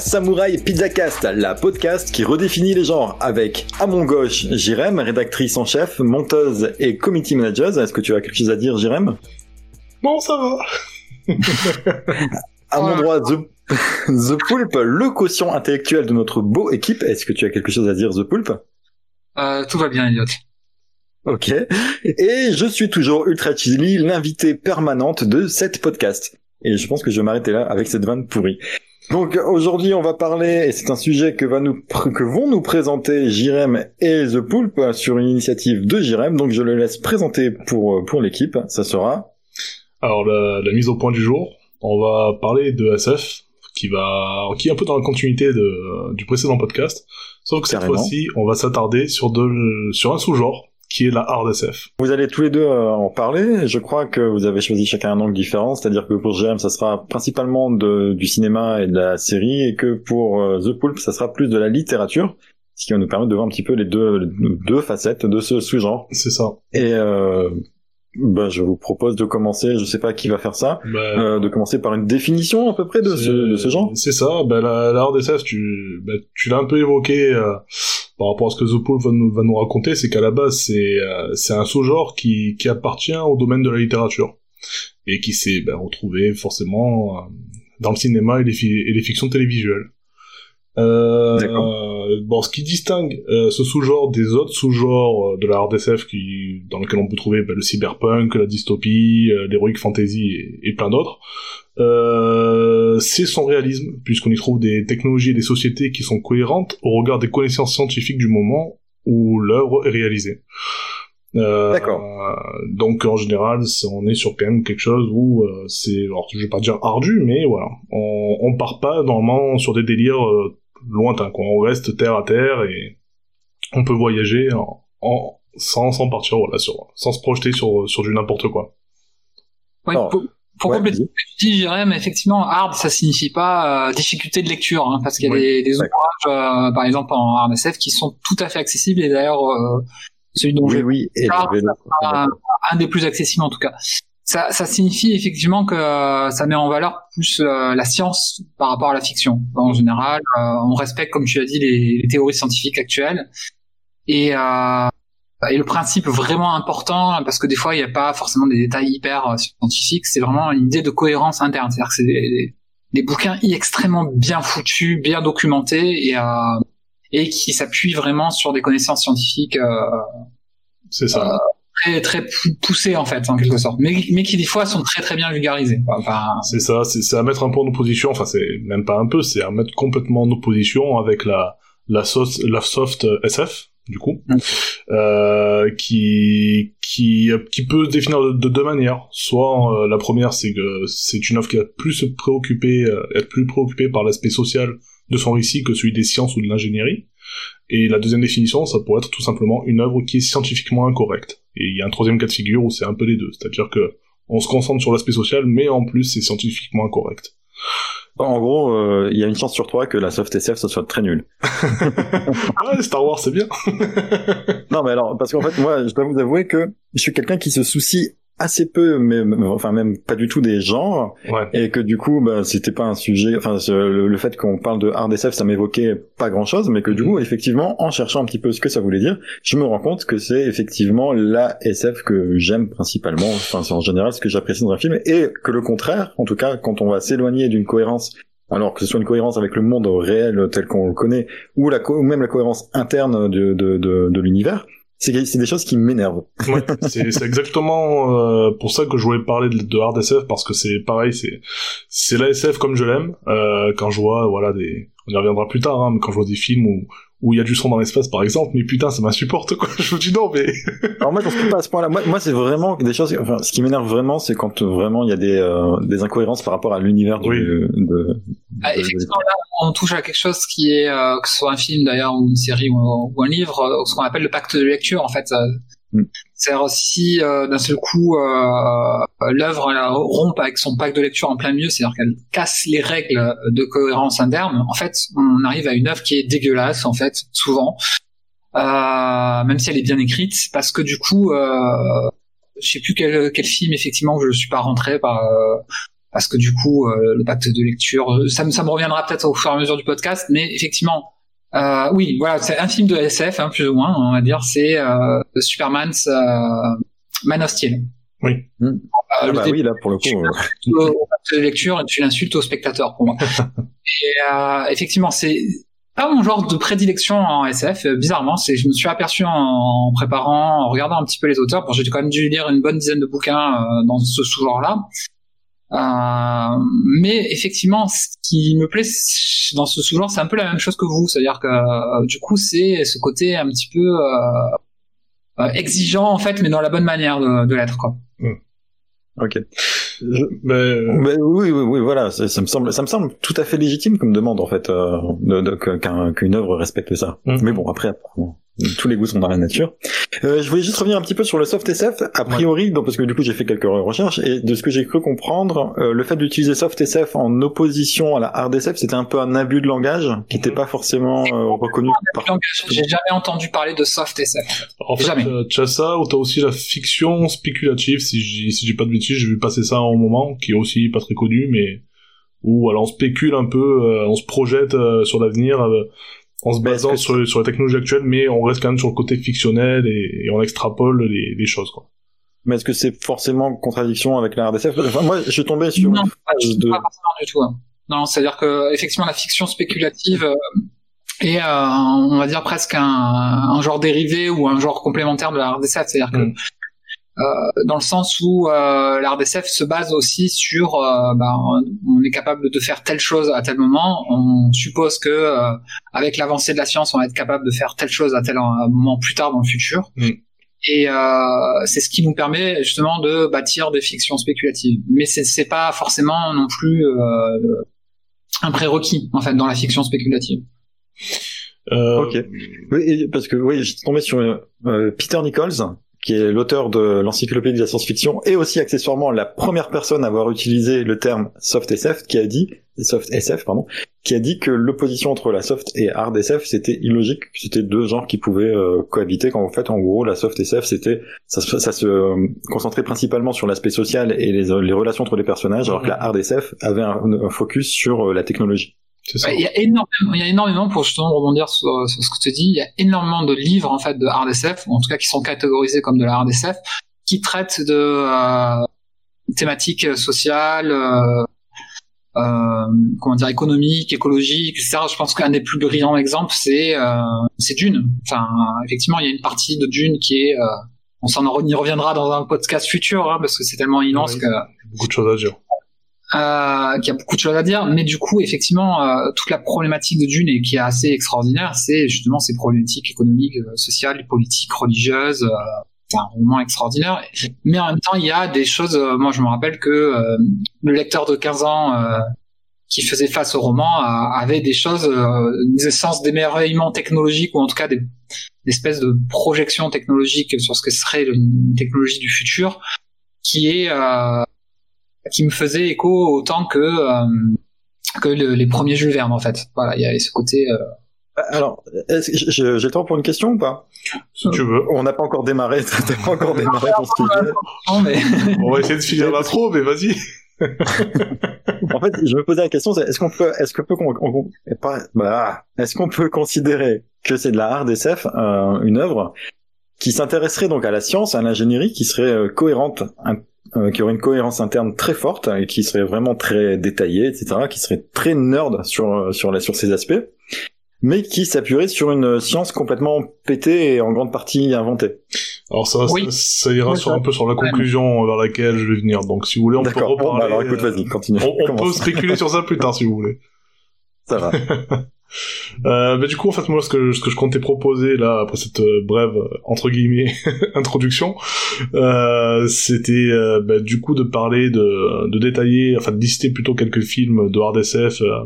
Samouraï Pizza Cast, la podcast qui redéfinit les genres avec à mon gauche Jirem, rédactrice en chef, monteuse et committee manager. Est-ce que tu as quelque chose à dire Jirem Non, ça va. À mon droit The, The Poulpe, le quotient intellectuel de notre beau équipe. Est-ce que tu as quelque chose à dire The Poulpe Euh, tout va bien, Elliot. Ok. Et je suis toujours Ultra Chili, l'invité permanente de cette podcast. Et je pense que je vais m'arrêter là avec cette vanne pourrie. Donc aujourd'hui on va parler, et c'est un sujet que, va nous, pr- que vont nous présenter Jirem et The Poulpe sur une initiative de Jirem, donc je le laisse présenter pour, pour l'équipe, ça sera... Alors, la, la mise au point du jour, on va parler de SF, qui va, qui est un peu dans la continuité de, du précédent podcast. Sauf que cette fois-ci, on va s'attarder sur de, sur un sous-genre, qui est la hard SF. Vous allez tous les deux euh, en parler, je crois que vous avez choisi chacun un angle différent, c'est-à-dire que pour Jirem ça sera principalement de, du cinéma et de la série, et que pour euh, The Poulpe ça sera plus de la littérature, ce qui va nous permettre de voir un petit peu les deux, les deux facettes de ce sous-genre. C'est ça. Et euh, ben, je vous propose de commencer, je sais pas qui va faire ça, Bah, euh, de commencer par une définition à peu près de ce, de ce genre. C'est ça, bah, la, la hard SF, tu, tu l'as un peu évoqué euh, par rapport à ce que The va nous, raconter, c'est qu'à la base, c'est euh, un sous-genre qui, appartient au domaine de la littérature et qui s'est bah, retrouvé forcément euh, dans le cinéma et les fictions télévisuelles. Euh, bon, ce qui distingue euh, ce sous-genre des autres sous-genres euh, de la hard SF qui, dans lesquels on peut trouver bah, le cyberpunk, la dystopie, euh, l'heroic fantasy et, et plein d'autres, euh, c'est son réalisme, puisqu'on y trouve des technologies et des sociétés qui sont cohérentes au regard des connaissances scientifiques du moment où l'œuvre est réalisée. Euh, D'accord. Donc en général, on est sur quand même quelque chose où euh, c'est, alors je vais pas dire ardu, mais voilà, on, on part pas normalement sur des délires lointains, quoi. On reste terre à terre et on peut voyager en, en- sans, sans partir, voilà, sur, sans se projeter sur, sur du n'importe quoi. Ouais, Alors, pour pour ouais, compléter ce que tu dis, Jérém, effectivement, hard, ça signifie pas euh, difficulté de lecture, hein, parce qu'il y a Oui, des, des ouvrages, euh, par exemple en hard SF, qui sont tout à fait accessibles, et d'ailleurs, euh, celui dont je Oui, oui, et le vélo. un, un des plus accessibles en tout cas. Ça, ça signifie effectivement que euh, ça met en valeur plus euh, la science par rapport à la fiction. En général, euh, on respecte, comme tu as dit, les, les théories scientifiques actuelles. Et, euh, et le principe vraiment important, parce que des fois, il n'y a pas forcément des détails hyper scientifiques, c'est vraiment une idée de cohérence interne. C'est-à-dire que c'est des, des- des bouquins extrêmement bien foutus, bien documentés, et, euh, et qui s'appuient vraiment sur des connaissances scientifiques euh, C'est ça. Très très pou- poussées en fait en quelque sorte mais mais qui des fois sont très très bien vulgarisées enfin C'est ça, c'est à mettre un peu en opposition, enfin c'est même pas un peu, c'est à mettre complètement en opposition avec la la sauce, la soft SF du coup, Mm. euh, qui qui qui peut se définir de, de deux manières. Soit euh, la première c'est que c'est une œuvre qui va plus se préoccuper, euh, être plus préoccupée par l'aspect social de son récit que celui des sciences ou de l'ingénierie. Et la deuxième définition, ça pourrait être tout simplement une œuvre qui est scientifiquement incorrecte. Et il y a un troisième cas de figure où c'est un peu les deux, c'est-à-dire que on se concentre sur l'aspect social, mais en plus c'est scientifiquement incorrect. En gros, euh, il y a une chance sur trois que la soft SF ça soit très nul. ouais, Star Wars c'est bien. Non, mais alors, parce qu'en fait, moi, je dois vous avouer que je suis quelqu'un qui se soucie assez peu, mais enfin même pas du tout des genres, Ouais. et que du coup, bah, c'était pas un sujet. Enfin, le, le fait qu'on parle de hard SF, ça m'évoquait pas grand-chose, mais que du coup, effectivement, en cherchant un petit peu ce que ça voulait dire, je me rends compte que c'est effectivement la SF que j'aime principalement. Enfin, c'est en général ce que j'apprécie dans un film, et que le contraire, en tout cas, quand on va s'éloigner d'une cohérence. Alors que ce soit une cohérence avec le monde réel tel qu'on le connaît, ou, la co- ou même la cohérence interne de, de, de, de l'univers, c'est des choses qui m'énervent. C'est exactement euh, pour ça que je voulais parler de, hard SF parce que c'est pareil, c'est c'est la SF comme je l'aime. Euh, quand je vois voilà des, on y reviendra plus tard, hein, mais quand je vois des films où où il y a du son dans l'espace par exemple, mais putain ça m'insupporte quoi. Je me dis non mais Alors moi, j'en suis pas à ce point-là. Moi, moi c'est vraiment des choses. Enfin, ce qui m'énerve vraiment, c'est quand euh, vraiment il y a des euh, des incohérences par rapport à l'univers du- Oui. de, de- Ah, de- effectivement, là, on touche à quelque chose qui est, euh, que ce soit un film d'ailleurs, ou une série, ou, ou un livre, ce qu'on appelle le pacte de lecture, en fait. Mm. C'est-à-dire si euh, d'un seul coup euh, l'œuvre rompt avec son pack de lecture en plein milieu, c'est-à-dire qu'elle casse les règles de cohérence interne, en fait, on arrive à une œuvre qui est dégueulasse, en fait, souvent, euh, même si elle est bien écrite, parce que du coup, euh, je sais plus quel, quel film effectivement je suis pas rentré par euh, parce que du coup euh, le pacte de lecture, ça, me- ça me reviendra peut-être au fur et à mesure du podcast, mais effectivement. Euh, oui, voilà, c'est un film de SF, hein, plus ou moins, on va dire, c'est euh, Superman's euh, Man of Steel. Oui. Mm. Euh, Ah le bah début oui, là, pour le coup. euh, au de lecture et tu l'insultes au spectateur pour moi. et euh, effectivement, c'est pas mon genre de prédilection en SF. euh, Bizarrement, c'est je me suis aperçu en, en préparant, en regardant un petit peu les auteurs. Bon, j'ai quand même dû lire une bonne dizaine de bouquins euh, dans ce sous-genre-là. Euh, mais effectivement, ce qui me plaît dans ce sous-genre, c'est un peu la même chose que vous, c'est-à-dire que euh, du coup, c'est ce côté un petit peu euh, euh, exigeant en fait, mais dans la bonne manière de, de l'être, quoi. Ok. Je- Mais, euh, Mais oui, oui, oui, voilà, ça, ça me semble, ça me semble tout à fait légitime comme demande en fait, euh, de, de- qu'un- qu'une œuvre respecte ça. Mhm. Mais bon, après, apparemment, tous les goûts sont dans la nature. Euh, je voulais juste revenir un petit peu sur le soft SF. A priori, donc, parce que du coup j'ai fait quelques recherches et de ce que j'ai cru comprendre, euh, le fait d'utiliser soft SF en opposition à la hard SF, c'était un peu un abus de langage qui n'était pas forcément euh, reconnu par. langage. J'ai jamais entendu parler de soft SF. En fait, Jamais. euh, tu as ça, ou t'as aussi la fiction spéculative, si j'ai si j'ai pas de bêtises, j'ai vu passer ça un moment, qui est aussi pas très connu, mais où alors on spécule un peu, euh, on se projette euh, sur l'avenir euh, en se basant sur, sur la technologie actuelle, mais on reste quand même sur le côté fictionnel et, et on extrapole les, les choses. Quoi. Mais est-ce que c'est forcément en contradiction avec la SF Enfin, moi, je suis tombé sur Non, une phrase de. Pas forcément du tout. hein. Non, c'est-à-dire que effectivement la fiction spéculative euh, est, euh, on va dire presque un, un genre dérivé ou un genre complémentaire de la SF. C'est-à-dire que Mm. Euh, dans le sens où euh, la hard SF se base aussi sur, euh, bah, on est capable de faire telle chose à tel moment. On suppose que euh, avec l'avancée de la science, on va être capable de faire telle chose à tel moment plus tard dans le futur. Mm. Et euh, c'est ce qui nous permet justement de bâtir des fictions spéculatives. Mais c'est c'est pas forcément non plus euh, un prérequis en fait dans la fiction spéculative. Euh, Ok. Oui, parce que oui, j'étais tombé sur euh, Peter Nichols, qui est l'auteur de l'encyclopédie de la science-fiction et aussi accessoirement la première personne à avoir utilisé le terme soft SF, qui a dit soft SF pardon, qui a dit que l'opposition entre la soft et hard SF c'était illogique, que c'était deux genres qui pouvaient euh, cohabiter. Quand en fait, en gros, la soft SF c'était ça, se- ça se euh, concentrait principalement sur l'aspect social et les, les relations entre les personnages, alors que la hard SF avait un, un focus sur euh, la technologie. Ça. Ouais, Il y a énormément, il y a énormément pour justement rebondir sur, sur ce que tu dis, il y a énormément de livres en fait de hard SF, ou en tout cas qui sont catégorisés comme de la hard SF, qui traitent de euh, thématiques sociales, euh, euh, comment dire, économiques, écologiques, etc. Je pense qu'un des plus brillants exemples c'est euh, c'est Dune. Enfin, effectivement, il y a une partie de Dune qui est, euh, on s'en en- y reviendra dans un podcast futur hein, parce que c'est tellement immense Oui. que Beaucoup de choses à dire. Euh, qui a beaucoup de choses à dire, mais du coup, effectivement, euh, toute la problématique de Dune et qui est assez extraordinaire, c'est justement ces problématiques économiques, euh, sociales, politiques, religieuses. Euh, c'est un roman extraordinaire. Mais en même temps, il y a des choses. euh, moi, je me rappelle que euh, le lecteur de 15 ans euh, qui faisait face au roman euh, avait des choses, euh, des essences d'émerveillement technologique ou en tout cas des, des espèces de projections technologiques sur ce que serait une technologie du futur, qui est euh, qui me faisait écho autant que euh, que le- les premiers Jules Verne en fait. Voilà, il y avait ce côté. euh, Alors, est-ce que j'ai le temps pour une question ou pas? Si tu veux. On n'a pas encore démarré, t'as pas encore démarré ton sujet. Non, mais On va essayer de finir l'intro, mais vas-y. En fait, je me posais la question, est-ce qu'on peut, est-ce qu'on peut, pas- bah, est-ce qu'on peut considérer que c'est de la hard SF, euh, une œuvre qui s'intéresserait donc à la science, à l'ingénierie, qui serait euh, cohérente, un- euh, qui aurait une cohérence interne très forte et qui serait vraiment très détaillée, etc., qui serait très nerd sur euh, sur la, sur ces aspects, mais qui s'appuierait sur une science complètement pétée et en grande partie inventée. Alors ça, Oui. ça, ça ira sur ça- un peu sur la conclusion vers laquelle je vais venir. Donc si vous voulez, on peut. Bon, reparler. bah, alors écoute, euh, vas-y, continue. On, on peut spéculer sur ça plus tard si vous voulez. Ça va. Euh, bah, du coup, en fait, moi, ce que, ce que je comptais proposer là, après cette euh, brève euh, entre guillemets introduction, euh, c'était euh, bah, du coup de parler de, de détailler, enfin de lister plutôt quelques films de hard SF, euh,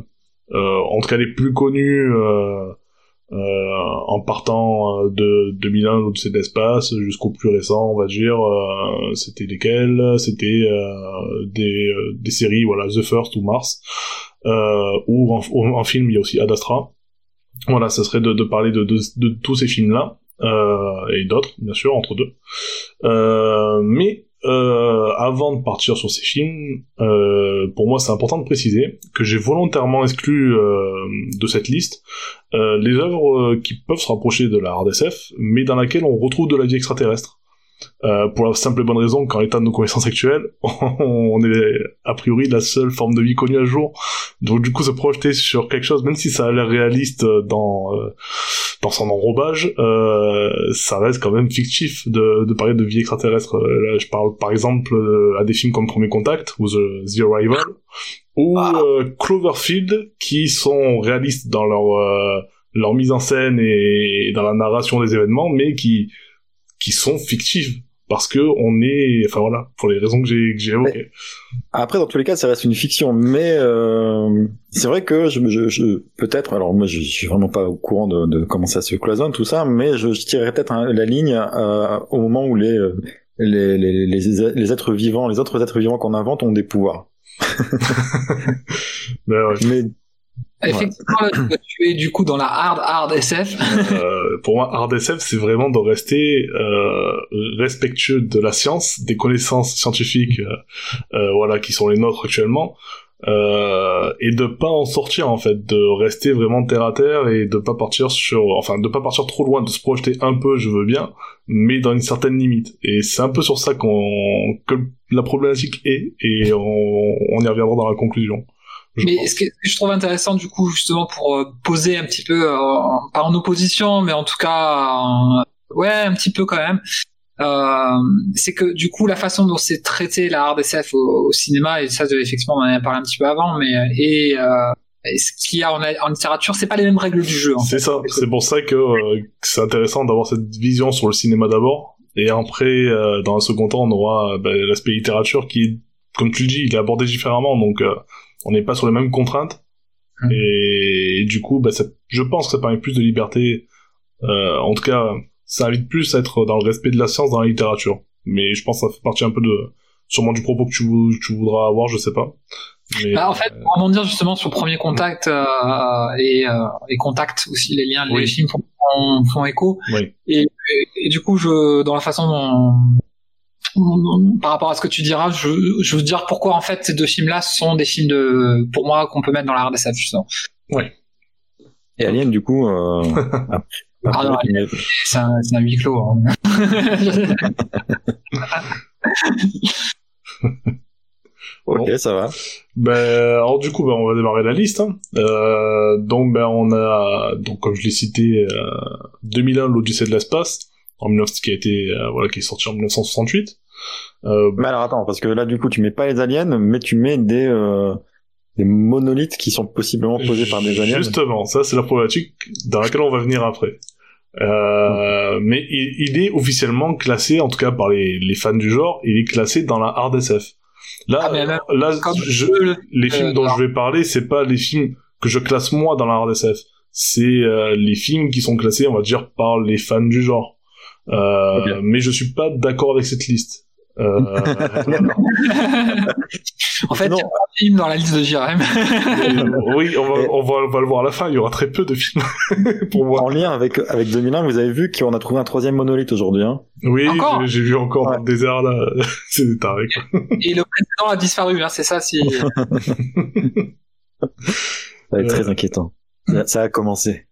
en tout cas les plus connus en partant de 2001 l'Odyssée de l'espace jusqu'au plus récent on va dire c'était lesquels? C'était des, des séries voilà The First ou Mars ou en, en, film il y a aussi Ad Astra voilà ça serait de, de parler de, de, de, tous ces films là et d'autres bien sûr entre deux mais euh, avant de partir sur ces films, euh, pour moi c'est important de préciser que j'ai volontairement exclu euh, de cette liste euh, les œuvres euh, qui peuvent se rapprocher de la hard SF, mais dans laquelle on retrouve de la vie extraterrestre. Euh, pour la simple et bonne raison qu'en l'état de nos connaissances actuelles, on est a priori la seule forme de vie connue à jour. Donc du coup, se projeter sur quelque chose, même si ça a l'air réaliste dans euh, dans son enrobage, euh, ça reste quand même fictif de, de parler de vie extraterrestre. Euh, là, je parle par exemple à des films comme Premier Contact ou The, The Arrival ou ah. Cloverfield, qui sont réalistes dans leur leur mise en scène et dans la narration des événements, mais qui qui sont fictives. Parce que on est enfin voilà pour les raisons que j'ai que j'ai évoquées. après dans tous les cas ça reste une fiction. Mais euh, c'est vrai que je, je, je peut-être alors moi je, suis vraiment pas au courant de, de, comment ça se cloisonne tout ça mais je, je tirerais peut-être la ligne euh, au moment où les, les les, les les êtres vivants les autres êtres vivants qu'on invente ont des pouvoirs. Ben ouais. mais Effectivement, là, tu es du coup dans la hard hard SF. euh, pour moi, hard SF, c'est vraiment de rester euh, respectueux de la science, des connaissances scientifiques, euh, euh voilà, qui sont les nôtres actuellement, euh, et de pas en sortir en fait, de rester vraiment terre à terre et de pas partir sur, enfin, de pas partir trop loin, de se projeter un peu, je veux bien, mais dans une certaine limite. Et c'est un peu sur ça qu'on que la problématique est, et on, on y reviendra dans la conclusion. Mais ce que, je trouve intéressant du coup justement pour euh, poser un petit peu, euh, pas en opposition, mais en tout cas, ouais, un petit peu quand même, euh, c'est que du coup la façon dont c'est traité la hard SF au, cinéma et ça effectivement on en a parlé un petit peu avant, mais et, ce qu'il y a en, en littérature, c'est pas les mêmes règles du jeu. C'est ça, c'est pour ça que c'est intéressant d'avoir cette vision sur le cinéma d'abord, et après dans un second temps on aura bah, l'aspect littérature qui, comme tu le dis, il est abordé différemment, donc on n'est pas sur les mêmes contraintes. Mmh. Et, du coup, bah, ça, je pense que ça permet plus de liberté. Euh, en tout cas, ça invite plus à être dans le respect de la science dans la littérature. Mais je pense que ça fait partie un peu de, sûrement du propos que tu, tu voudras avoir, je sais pas. Mais, bah, en fait, pour rebondir justement sur Premier Contact euh, et, euh, et Contact aussi, les liens, les films font, font, écho. Oui. Et, et, du coup, je, dans la façon dont, par rapport à ce que tu diras, je, je veux dire pourquoi en fait ces deux films-là sont des films de, pour moi, qu'on peut mettre dans la RDSF justement. Oui. Et Alien, du coup, euh, ah c'est un, un huis clos. Hein. ok, ça va. Ben, alors du coup, ben, on va démarrer la liste. Hein. Euh, donc, ben, on a, donc comme je l'ai cité, euh, 2001, l'Odyssée de l'espace, en 19, qui a été, euh, voilà, qui est sorti en 1968. Euh, mais alors attends, parce que là du coup tu mets pas les aliens, mais tu mets des euh, des monolithes qui sont possiblement posés par des aliens. Justement, ça c'est la problématique dans laquelle on va venir après. Euh, mais il, est officiellement classé, en tout cas par les, les, fans du genre, il est classé dans la hard SF. Là, ah, là, je, les films dont je vais parler, c'est pas les films que je classe moi dans la hard SF. C'est euh, les films qui sont classés, on va dire, par les fans du genre. Euh, mais je suis pas d'accord avec cette liste. Euh, en fait, il y a pas de film dans la liste de JRM. Euh, oui, on va, on, va, on va, le voir à la fin. Il y aura très peu de films pour voir. En lien avec avec 2001, vous avez vu qu'on a trouvé un troisième monolithe aujourd'hui. Hein? Oui, j'ai vu encore dans le désert là. c'est des tarés. Et le précédent a disparu. Hein, c'est ça. Si. ça va être très inquiétant. Ça a commencé.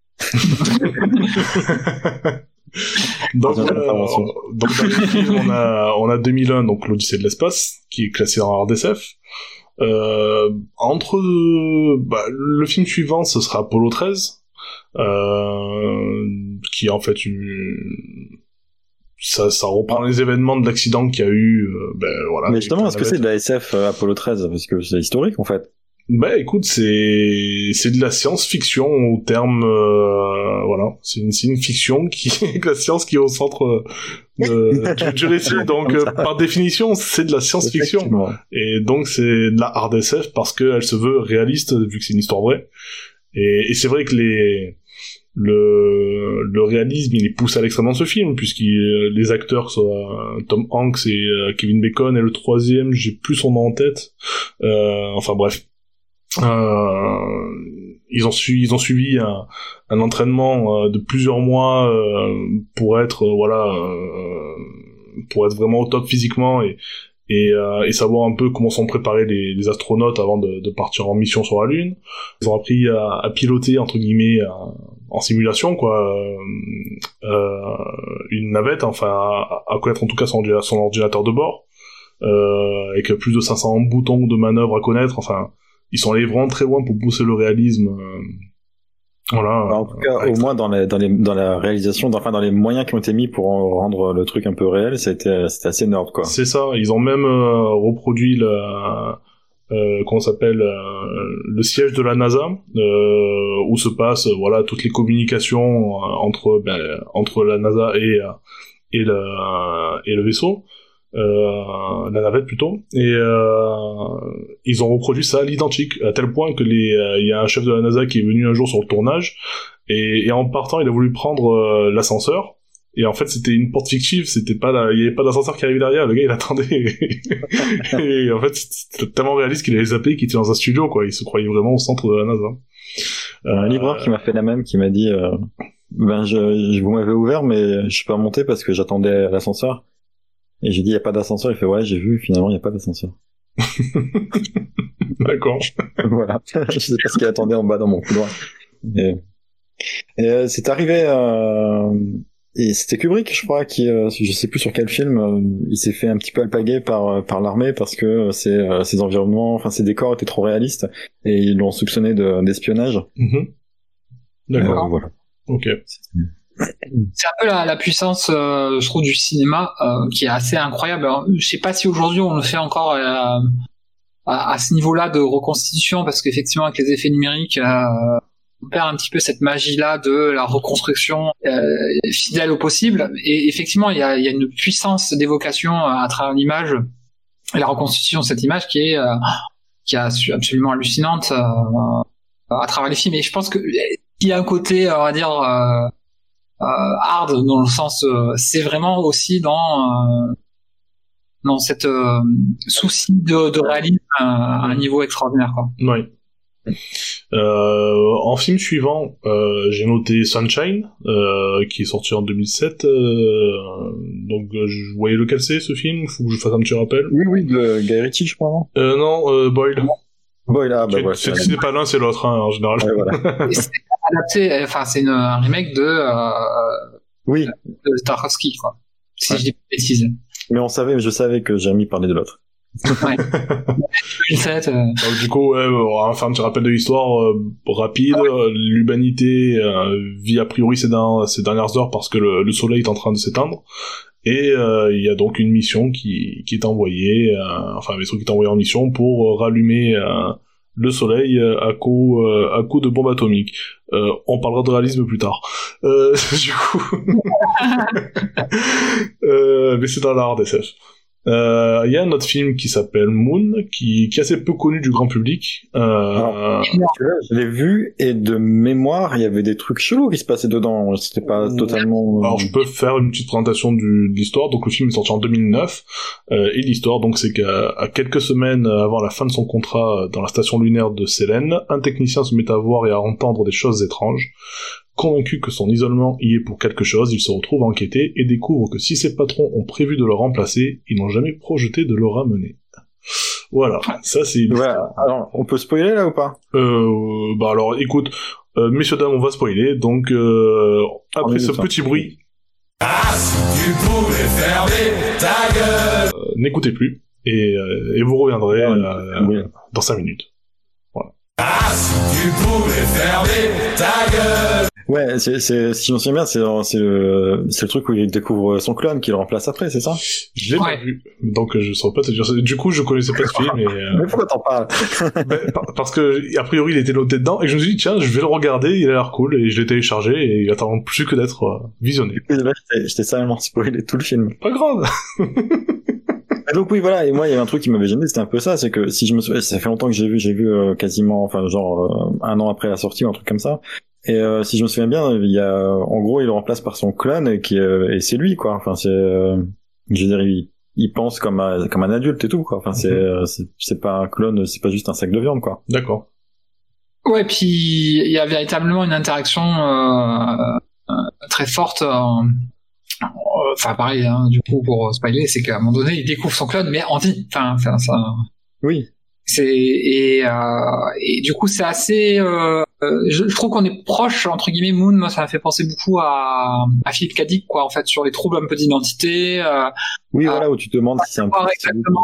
Donc, euh, donc dans les films, on a, on a 2001, donc l'Odyssée de l'espace, qui est classé en RDSF. Euh, entre bah, le film suivant, ce sera Apollo 13, euh, qui est en fait une... ça, ça reprend les événements de l'accident qu'il y a eu. Euh, ben, voilà, Mais justement, est-ce que c'est de la SF euh, Apollo 13 Parce que c'est historique en fait. Bah écoute, c'est c'est de la science-fiction au terme euh, voilà, c'est une, une fiction qui la science qui est au centre euh, du, du, récit. Donc euh, par définition, c'est de la science-fiction. Et donc c'est de la hard SF parce qu'elle se veut réaliste vu que c'est une histoire vraie. Et, et c'est vrai que les le le réalisme il est poussé à l'extrême dans ce film puisque les acteurs sont Tom Hanks et Kevin Bacon et le troisième j'ai plus son nom en tête. Enfin bref ils ont su, ils ont suivi un, un entraînement de plusieurs mois pour être voilà pour être vraiment au top physiquement et et, euh, et, savoir un peu comment sont préparés les, les astronautes avant de, de, partir en mission sur la Lune. Ils ont appris à, à piloter entre guillemets en simulation quoi euh, euh, une navette, enfin à, à, connaître en tout cas son, son ordinateur de bord, euh, avec plus de 500 boutons de manœuvre à connaître. Enfin, ils sont allés vraiment très loin pour pousser le réalisme euh, voilà. Bah, en tout cas, au moins dans, les, dans, les, dans la réalisation, dans, enfin dans les moyens qui ont été mis pour rendre le truc un peu réel, c'était c'était assez nord quoi. C'est ça. Ils ont même euh, reproduit le euh, s'appelle euh, le siège de la NASA euh, où se passent voilà toutes les communications entre ben, entre la NASA et et le et le vaisseau euh, la navette plutôt, et euh, ils ont reproduit ça à l'identique, à tel point que les, euh, il y a un chef de la NASA qui est venu un jour sur le tournage, et, et en partant, il a voulu prendre euh, l'ascenseur, et en fait, c'était une porte fictive, c'était pas il y avait pas d'ascenseur qui arrivait derrière, le gars il attendait. et en fait, c'était tellement réaliste qu'il avait zappé qu'il était dans un studio, quoi. Il se croyait vraiment au centre de la NASA. Euh, un livreur qui m'a fait la même, qui m'a dit, euh, ben je, je vous m'avez ouvert, mais je suis pas monté parce que j'attendais l'ascenseur. Et j'ai dit, il n'y a pas d'ascenseur. Il fait, ouais, j'ai vu, finalement, il n'y a pas d'ascenseur. D'accord. voilà. je sais pas ce qu'il attendait en bas dans mon couloir. Et, et euh, c'est arrivé, euh, et c'était Kubrick, je crois, qui, euh, je sais plus sur quel film, euh, il s'est fait un petit peu alpaguer par par l'armée parce que ses, ses environnements, enfin ses décors étaient trop réalistes et ils l'ont soupçonné d'espionnage. Mm-hmm. D'accord. voilà. Ok. C'est un peu la, puissance, euh, je trouve, du cinéma euh, qui est assez incroyable. Alors, je sais pas si aujourd'hui on le fait encore euh, à, à, ce niveau-là de reconstitution, parce qu'effectivement avec les effets numériques, on perd un petit peu cette magie-là de la reconstruction fidèle au possible. Et effectivement, il y a, y a, une puissance d'évocation à travers l'image la reconstitution de cette image qui est qui est absolument hallucinante à travers les films. Et je pense que il y a un côté, on va dire euh, hard dans le sens euh, c'est vraiment aussi dans euh, dans cette souci de, de réalisme à, un niveau extraordinaire quoi. Oui. Euh, en film suivant, euh, j'ai noté Sunshine, euh, qui est sorti en 2007. donc, je voyais lequel c'est ce film? Faut que je fasse un petit rappel. Oui, oui, de Guy Ritchie, je crois. Non, non Boyle. Boyle, ah, bah ouais. C'est pas l'un, c'est l'autre, hein, en général. Ouais, voilà. Adapté, enfin c'est un remake de euh, oui de Tarkovsky quoi. Si je dis pas de bêtises. Mais on savait, je savais que Jérémy parlait de l'autre. ouais. 2007, euh... Donc, du coup, ouais, on va faire un petit rappel de l'histoire euh, rapide. L'humanité euh, vit a priori ces, ces, dernières heures parce que le, le soleil est en train de s'éteindre. Et euh, il y a donc une mission qui, qui est envoyée, enfin un vaisseau qui est envoyé en mission pour rallumer le soleil euh, à coup euh, à coup de bombe atomique. Euh, on parlera de réalisme plus tard. du coup, mais c'est dans l'art SF. Euh, il y a un autre film qui s'appelle Moon, qui, qui est assez peu connu du grand public. Euh... je l'ai vu et de mémoire, il y avait des trucs chelous qui se passaient dedans. C'était pas totalement. Alors je peux faire une petite présentation du, de l'histoire. Donc le film est sorti en 2009 euh, et l'histoire donc c'est qu'à quelques semaines avant la fin de son contrat dans la station lunaire de Sélène, un technicien se met à voir et à entendre des choses étranges. Convaincu que son isolement y est pour quelque chose, il se retrouve enquêté et découvre que si ses patrons ont prévu de le remplacer, ils n'ont jamais projeté de le ramener. Voilà, ça c'est... Ouais, alors on peut spoiler là ou pas? Euh, bah alors écoute, euh, messieurs dames, on va spoiler, donc euh, après ce petit bruit... Ah, si tu pouvais fermer ta gueule euh, N'écoutez plus, et, euh, et vous reviendrez euh, dans 5 minutes. Voilà. Ah, si tu pouvais fermer ta gueule Ouais, c'est, c'est, si je me souviens bien, c'est, c'est, le, c'est le truc où il découvre son clone qui le remplace après, c'est ça? Je l'ai pas vu, donc je saurais pas te dire. Du coup, je connaissais pas ce film, mais. Euh... mais pourquoi t'en parles? Ben, Parce que a priori, il était noté dedans, et je me suis dit tiens, je vais le regarder, il a l'air cool, et je l'ai téléchargé, et il attend plus que d'être euh, visionné. Et là, je t'ai sérieusement spoilé tout le film. Pas grave. donc oui voilà et moi il y avait un truc qui m'avait gêné c'était un peu ça c'est que si je me souviens ça fait longtemps que j'ai vu j'ai vu euh, quasiment enfin genre euh, un an après la sortie ou un truc comme ça Et euh, si je me souviens bien, il y a, en gros, il le remplace par son clone et qui euh, et c'est lui quoi. Enfin, c'est, euh, je veux dire, il, il pense comme un, comme un adulte et tout quoi. Enfin, c'est, Mhm. euh, c'est, c'est pas un clone, c'est pas juste un sac de viande quoi. D'accord. Ouais, puis il y a véritablement une interaction euh, euh, très forte. euh, euh, Enfin, pareil, hein, du coup, pour spoiler, c'est qu'à un moment donné, il découvre son clone, mais en vie. Enfin, ça, Oui. c'est et, euh, et du coup, c'est assez. Euh, euh, je, je trouve qu'on est proche entre guillemets. Moon, moi, ça m'a fait penser beaucoup à, à Philippe Cadic, quoi, en fait, sur les troubles un peu d'identité. Euh, Oui, voilà, où tu te demandes si c'est un peu exactement.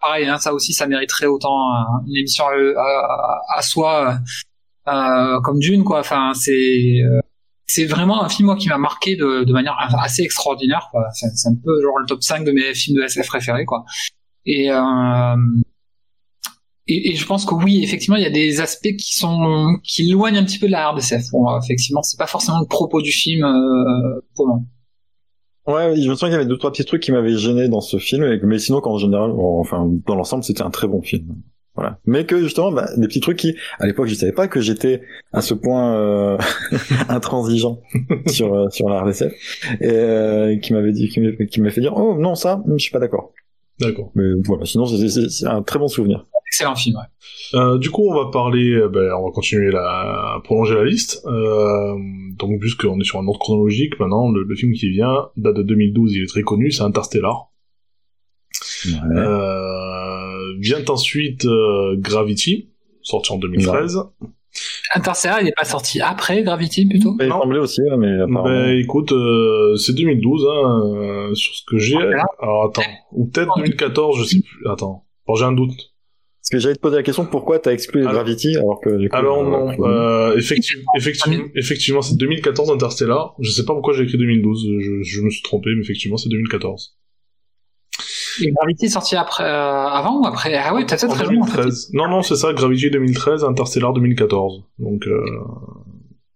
pareil, hein, ça aussi, ça mériterait autant euh, une émission à, à- à soi euh, euh, comme Dune, quoi. Enfin, c'est euh, c'est vraiment un film moi qui m'a marqué de, de manière assez extraordinaire. quoi. C'est c'est un peu genre le top 5 de mes films de SF préférés, quoi. Et euh, et, je pense que oui, effectivement, il y a des aspects qui sont qui éloignent un petit peu de la RDSF. Bon, effectivement, c'est pas forcément le propos du film euh, pour moi. Ouais, je me souviens qu'il y avait deux trois petits trucs qui m'avaient gêné dans ce film, mais sinon qu'en général, enfin dans l'ensemble, c'était un très bon film. Voilà. Mais que justement, bah, des petits trucs qui, à l'époque, je savais pas que j'étais à ce point euh, intransigeant sur euh, sur la RDSF, et qui m'avait dit, qui m'a- fait dire, oh non ça, je suis pas d'accord. D'accord. Mais voilà, sinon c'est- c'est c'est un très bon souvenir. Excellent film. Ouais. Euh, du coup, on va parler, euh, ben, on va continuer la, à prolonger la liste. Euh, donc, puisqu'on est sur un ordre chronologique, maintenant, le, le film qui vient date de 2012, il est très connu, c'est Interstellar. Euh, vient ensuite euh, Gravity, sorti en 2013. Interstellar, il n'est pas sorti après Gravity plutôt Il semblait aussi, ouais, mais apparemment. Ben écoute, euh, c'est 2012 hein, euh, sur ce que j'ai. Voilà. Alors attends, ou peut-être 2014, je sais plus. Attends, bon, j'ai un doute. Parce que j'allais te poser la question, pourquoi t'as exclu Alors- Gravity alors que du coup, Alors euh, non, euh, effectivement, effectivement, effectivement, c'est 2014 Interstellar. Je sais pas pourquoi j'ai écrit 2012. Je, je me suis trompé, mais effectivement, c'est 2014. Et Gravity sorti après, euh, avant ou après? Ah oui, t'as peut-être raison. en fait. 2013. Non, non, c'est ça. Gravity 2013, Interstellar 2014. Donc euh,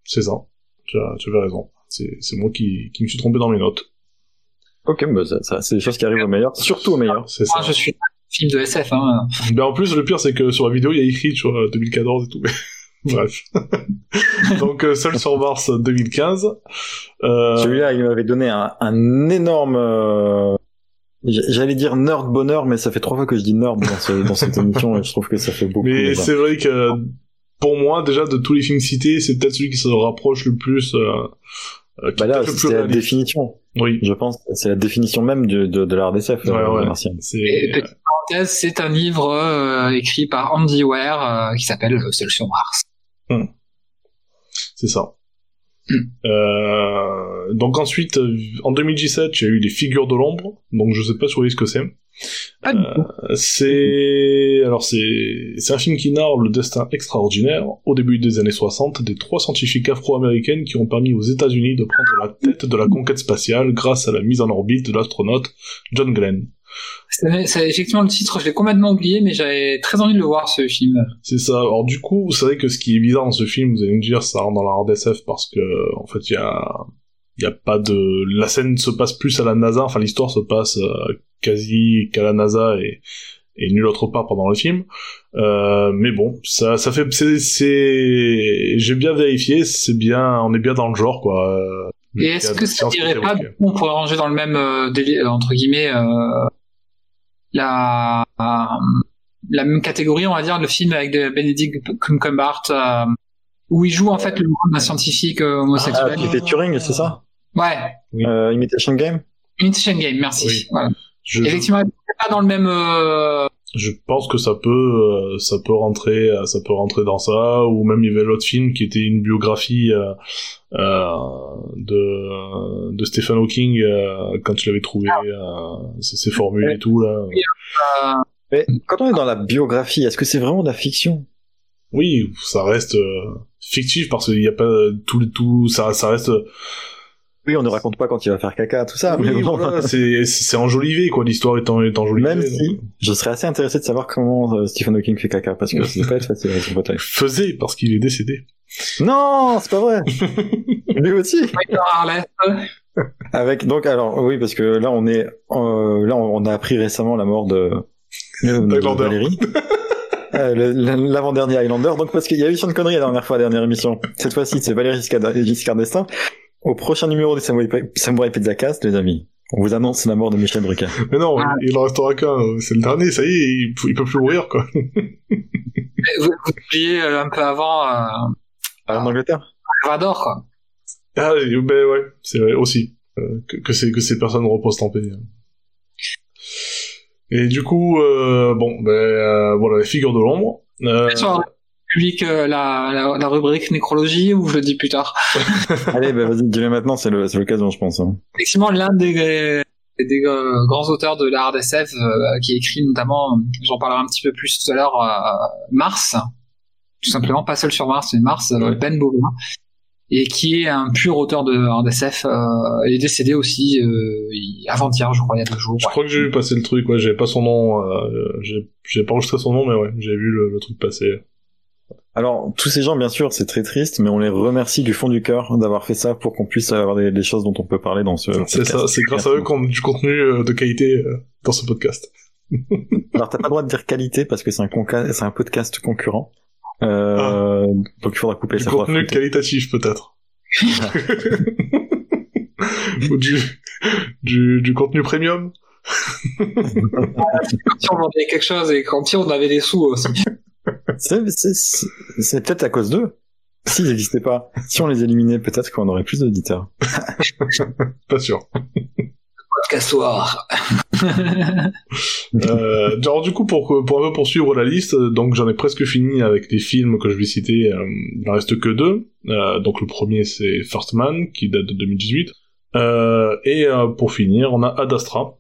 c'est ça. Tu as, tu avais raison. C'est c'est moi qui, qui me suis trompé dans mes notes. Ok, bah ça, ça, c'est des choses qui arrivent au meilleur, surtout au meilleur. C'est ça. Moi, je suis un film de SF. Hein. Mais en plus, le pire, c'est que sur la vidéo, il y a écrit, tu vois, 2014 et tout. Bref. Donc, euh, Seul sur Mars 2015. Euh, Celui-là, il m'avait donné un, un énorme. euh, J'allais dire nerd bonheur, mais ça fait trois fois que je dis nerd dans, ce, dans cette émission et je trouve que ça fait beaucoup. mais c'est vrai que, pour moi, déjà, de tous les films cités, c'est peut-être celui qui se rapproche le plus, euh, euh, Bah là, c'est la définition. Oui. Je pense, c'est la définition même de, de, de. Ouais, euh, ouais. petite parenthèse, c'est un livre euh, écrit par Andy Ware euh, qui s'appelle sur Mars. c'est ça. Euh, donc ensuite, euh, en 2017, il y a eu les figures de l'ombre. Donc je sais pas si vous voyez ce que c'est. Du tout. C'est alors c'est c'est un film qui narre le destin extraordinaire au début des années 60 des trois scientifiques afro-américaines qui ont permis aux États-Unis de prendre la tête de la conquête spatiale grâce à la mise en orbite de l'astronaute John Glenn. C'est effectivement le titre, je l'ai complètement oublié, mais j'avais très envie de le voir ce film. C'est ça. Alors du coup, vous savez que ce qui est bizarre dans ce film, vous allez me dire, ça rentre dans la RDSF parce que en fait, il y a il y a pas de la scène se passe plus à la NASA, enfin l'histoire se passe euh, quasi qu'à la NASA et et nulle autre part pendant le film. Euh, mais bon, ça, ça fait, c'est, j'ai bien vérifié, c'est bien, on est bien dans le genre, quoi. Euh, Et est-ce que ça dirait pas, on pourrait ranger dans le même euh, déli- euh, entre guillemets euh, la la même catégorie, on va dire, le film avec de Benedict Cumberbatch euh, où il joue en fait le rôle d'un scientifique euh, Ah, homosexuel. qui fait Turing, c'est ça? Ouais, Oui. euh, Imitation Game? Imitation Game, merci. Oui. Voilà. Je, je, Effectivement, c'est pas dans le même. euh, je pense que ça peut, euh, ça peut rentrer, euh, ça peut rentrer dans ça, ou même il y avait l'autre film qui était une biographie euh, euh, de de Stephen Hawking euh, quand tu l'avais trouvé, euh, ses, ses formules et tout là. Mais quand on est dans la biographie, est-ce que c'est vraiment de la fiction? Oui, ça reste euh, fictif parce qu'il n'y a pas tout le tout, ça, ça reste. Oui, on ne raconte pas quand il va faire caca, tout ça. oui, mais bon, voilà, c'est c'est enjolivé quoi, l'histoire est, en, est enjolivée. même si je serais assez intéressé de savoir comment euh, Stephen Hawking fait caca, parce que ça doit pas être facile avec son fauteuil. faisait parce qu'il est décédé. Non, c'est pas vrai. Lui aussi. Michael Harley. Avec donc alors oui parce que là on est euh, là on a appris récemment la mort de, de. Valérie. Euh, L'avant-dernier Highlander, donc parce qu'il y a eu Sean Connery la dernière fois, la dernière émission. Cette fois-ci, c'est Valérie Giscard Giscard d'Estaing. Au prochain numéro des Samurai, Samurai Pizza Cast, les amis, on vous annonce la mort de Michel Drucker. Mais non, Ah. il en restera qu'un. euh, C'est le dernier, ça y est, il, il peut plus mourir, quoi. Vous, vous oubliez euh, un peu avant euh, Ah, en Angleterre Vador, quoi. Ah, et- ben ouais, c'est vrai, aussi. Euh, que, que, ces, que ces personnes reposent en paix. Et du coup, euh, bon, ben euh, voilà, les figures de l'ombre. Euh, public euh, la, la, la rubrique nécrologie ou je le dis plus tard. Allez, bah, vas-y, dis-le maintenant, c'est l'occasion, je pense. hein. Effectivement, l'un des, des euh, grands auteurs de la RDSF euh, qui écrit notamment, j'en parlerai un petit peu plus tout à l'heure, euh, Mars, tout simplement pas seul sur Mars, mais Mars, Ouais. Ben Bovin, et qui est un pur auteur de RDSF, euh, il est décédé aussi avant-hier, je crois, il y a deux jours. Je ouais. crois que j'ai vu passer le truc, ouais, j'avais pas son nom, j'ai j'ai pas enregistré son nom, mais ouais, j'ai vu le, le truc passer. Alors, tous ces gens, bien sûr, c'est très triste, mais on les remercie du fond du cœur d'avoir fait ça pour qu'on puisse avoir des, des choses dont on peut parler dans ce C'est podcast. ça, c'est grâce à eux qu'on a du contenu euh, de qualité euh, dans ce podcast. Alors, t'as pas le droit de dire qualité parce que c'est un, conca- c'est un podcast concurrent. Euh, Donc, il faudra couper Du ça. contenu faudra qualitatif, peut-être. Ou du, du, du contenu premium. Quand on vendait quelque chose et quand on avait des sous aussi. C'est, peut-être à cause d'eux. S'ils n'existaient pas, si on les éliminait, peut-être qu'on aurait plus d'auditeurs. Pas sûr. Podcassoir. Euh, alors du coup, pour, pour un peu poursuivre la liste, euh, donc j'en ai presque fini avec les films que je vais citer. euh, il en reste que deux. Euh, donc le premier c'est First Man, qui date de 2018. Euh, et euh, pour finir, on a Ad Astra,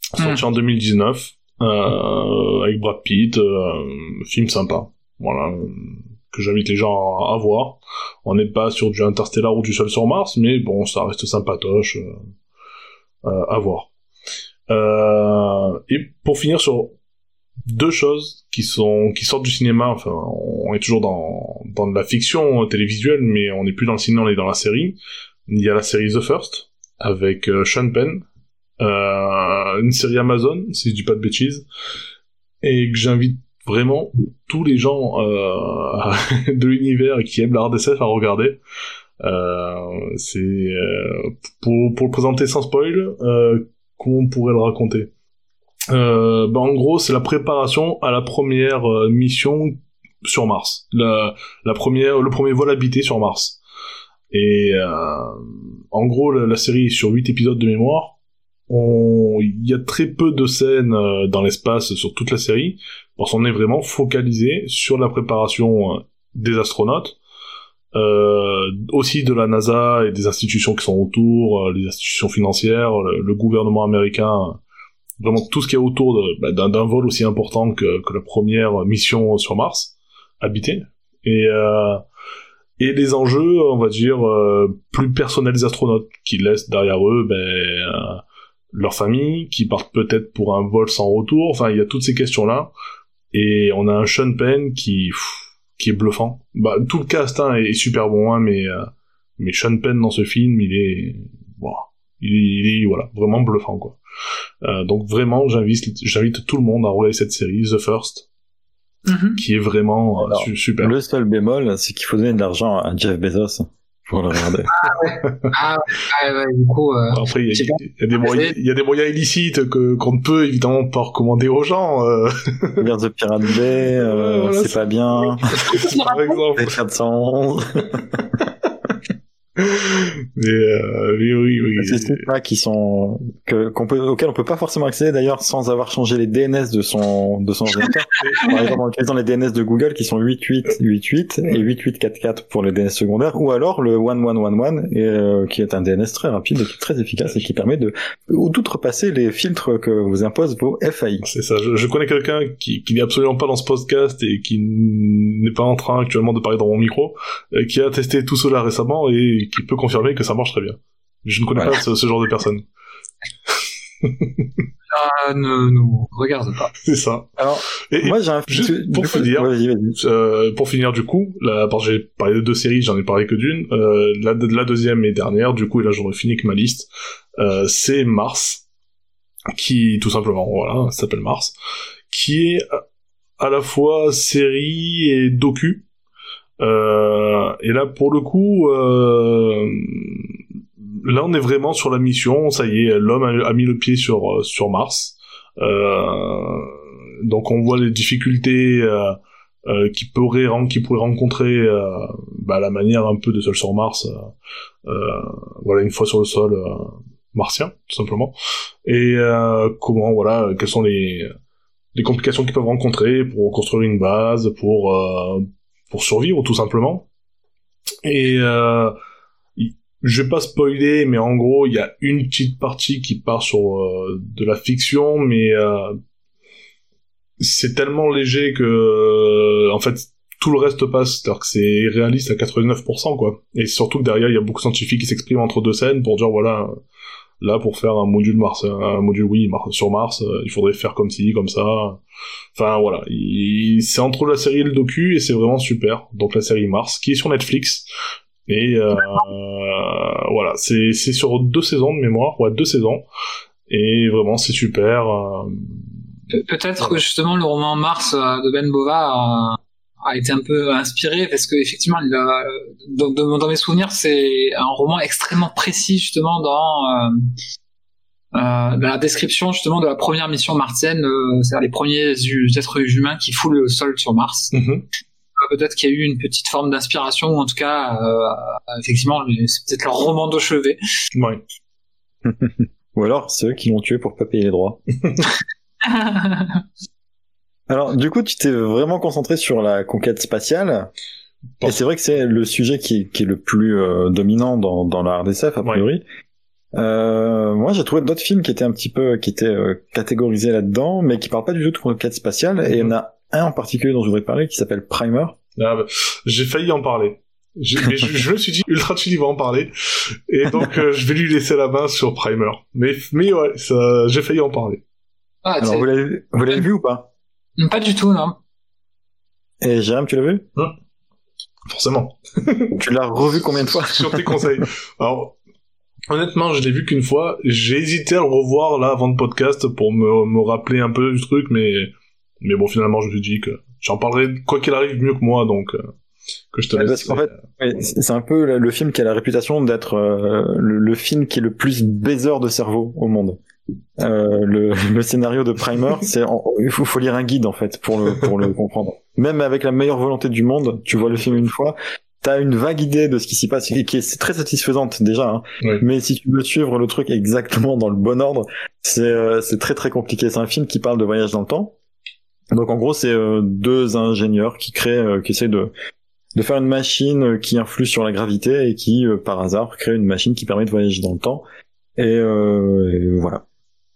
sorti en 2019, euh, avec Brad Pitt, euh, film sympa. Voilà, euh, que j'invite les gens à, voir. On n'est pas sur du Interstellar ou du Seul sur Mars, mais bon, ça reste sympatoche euh, euh, à voir. Euh, et pour finir sur deux choses qui sont qui sortent du cinéma, enfin on est toujours dans dans de la fiction télévisuelle, mais on n'est plus dans le cinéma, on est dans la série. Il y a la série The First avec euh, Sean Penn, euh, une série Amazon, si je dis pas de bêtises, et que j'invite vraiment tous les gens euh, de l'univers qui aiment la RDSF à regarder. Euh, c'est euh, pour pour le présenter sans spoil. Euh, comment on pourrait le raconter euh, bah, En gros, c'est la préparation à la première euh, mission sur Mars, la, la première, le premier vol habité sur Mars. Et euh, en gros, la, la série est sur 8 épisodes de mémoire. On- Il y a très peu de scènes euh, dans l'espace sur toute la série, parce qu'on est vraiment focalisé sur la préparation euh, des astronautes, euh, aussi de la NASA et des institutions qui sont autour, euh, les institutions financières, le, gouvernement américain, vraiment tout ce qui est autour bah, d'un vol aussi important que, que la première mission sur Mars, habité. Et, euh, et les enjeux, on va dire, euh, plus personnels des astronautes, qui laissent derrière eux ben, leur famille, qui partent peut-être pour un vol sans retour, enfin il y a toutes ces questions-là. Et on a un Sean Penn qui... pff, qui est bluffant. Bah, tout le cast hein, est super bon, hein, mais euh, mais Sean Penn dans ce film, il est, voilà, il est, il est voilà, vraiment bluffant quoi. Euh, donc vraiment, j'invite j'invite tout le monde à regarder cette série The First, Mhm. qui est vraiment euh, Alors, su- super. Le seul bémol, c'est qu'il faut donner de l'argent à Jeff Bezos pour le regarder. Ah, ouais, ouais, du coup, euh, Après, il y, y a des moyens, il y a des moyens illicites que qu'on ne peut évidemment pas recommander aux gens. Euh, Regarde The Pirate Bay, euh, Voilà, c'est c'est- pas bien. par exemple. Les 411. Mais, euh, oui, oui, oui. Ces sites-là qui sont, que, qu'on peut, auxquels on peut pas forcément accéder d'ailleurs sans avoir changé les DNS de son, de son. Par exemple, en utilisant les DNS de Google qui sont 8888 et 8844 pour les DNS secondaires, ou alors le 1111 et, euh, qui est un DNS très rapide et qui est très efficace et qui permet de outrepasser les filtres que vous imposent vos FAI. C'est ça. Je, je connais quelqu'un qui, qui n'est absolument pas dans ce podcast et qui n'est pas en train actuellement de parler dans mon micro, euh, qui a testé tout cela récemment et qui peut confirmer que ça marche très bien. Je ne connais Voilà. pas ce, ce genre de personne. ça ne nous regarde pas. C'est ça. Alors, Et, et moi j'ai un juste du pour coup- finir. euh, pour finir du coup, là, parce que j'ai parlé de deux séries, j'en ai parlé que d'une. Euh, la, la deuxième et dernière, du coup, et là j'aurais fini avec ma liste. Euh, c'est Mars, qui tout simplement, voilà, s'appelle Mars, qui est à la fois série et docu. Euh, et là, pour le coup, euh, là, on est vraiment sur la mission. Ça y est, l'homme a, mis le pied sur sur Mars. Euh, donc, on voit les difficultés euh, euh, qui pourrait qui pourrait rencontrer euh, bah, la manière un peu de Seul sur Mars. voilà, une fois sur le sol martien, tout simplement. Et comment, voilà, quelles sont les les complications qu'ils peuvent rencontrer pour construire une base, pour pour survivre tout simplement. Et euh, je vais pas spoiler, mais en gros, il y a une petite partie qui part sur euh, de la fiction, mais euh, c'est tellement léger que, en fait, tout le reste passe. C'est-à-dire que c'est réaliste à 89%, quoi. Et surtout que derrière, il y a beaucoup de scientifiques qui s'expriment entre deux scènes pour dire, voilà, là, pour faire un module Mars, un module, oui, sur Mars, euh, il faudrait faire comme ci, comme ça. Enfin, voilà. C'est entre la série et le docu, et c'est vraiment super. Donc, la série Mars, qui est sur Netflix. Et euh, voilà, c'est sur deux saisons de mémoire, ouais, deux saisons. Et vraiment, c'est super. Euh, Peut-être que justement le roman Mars euh, de Ben Bova a, a été un peu inspiré parce que effectivement, il a, dans, dans, mes souvenirs, c'est un roman extrêmement précis justement dans, euh, euh, dans la description justement de la première mission martienne, euh, c'est-à-dire les premiers êtres humains qui foulent le sol sur Mars. Mm-hmm. Peut-être qu'il y a eu une petite forme d'inspiration, ou en tout cas, effectivement, c'est peut-être leur roman de chevet. Ouais. ou alors ceux qui l'ont tué pour pas payer les droits. Alors, du coup, tu t'es vraiment concentré sur la conquête spatiale. Et c'est vrai que c'est le sujet qui, qui, est le plus euh, dominant dans, dans la RDCF, a priori. Ouais. Euh, moi, j'ai trouvé d'autres films qui étaient un petit peu, qui étaient euh, catégorisés là-dedans, mais qui parlent pas du tout de conquête spatiale. Mm -hmm. Et il y en a un en particulier dont je voudrais parler qui s'appelle Primer. Ah, bah, j'ai failli en parler. Mais je, je, me suis dit, Ultra il va en parler. Et donc, euh, je vais lui laisser la main sur Primer. Mais, mais ouais, j'ai failli en parler. Ah, Alors, vous l'avez vu ou pas? Pas du tout, non. Et Jérôme, tu l'as vu? Hum. Forcément. tu l'as revu combien de fois? Sur tes conseils. Alors, honnêtement, je l'ai vu qu'une fois. J'ai hésité à le revoir là avant le podcast pour me, me rappeler un peu du truc, mais mais bon, finalement, je me suis dit que j'en parlerai quoi qu'il arrive mieux que moi, donc euh, que je te laisse. Parce qu'en fait, ouais, c'est un peu le film qui a la réputation d'être euh, le, le, film qui est le plus baiser de cerveau au monde. Euh, le, le, scénario de Primer, c'est il faut, faut, lire un guide en fait pour le pour le comprendre. Même avec la meilleure volonté du monde, tu vois le film une fois, t'as une vague idée de ce qui s'y passe, qui est très satisfaisante déjà. Hein. Oui. Mais si tu veux suivre le truc exactement dans le bon ordre, c'est euh, c'est très très compliqué. C'est un film qui parle de voyage dans le temps. Donc en gros, c'est euh, deux ingénieurs qui créent, euh, qui essaient de de faire une machine qui influe sur la gravité et qui, par hasard, crée une machine qui permet de voyager dans le temps. Et, et voilà.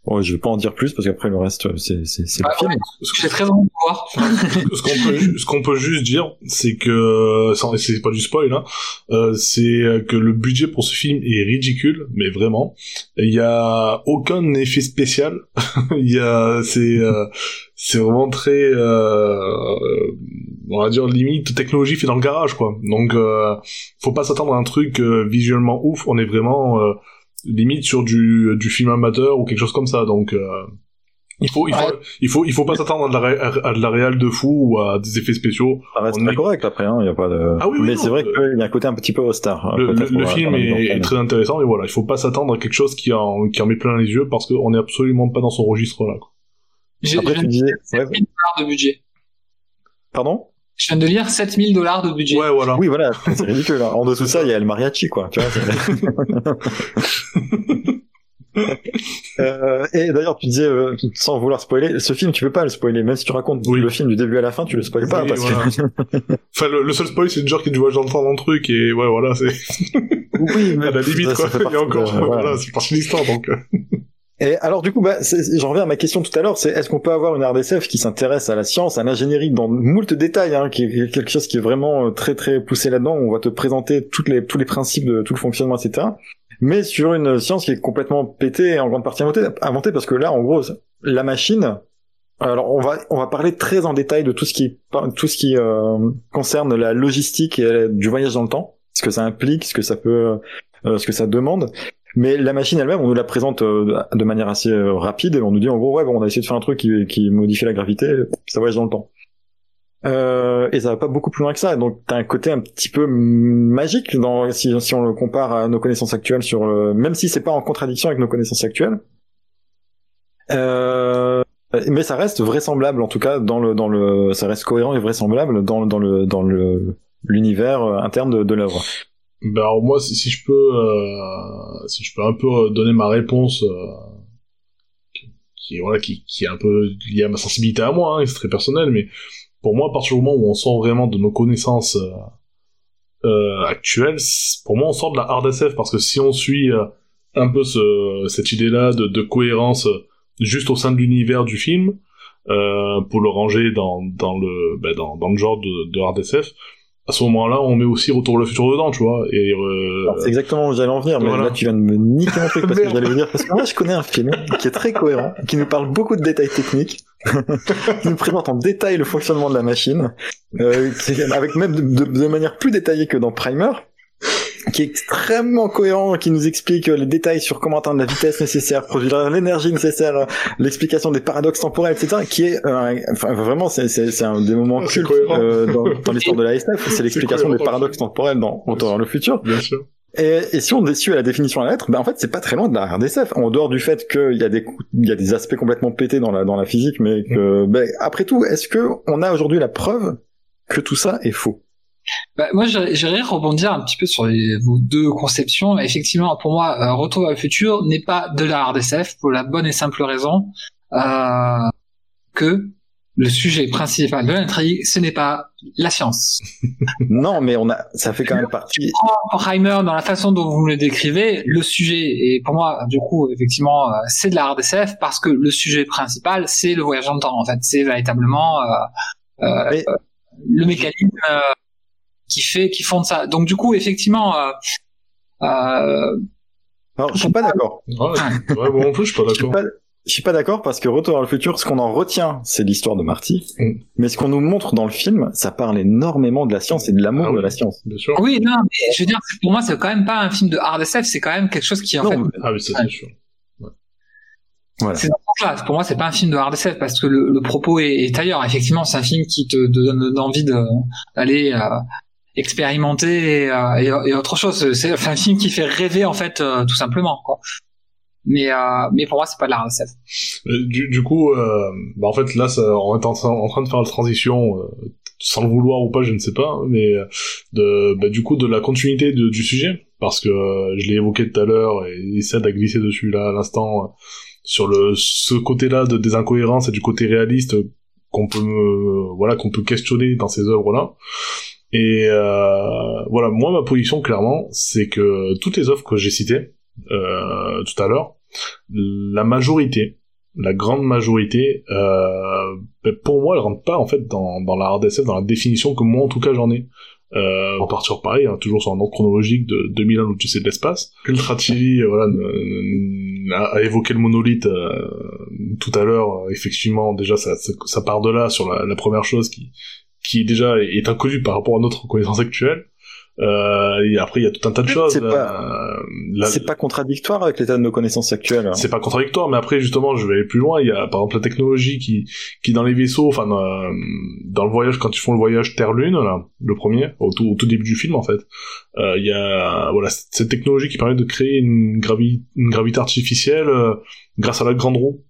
Bon, je vais pas en dire plus parce qu'après le reste c'est c'est c'est ah, le film. C'est très bon de voir. ce qu'on peut ce qu'on peut juste dire c'est que c'est pas du spoil hein, euh, c'est que le budget pour ce film est ridicule mais vraiment il y a aucun effet spécial il y a c'est euh, c'est vraiment très euh, on va dire limite technologie fait dans le garage quoi donc euh, faut pas s'attendre à un truc euh, visuellement ouf on est vraiment euh, limite sur du, du film amateur ou quelque chose comme ça donc euh, il faut il faut, ouais. il faut il faut pas s'attendre à de la ré, à de la réal de fou ou à des effets spéciaux ça reste très est... correct après hein, il y a pas de ah oui, oui, mais c'est vrai qu'il y a un côté un petit peu star le, le, le film est, est, très intéressant mais voilà il faut pas s'attendre à quelque chose qui en qui en met plein les yeux parce qu'on est absolument pas dans son registre là après tu disais ouais. de budget pardon? Je viens de lire 7000 dollars de budget. Ouais, voilà. Oui, voilà, c'est ridicule. Hein. En dessous de ça, il y a le mariachi, quoi. Tu vois, euh, et d'ailleurs, tu disais, euh, sans vouloir spoiler, ce film, tu peux pas le spoiler, même si tu racontes oui. le film du début à la fin, tu le spoiles pas. Oui, parce voilà. que... enfin, le, le, seul spoil, c'est genre qu'il doit j'entends dans le truc, et ouais, voilà, c'est. oui, mais. à la limite, quoi. Ça il y a encore, de... voilà, c'est parti de l'histoire, donc. Et alors du coup, bah, j'en reviens à ma question tout à l'heure, c'est est-ce qu'on peut avoir une RDCF qui s'intéresse à la science, à l'ingénierie dans moult détails, hein, qui est quelque chose qui est vraiment très très poussé là-dedans. On va te présenter toutes les, tous les principes de tout le fonctionnement, etc. Mais sur une science qui est complètement pétée et en grande partie inventée, inventée parce que là, en gros, la machine. Alors on va on va parler très en détail de tout ce qui tout ce qui euh, concerne la logistique et du voyage dans le temps, ce que ça implique, ce que ça peut, euh, ce que ça demande. Mais la machine elle-même, on nous la présente euh, de manière assez euh, rapide et on nous dit en gros ouais bon on a essayé de faire un truc qui, qui modifie la gravité, ça voyage dans le temps. Euh, et ça va pas beaucoup plus loin que ça. Donc t'as un côté un petit peu magique si, on le compare à nos connaissances actuelles sur le, même si c'est pas en contradiction avec nos connaissances actuelles. Euh, mais ça reste vraisemblable en tout cas dans le dans le ça reste cohérent et vraisemblable dans dans le dans le l'univers interne de, l'œuvre. Ben alors moi si, je peux euh, si je peux un peu donner ma réponse euh, qui voilà qui qui est un peu liée à ma sensibilité à moi hein, c'est très personnel mais pour moi, à partir du moment où on sort vraiment de nos connaissances euh, euh actuelles, pour moi, on sort de la hard SF parce que si on suit euh, un peu ce, cette idée-là de, de, cohérence euh, juste au sein de l'univers du film, pour le ranger dans, dans le ben, dans, dans, le genre de, de hard SF, à ce moment-là, on met aussi Retour vers le futur dedans, tu vois. Et euh... c'est exactement où j'allais en venir, mais là tu viens de me niquer truc parce que j'allais dire parce que moi je connais un film qui est très cohérent, qui nous parle beaucoup de détails techniques, qui nous présente en détail le fonctionnement de la machine, euh, avec même de, de, de, manière plus détaillée que dans Primer qui est extrêmement cohérent, qui nous explique les détails sur comment atteindre la vitesse nécessaire, produire l'énergie nécessaire, l'explication des paradoxes temporels, etc. Qui est, euh, enfin, vraiment, c'est, un des moments cultes euh, dans, dans l'histoire de la SF. C'est l'explication des paradoxes temporels dans le futur. Bien sûr. Et, et, si on déçue à la définition à la lettre, ben en fait c'est pas très loin de la RDSF. En dehors du fait qu'il y a des il y a des aspects complètement pétés dans la dans la physique, mais que ben, après tout, est-ce que on a aujourd'hui la preuve que tout ça est faux? Bah, moi, j'aimerais rebondir un petit peu sur les, vos deux conceptions. Effectivement, pour moi, euh, Retour vers le futur n'est pas de la RDSF pour la bonne et simple raison euh, que le sujet principal de l'intrigue, ce n'est pas la science. non, mais on a, ça fait quand même partie. Heimer, dans la façon dont vous le décrivez, le sujet, et pour moi, du coup, effectivement, euh, c'est de la RDSF parce que le sujet principal, c'est le voyage dans le temps. En fait, c'est véritablement euh, euh, le mécanisme qui fait, qui fonde ça. Donc du coup, effectivement, euh, euh, alors, je suis pas d'accord. Ouais, ouais, bon, en plus, je suis pas d'accord. Je suis pas d'accord parce que Retour vers le futur, ce qu'on en retient, c'est l'histoire de Marty. Mm. Mais ce qu'on nous montre dans le film, ça parle énormément de la science et de l'amour ah, oui, de la science. Bien sûr. Oui, non, mais je veux dire, pour moi, c'est quand même pas un film de hard SF, c'est quand même quelque chose qui en non, fait. Mais... Ah oui, c'est sûr. Voilà. C'est pour moi, c'est pas un film de hard SF parce que le, le propos est, est, ailleurs. Effectivement, c'est un film qui te, te donne envie d'aller euh, expérimenté et, euh, et, autre chose. C'est un film qui fait rêver en fait, euh, tout simplement. Quoi. Mais euh, mais pour moi, c'est pas de la RSF. Du, du coup, euh, bah en fait là, on est en, train de faire la transition, euh, sans le vouloir ou pas, je ne sais pas, mais de bah, du coup de la continuité du sujet, parce que je l'ai évoqué tout à l'heure et ça a glissé dessus là à l'instant sur le ce côté-là de des incohérences et du côté réaliste qu'on peut voilà qu'on peut questionner dans ces œuvres là. Et euh, voilà, moi ma position clairement, c'est que toutes les offres que j'ai citées euh, tout à l'heure, la majorité, la grande majorité, euh, ben, pour moi, elles rentrent pas en fait dans, dans la RDSF, dans la définition que moi en tout cas j'en ai. Euh, on part sur pareil, hein, toujours sur un ordre chronologique de 2001 l'Odyssée de l'espace. Ultra TV, voilà, a, évoqué le monolithe euh, tout à l'heure. Effectivement, déjà, ça, ça, ça, part de là sur la, la première chose qui, qui déjà est inconnu par rapport à notre connaissance actuelle. Euh, et après, il y a tout un tas de choses. C'est pas, euh, c'est pas contradictoire avec l'état de nos connaissances actuelles. Hein. C'est pas contradictoire, mais après, justement, je vais aller plus loin. Il y a, par exemple, la technologie qui, qui dans les vaisseaux, enfin, dans, dans le voyage, quand ils font le voyage Terre-Lune, là, le premier, au tout, au tout début du film, en fait, euh, il y a, voilà, cette technologie qui permet de créer une, gravi une gravité artificielle euh, grâce à la grande roue.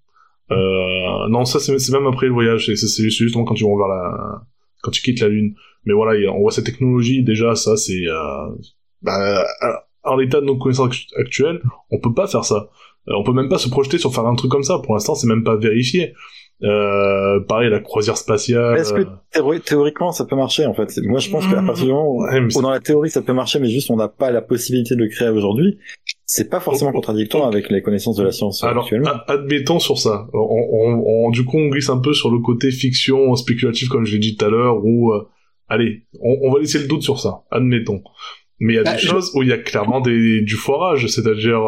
Euh, non, ça, c'est même après le voyage. C'est justement quand ils vont vers la, quand tu quittes la Lune. Mais voilà, on voit cette technologie, déjà, ça, c'est... Euh, bah, en l'état de nos connaissances actuelles, on peut pas faire ça. Euh, on peut même pas se projeter sur faire un truc comme ça. Pour l'instant, c'est même pas vérifié. Euh, pareil, la croisière spatiale. Est-ce que euh, théoriquement ça peut marcher en fait? Moi, je pense qu'à partir du moment où, dans la théorie ça peut marcher, mais juste on n'a pas la possibilité de le créer aujourd'hui, c'est pas forcément contradictoire avec les connaissances de la science Alors, actuellement. admettons sur ça. On, on, on, du coup, on glisse un peu sur le côté fiction spéculatif, comme je l'ai dit tout à l'heure, où euh, allez, on, va laisser le doute sur ça. Admettons. Mais il y a bah, des choses où il y a clairement des, du forage, c'est-à-dire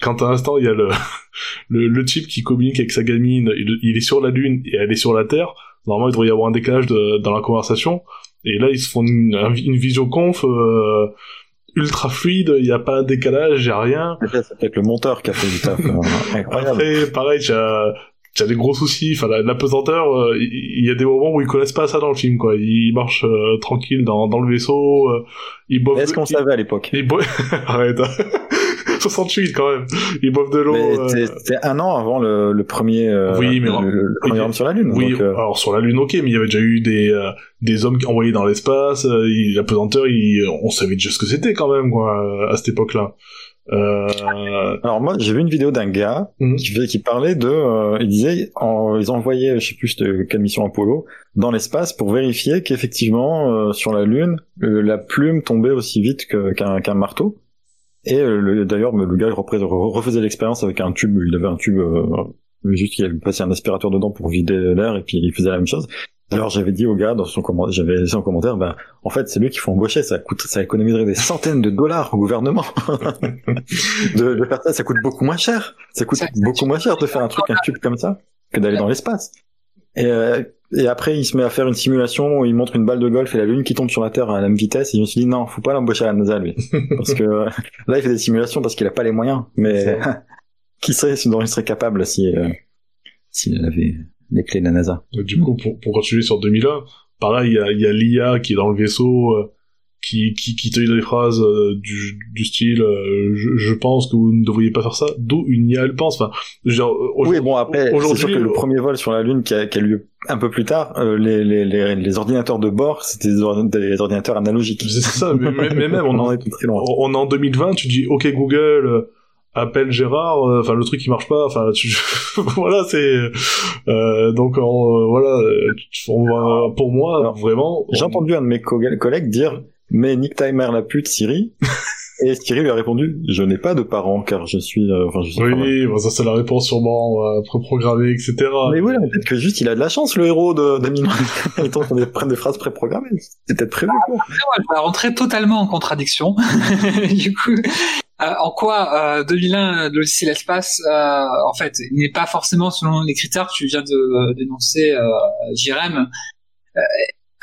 quand à l'instant il y a le, le, le type qui communique avec sa gamine, il, il, est sur la lune et elle est sur la Terre, normalement il devrait y avoir un décalage de, dans la conversation, et là ils se font une, une visioconf euh, ultra fluide, il n'y a pas un décalage, il n'y a rien. C'est peut-être le monteur qui a fait du taf. Après, pareil, y a des gros soucis. Enfin, la, la pesanteur, euh, il y, a des moments où ils connaissent pas ça dans le film, quoi. Ils marchent euh, tranquille dans, dans le vaisseau. Euh, ils boivent. Est-ce qu'on savait à l'époque? Arrête. 68 quand même. Ils boivent de l'eau. Euh, c'était- C'était un an avant le, le premier, euh, Oui, mais- le, le premier homme sur la Lune. Oui, donc, euh, alors sur la Lune, ok, mais il y avait déjà eu des euh, des hommes envoyés dans l'espace. euh, la pesanteur, il- on savait déjà ce que c'était quand même, quoi, à cette époque-là. Euh, Alors moi, j'ai vu une vidéo d'un gars qui, fait- qui parlait de, euh, il disait, en, ils envoyaient, je sais plus de quelle mission Apollo, dans l'espace pour vérifier qu'effectivement euh, sur la Lune, euh, la plume tombait aussi vite qu'un qu'un marteau. Et euh, le- d'ailleurs, le gars refaisait l'expérience avec un tube. Il avait un tube, euh, juste qu'il avait passé un aspirateur dedans pour vider l'air et puis il faisait la même chose. Alors j'avais dit au gars dans son commentaire, j'avais laissé en commentaire, ben en fait c'est lui qu'il faut embaucher, ça coûte, ça économiserait des centaines de dollars au gouvernement. de, de faire ça, ça coûte beaucoup moins cher. Ça coûte Ça- beaucoup moins cher de faire un truc, un tube comme ça, que d'aller dans l'espace. Et, euh, et après, il se met à faire une simulation où il montre une balle de golf et la lune qui tombe sur la Terre à la même vitesse. Et je me suis dit, non, faut pas l'embaucher à la NASA, lui. Parce que euh, là, il fait des simulations parce qu'il a pas les moyens. Mais qui serait ce dont il serait capable si, euh, s'il avait les clés de la NASA du coup, pour, pour continuer sur 2001, pareil, il y a, il y a l'IA qui est dans le vaisseau, euh, qui, qui, qui te dit des phrases euh, du, du style euh, je, je pense que vous ne devriez pas faire ça, d'où une IA elle pense. Enfin, euh, Oui, aujourd'hui- bon, après, c'est sûr que le euh, premier vol sur la Lune qui a, qui a lieu un peu plus tard, euh, les, les, les, les ordinateurs de bord, c'était des, or- des ordinateurs analogiques. C'est ça, mais, mais- mais même, on on en est très loin. on est en 2020, tu dis, ok Google, euh, appelle Gérard, euh, enfin le truc qui marche pas, enfin tu... voilà c'est euh, donc euh, voilà, on va- pour moi Alors, vraiment. J'ai entendu un de mes co- collègues dire mais Nick Timer la pute Siri et Siri lui a répondu je n'ai pas de parents car je suis euh, enfin je suis Oui, bon, ça c'est la réponse sûrement euh, préprogrammée, etc. mais oui peut-être que juste il a de la chance le héros de, de Minois étant qu'on prenne des phrases préprogrammées c'est peut-être prévu quoi. Moi, je vais rentrer totalement en contradiction. du coup, euh, en quoi euh, 2001 de l'Odyssée de l'espace, euh, en fait, n'est pas forcément selon les critères que tu viens de euh, dénoncer, euh, Jirem, euh,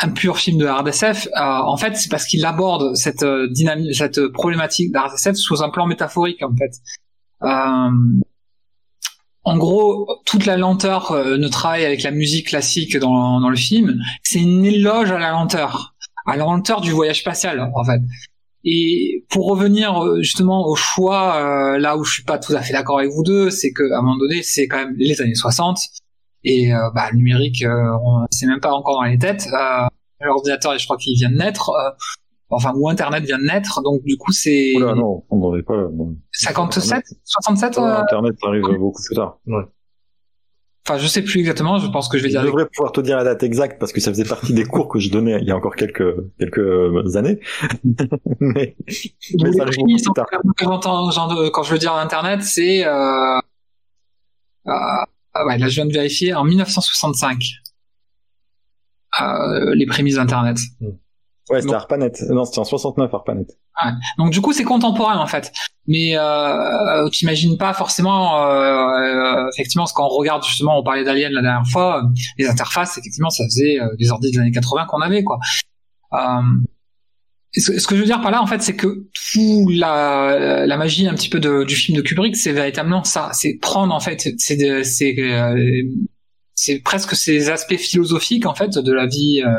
un pur film de hard SF. Euh, en fait, c'est parce qu'il aborde cette euh, dynamique, cette problématique de hard SF sous un plan métaphorique, en fait. Euh, en gros, toute la lenteur euh, ne travaille avec la musique classique dans, dans le film. C'est une éloge à la lenteur, à la lenteur du voyage spatial, en fait. Et pour revenir euh, justement au choix, euh, là où je suis pas tout à fait d'accord avec vous deux, c'est que à un moment donné, c'est quand même les années 60 et euh, bah, le numérique, euh, on- c'est même pas encore dans les têtes. Euh, L'ordinateur, je crois qu'il vient de naître, euh, enfin ou Internet vient de naître, donc du coup c'est Oula non on n'en est pas bon. 57, 67. euh, Internet arrive beaucoup plus tard Enfin, je sais plus exactement. Je pense que je vais je dire. devrais pouvoir te dire la date exacte parce que ça faisait partie des cours que je donnais il y a encore quelques quelques années mais, mais ça arrive beaucoup plus tard quand quand je veux dire Internet, c'est euh, euh, ouais, là je viens de vérifier en 1965 euh, les prémices d'Internet. ouais c'était. ARPANET non c'était en 69 ARPANET Donc du coup c'est contemporain en fait, mais euh, t'imagines pas forcément euh, euh, effectivement ce qu'on regarde justement on parlait d'Alien la dernière fois, euh, les interfaces effectivement ça faisait euh, des ordi des années 80 qu'on avait quoi. Ce, que je veux dire par là en fait c'est que tout la, la magie un petit peu de, du film de Kubrick c'est véritablement ça, c'est prendre en fait c'est euh, c'est presque ces aspects philosophiques en fait de la vie. euh,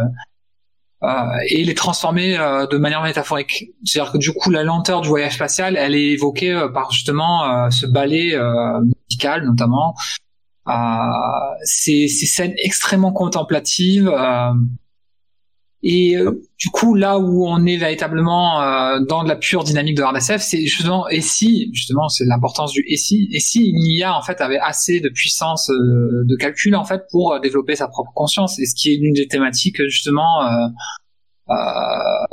euh, et les transformer euh, de manière métaphorique. C'est-à-dire que du coup, la lenteur du voyage spatial, elle est évoquée euh, par justement euh, ce ballet musical, notamment. Ces scènes extrêmement contemplatives. Et euh, du coup, là où on est véritablement euh, dans de la pure dynamique de hard SF, c'est justement et si justement c'est l'importance du et si et si une IA en fait avait assez de puissance euh, de calcul en fait pour développer sa propre conscience et ce qui est l'une des thématiques justement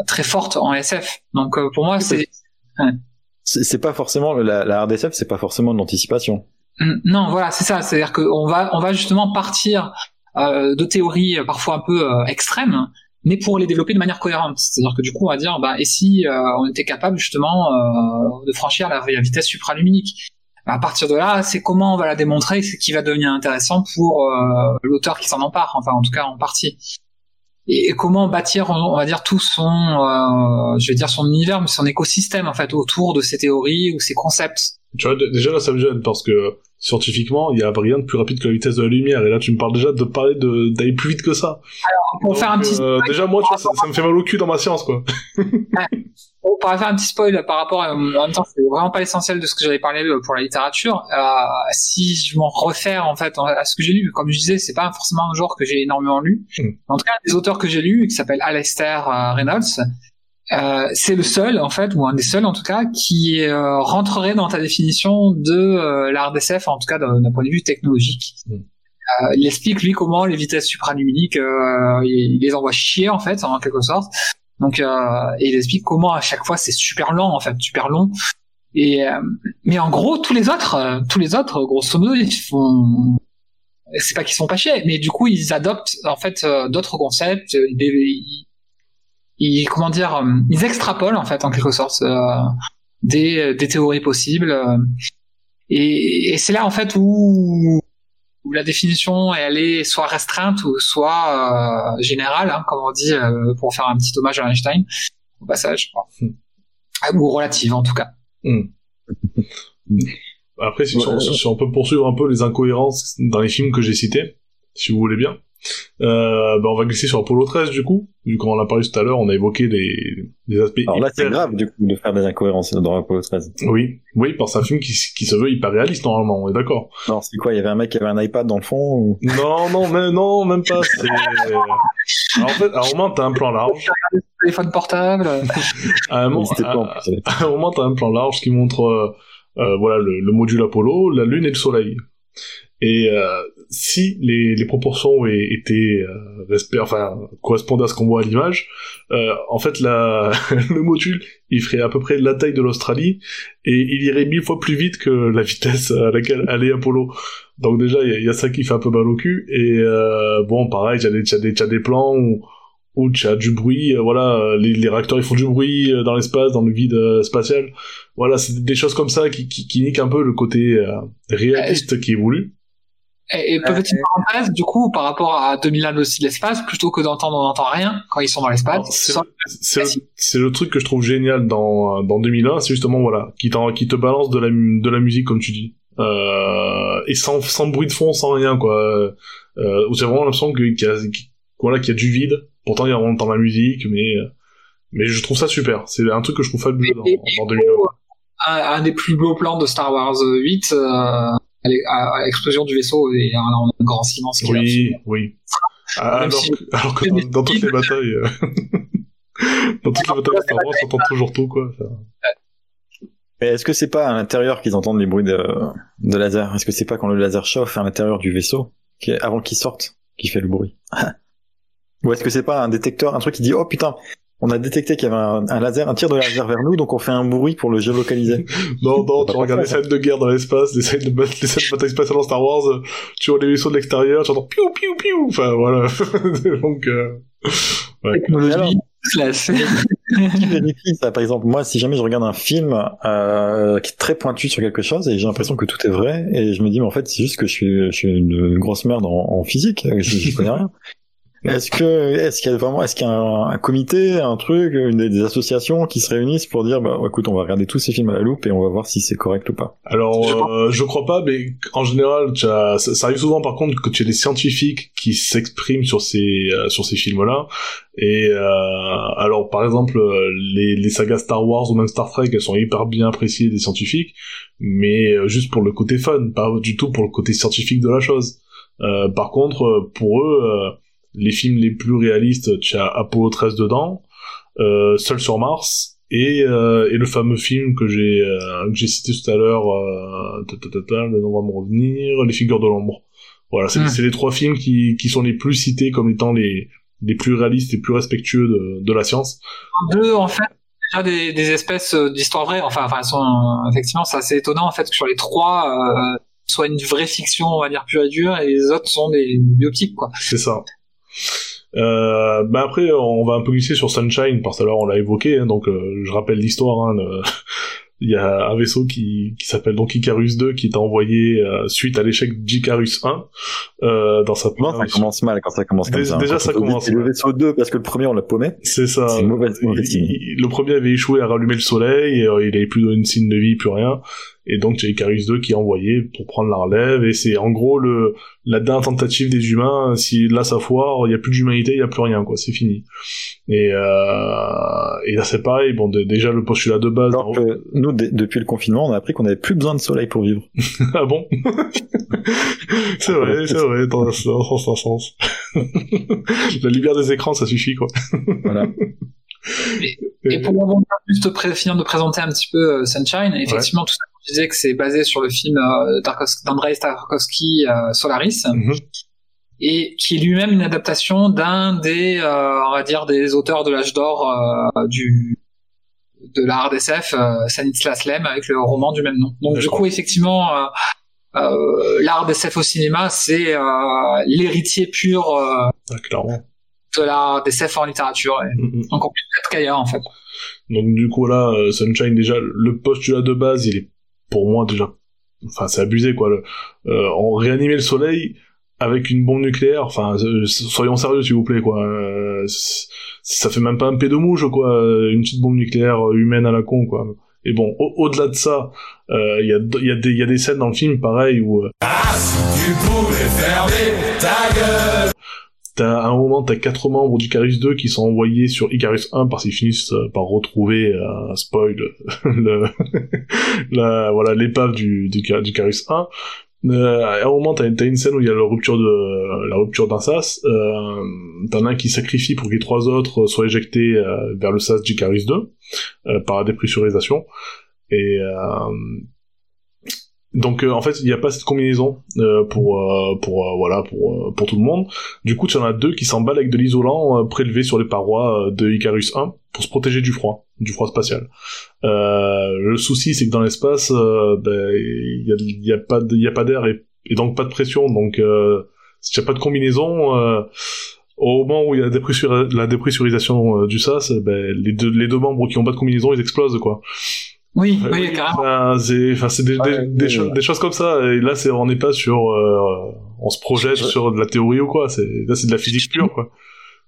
très forte en SF. Donc pour moi c'est c'est pas forcément la, la hard SF c'est pas forcément de l'anticipation Non, voilà, c'est ça. C'est-à-dire qu'on va, on va justement partir euh, de théories parfois un peu euh, extrêmes, mais pour les développer de manière cohérente. C'est-à-dire que du coup, on va dire, bah, et si euh, on était capable justement euh, de franchir la, vitesse supraluminique À partir de là, c'est comment on va la démontrer, c'est qui va devenir intéressant pour euh, l'auteur qui s'en empare, enfin en tout cas en partie. Et, comment bâtir, on va dire, tout son, euh, je vais dire son univers, mais son écosystème en fait autour de ces théories ou ces concepts Tu vois, déjà là, ça me gêne parce que scientifiquement, il y a rien de plus rapide que la vitesse de la lumière. Et là, tu me parles déjà de parler de d'aller plus vite que ça. Alors, pour faire un petit euh, déjà, moi, tu vois, ça, ça, me fait mal au cul dans ma science, quoi. on pourrait faire un petit spoil par rapport, à, en même temps, c'est vraiment pas l'essentiel de ce que j'avais parlé euh, pour la littérature. Euh, si je m'en refère en fait à ce que j'ai lu, comme je disais, c'est pas forcément un genre que j'ai énormément lu. Mm. En tout cas, des auteurs que j'ai lus, qui s'appellent Alastair Reynolds, euh, c'est le seul, en fait, ou un des seuls en tout cas, qui euh, rentrerait dans ta définition de euh, l'art d'SF, en tout cas d'un point de vue technologique. Mm. Euh, il explique lui comment les vitesses supranumériques, il, les envoie chier en fait, en quelque sorte. Donc, et il explique comment à chaque fois c'est super lent en fait, super long. Et mais en gros, tous les autres, tous les autres, grosso modo, ils font c'est pas qu'ils sont pas chier, mais du coup ils adoptent en fait d'autres concepts, ils, ils comment dire, euh, ils extrapolent en fait en quelque sorte euh, des, des théories possibles. Euh, et, et c'est là en fait où, où la définition elle est soit restreinte ou soit euh, générale, hein, comme on dit pour faire un petit hommage à Einstein au passage, hmm. ou relative en tout cas. Hmm. Après, si, si, on peut poursuivre un peu les incohérences dans les films que j'ai cités, si vous voulez bien. Euh, bah on va glisser sur Apollo 13 du coup, vu qu'on en a parlé tout à l'heure, on a évoqué les, les aspects. Alors là, c'est grave du coup de faire des incohérences dans Apollo 13. Oui, oui, parce que c'est un film qui, qui se veut hyper réaliste normalement, on est d'accord. Non, c'est quoi Il y avait un mec qui avait un iPad dans le fond ou... Non, non, mais non, même pas. En fait, à un moment t'as un plan large. Téléphone portable. à un moment, à, un moment t'as un plan large qui montre, euh, euh, voilà, le, le module Apollo, la Lune et le Soleil. Et euh, si les, les proportions étaient euh, respect, enfin correspondaient à ce qu'on voit à l'image, euh, en fait la, le module il ferait à peu près la taille de l'Australie et il irait mille fois plus vite que la vitesse à laquelle allait Apollo. Donc déjà il y, a ça qui fait un peu mal au cul et euh, bon pareil il y a des, y des, des plans où où tu as du bruit, euh, voilà, les, les, réacteurs ils font du bruit euh, dans l'espace, dans le vide spatial. Voilà, c'est des choses comme ça qui, qui, qui niquent un peu le côté réaliste qui est voulu. Et, et petite parenthèse, du coup, par rapport à 2001 aussi l'espace, plutôt que d'entendre on n'entend rien quand ils sont dans l'espace. C'est le, le, truc que je trouve génial dans, dans 2001, c'est justement, voilà, qui, qui te balance de la, de la musique, comme tu dis. Euh, et sans, sans bruit de fond, sans rien, quoi. Euh, c'est vraiment l'impression qu'il y a, voilà, qu'il y a du vide. Pourtant, il y a, entend la musique, mais, mais je trouve ça super. C'est un truc que je trouve fabuleux dans, dans 2001. Un, un, des plus beaux plans de Star Wars 8, euh, à l'explosion du vaisseau et là on a un grand silence. Oui, oui. alors, que, alors, que, dans, toutes les batailles, euh, dans toutes les batailles Star Wars, on entend toujours tout quoi. Mais est-ce que c'est pas à l'intérieur qu'ils entendent les bruits de, de laser? Est-ce que c'est pas quand le laser chauffe à l'intérieur du vaisseau, qui, avant qu'il sorte, qui fait le bruit? Ou est-ce que c'est pas un détecteur, un truc qui dit oh putain, on a détecté qu'il y avait un, laser, un tir de laser vers nous, donc on fait un bruit pour le géolocaliser. non, non, tu regardes les scènes de guerre dans l'espace, les scènes de, les scènes de bataille spatiale dans Star Wars, tu vois les vaisseaux de l'extérieur, tu entends piou piou piou, enfin voilà. donc, euh... ouais. Technologie. qui vérifie ça Par exemple, moi, si jamais je regarde un film euh, qui est très pointu sur quelque chose et j'ai l'impression que tout est vrai, et je me dis, mais en fait, c'est juste que je suis, je suis une grosse merde en, en physique, je, je connais rien. Est-ce que est-ce qu'il y a vraiment est-ce qu'il y a un, comité, un truc, une des, associations qui se réunissent pour dire bah écoute on va regarder tous ces films à la loupe et on va voir si c'est correct ou pas? Alors euh, je crois pas mais en général as, ça, arrive souvent par contre que tu as des scientifiques qui s'expriment sur ces euh, sur ces films là et euh, alors par exemple les, les sagas Star Wars ou même Star Trek elles sont hyper bien appréciées des scientifiques mais euh, juste pour le côté fun pas du tout pour le côté scientifique de la chose. par contre pour eux les films les plus réalistes, tu as Apollo 13 dedans, euh, Seul sur Mars, et, euh, et le fameux film que j'ai euh, que j'ai cité tout à l'heure, euh, le nom va me revenir, Les Figures de l'ombre. Voilà, c'est hmm. les trois films qui, qui sont les plus cités comme étant les, les plus réalistes et plus respectueux de, de la science. Deux, en fait, déjà des, des espèces d'histoires vraies. Enfin, enfin, sont, effectivement, c'est assez étonnant en fait que sur les trois, euh, soit une vraie fiction, on va dire pure et dure, et les autres sont des biopics, quoi. C'est ça. Euh, bah après, on va un peu glisser sur Sunshine, parce que alors on l'a évoqué, hein, donc euh, je rappelle l'histoire. Hein, il y a un vaisseau qui, qui s'appelle donc Icarus 2 qui est envoyé euh, suite à l'échec d'Icarus 1 euh, dans sa non, ça commence mal quand ça commence comme ça. Hein. Déjà ça commence mal. le vaisseau 2 parce que le premier on l'a paumé. C'est ça. C'est mauvais, mauvais le premier avait échoué à rallumer le soleil et euh, il avait plus de signe de vie, plus rien. Et donc tu as Icarus 2 qui est envoyé pour prendre la relève, et c'est en gros le la dernière tentative des humains. Si là ça foire, il y a plus d'humanité, il y a plus rien, quoi. C'est fini. Et euh, et là c'est pareil. Bon, déjà le postulat de base. Alors que nous, depuis le confinement, on a appris qu'on avait plus besoin de soleil pour vivre. ah bon? C'est vrai, c'est vrai, dans un sens, dans un sens. la lumière des écrans, ça suffit, quoi. voilà. Et, pour juste finir de présenter un petit peu euh, Sunshine, effectivement, tout ça, je disais que c'est basé sur le film euh, d'Andrei Tarkovsky, euh, Solaris. Mhm. Et qui est lui-même une adaptation d'un des, on va dire, des auteurs de l'âge d'or du de la RDSF, Stanislas Lem, avec le roman du même nom. Donc du coup, effectivement, euh, l'art SF au cinéma, c'est l'héritier pur ah, de la SF en littérature, et mm-hmm. encore plus qu'ailleurs en fait. Donc du coup là, euh, Sunshine déjà, le postulat de base, il est pour moi déjà, enfin c'est abusé quoi. Le, euh, on réanimait le soleil avec une bombe nucléaire, enfin euh, soyons sérieux s'il vous plaît quoi. Euh, ça fait même pas un de mouche quoi, une petite bombe nucléaire humaine à la con quoi. Et bon, au-delà de ça, il y, a, y, a des, y a des scènes dans le film pareil où... Ah, ta gueule T'as à un moment, t'as quatre membres d'Icarus 2 qui sont envoyés sur Icarus 1 parce qu'ils finissent euh, par retrouver, euh, spoil, le, la, voilà, l'épave du, du, d'Icarus 1. Euh, à un moment, t'as, t'as une scène où il y a la rupture de la rupture d'un sas. Euh, t'en as un qui sacrifie pour que les trois autres soient éjectés euh, vers le sas d'Icarus 2 euh, par la dépressurisation. Et donc euh, en fait, il n'y a pas cette combinaison euh, pour euh, pour voilà pour pour tout le monde. Du coup, tu en as deux qui s'emballent avec de l'isolant prélevé sur les parois de Icarus 1 pour se protéger du froid, du froid spatial. le souci, c'est que dans l'espace, ben, il y, a, a pas y a pas d'air et, donc pas de pression. Donc n'y a pas de combinaison au moment où il y a la, la dépressurisation du sas, ben, les, deux, les deux membres qui ont pas de combinaison, ils explosent, quoi. Oui, oui, carrément. c'est des, des, choses comme ça. Et là, c'est on n'est pas sur, euh, on se projette sur de la théorie ou quoi. C'est là, c'est de la physique pure, quoi.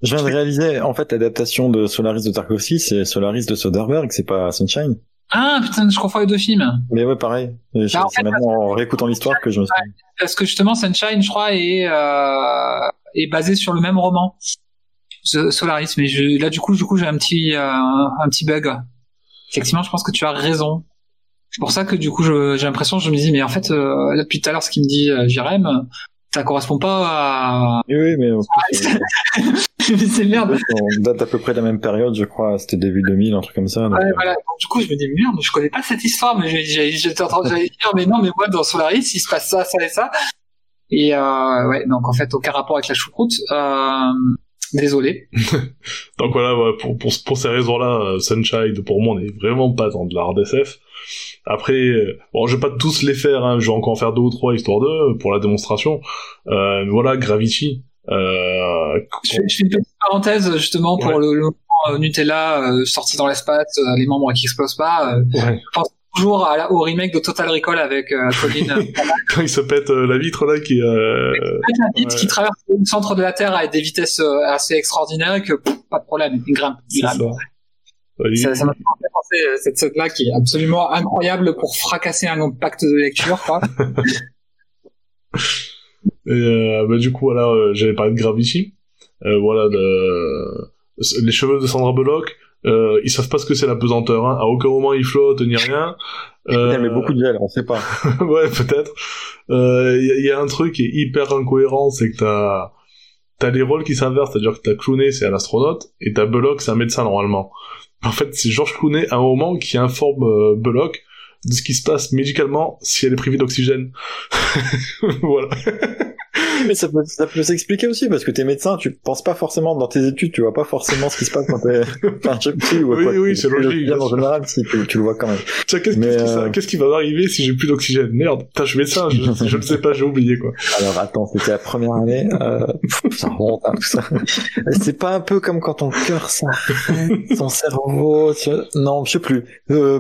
Je viens de réaliser, en fait, l'adaptation de Solaris de Tarkovsky, c'est Solaris de Soderbergh, c'est pas Sunshine. Ah putain, je confonds les deux films. Mais ouais, pareil. Bah, c'est maintenant en réécoutant l'histoire que je me suis. Parce que justement, Sunshine, je crois, est euh, est basé sur le même roman, Solaris. Mais je, là, du coup, du coup, j'ai un petit euh, un petit bug effectivement, je pense que tu as raison. C'est pour ça que du coup, j'ai l'impression, je me dis, mais en fait, euh, depuis tout à l'heure, ce qu'il me dit euh, Jérém, ça correspond pas à. Oui, oui mais. c'est merde. On date à peu près de la même période, je crois. C'était début 2000, un truc comme ça. Ouais, euh. voilà. du coup, je me dis, merde, je connais pas cette histoire, mais j'étais en train de dire, mais non, mais moi, dans Solaris, il se passe ça, ça et ça. Et euh, ouais, donc en fait, aucun rapport avec la choucroute. Euh, Désolé. Donc voilà, pour, pour, pour ces raisons-là, euh, Sunshine, pour moi, on est vraiment pas dans de la hard SF. Après, euh, bon, je vais pas tous les faire, hein, je vais encore en faire deux ou trois histoire de pour la démonstration. Euh, voilà, Gravity. Euh, je, fais, une petite parenthèse justement pour le, le, euh, Nutella sorti dans l'espace, les membres qui explosent pas. Ouais. Je pense toujours à la, au remake de Total Recall avec euh, Colin. Quand il se pète euh, la vitre là qui. Euh... La vitre qui traverse le centre de la Terre avec des vitesses euh, assez extraordinaires que pas de problème, il grimpe. Il grimpe. Ça. Ça, m'a fait penser cette scène-là qui est absolument incroyable pour fracasser un pacte de lecture, quoi. Et euh, bah, du coup, voilà, j'avais parlé de Gravity. Euh, voilà, de... les cheveux de Sandra Bullock. Euh, ils savent pas ce que c'est la pesanteur. Hein. À aucun moment ils flottent ni rien. Euh... mais beaucoup de gel, on sait pas. ouais, peut-être. Il euh, y, y, a un truc qui est hyper incohérent, c'est que t'as t'as les rôles qui s'inversent, c'est-à-dire que t'as Clooney, c'est un astronaute, et t'as Bullock, c'est un médecin normalement. En fait, c'est George Clooney à un moment qui informe euh, Bullock de ce qui se passe médicalement si elle est privée d'oxygène. voilà. mais ça peut, ça peut s'expliquer aussi parce que t'es médecin, tu penses pas forcément dans tes études, tu vois pas forcément ce qui se passe quand t'es, je sais plus, oui, oui, c'est logique. En général, si, tu, tu, le vois quand même. Tiens, qu'est-ce, euh... qu'est-ce qui va m'arriver si j'ai plus d'oxygène? Merde, putain, je suis médecin, je, je ne sais pas, j'ai oublié, quoi. Alors, attends, c'était la première année, euh, ça remonte, hein, tout ça. C'est pas un peu comme quand ton cœur s'arrête, ton cerveau, tu... non, je sais plus. Euh,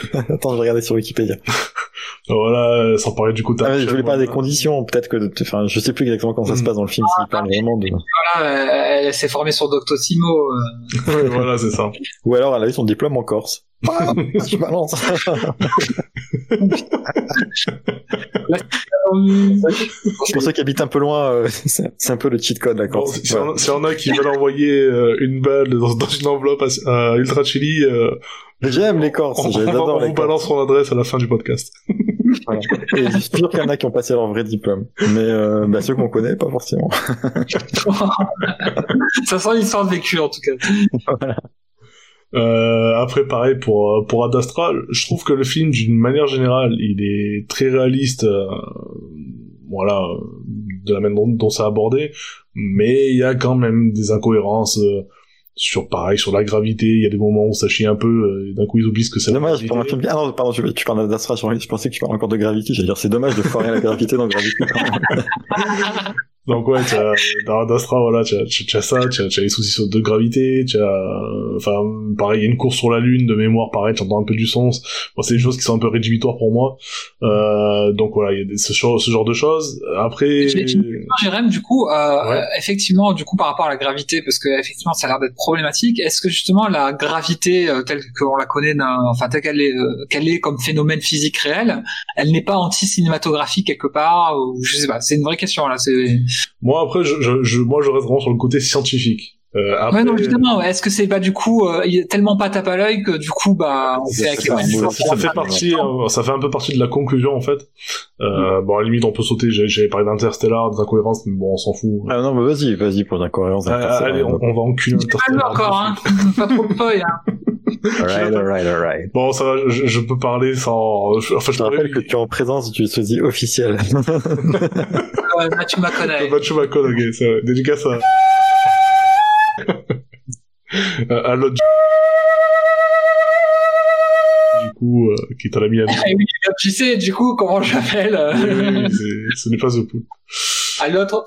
Attends, je vais regarder sur Wikipédia. voilà, sans parler du coup ah, Je voulais parler des conditions, peut-être que, enfin, je sais plus exactement comment ça se passe dans le film, s'il parle vraiment de... Voilà, elle, s'est formée sur Doctissimo. Euh... voilà, c'est ça. Ou alors elle a eu son diplôme en Corse. Ah, je balance. Pour ceux qui habitent un peu loin, euh, c'est un peu le cheat code, d'accord. Bon, si on, si on a qui veulent envoyer euh, une balle dans, dans une enveloppe à, à Ultra Chili, euh, J'aime les Corses, on, on, j'adore on les vous balance son adresse à la fin du podcast. Voilà. Et je suis sûr qu'il y en a qui ont passé leur vrai diplôme. Mais euh, bah, ceux qu'on connaît, pas forcément. ça sent l'histoire de vécu en tout cas. Euh, après, pareil pour euh, pour Ad Astra, je trouve que le film, d'une manière générale, il est très réaliste. euh, voilà, euh, de la manière dont, dont c'est abordé, mais il y a quand même des incohérences. euh, sur pareil sur la gravité il y a des moments où ça chie un peu euh, et d'un coup ils oublient ce que c'est dommage, pour un gravité. film... Ah non, pardon, tu, tu parles d'Astra, je je pensais que tu parlais encore de Gravity. J'allais dire, c'est dommage de foirer la gravité dans Gravity. Donc ouais, tu as, dans voilà, tu as, tu as ça, tu as, tu as les soucis sur- de gravité, tu as, enfin, pareil, il y a une course sur la lune de mémoire, pareil, tu entends un peu du son. Bon, c'est des choses qui sont un peu rédhibitoires pour moi. Euh, donc voilà, il y a des, ce, genre- ce genre de choses. Après, Jérém, du coup, euh, Ouais. effectivement, du coup, par rapport à la gravité, parce que effectivement, ça a l'air d'être problématique. Est-ce que justement la gravité euh, telle qu'on la connaît, enfin telle qu'elle est, euh, qu'elle est comme phénomène physique réel, elle n'est pas anti-cinématographique quelque part ou je sais pas. C'est une vraie question là. C'est. Moi après, je, je, je- moi, je reste vraiment sur le côté scientifique. Euh, après, Ouais, non, justement. ouais. Est-ce que c'est pas du coup, euh, il est tellement pas tape à l'œil que du coup, bah, on C'est fait à ça, quel point ça fait partie, euh, ça fait un peu partie de la conclusion en fait. Euh, Bon, à la limite, on peut sauter. J'ai parlé d'Interstellar, des incohérences, mais bon, on s'en fout. Ah non, mais vas-y, vas-y pour l'incohérence. Ah, allez, on, on va enculer J'ai pas Interstellar. encore, hein. pas trop de feuilles. Hein. Alright, alright, alright. Bon, ça va, je, je peux parler sans. je- Enfin, Je je te rappelle que tu es en présence du sosie officiel. Ouais, Matthew McConaughey. Mathieu McConaughey, c'est vrai. Dédicace à... à à l'autre... Du coup, euh, qui est un ami à nous. Ah oui, tu sais, du coup, comment j'appelle euh, Oui, oui, c'est- Ce n'est pas The Pool. à l'autre.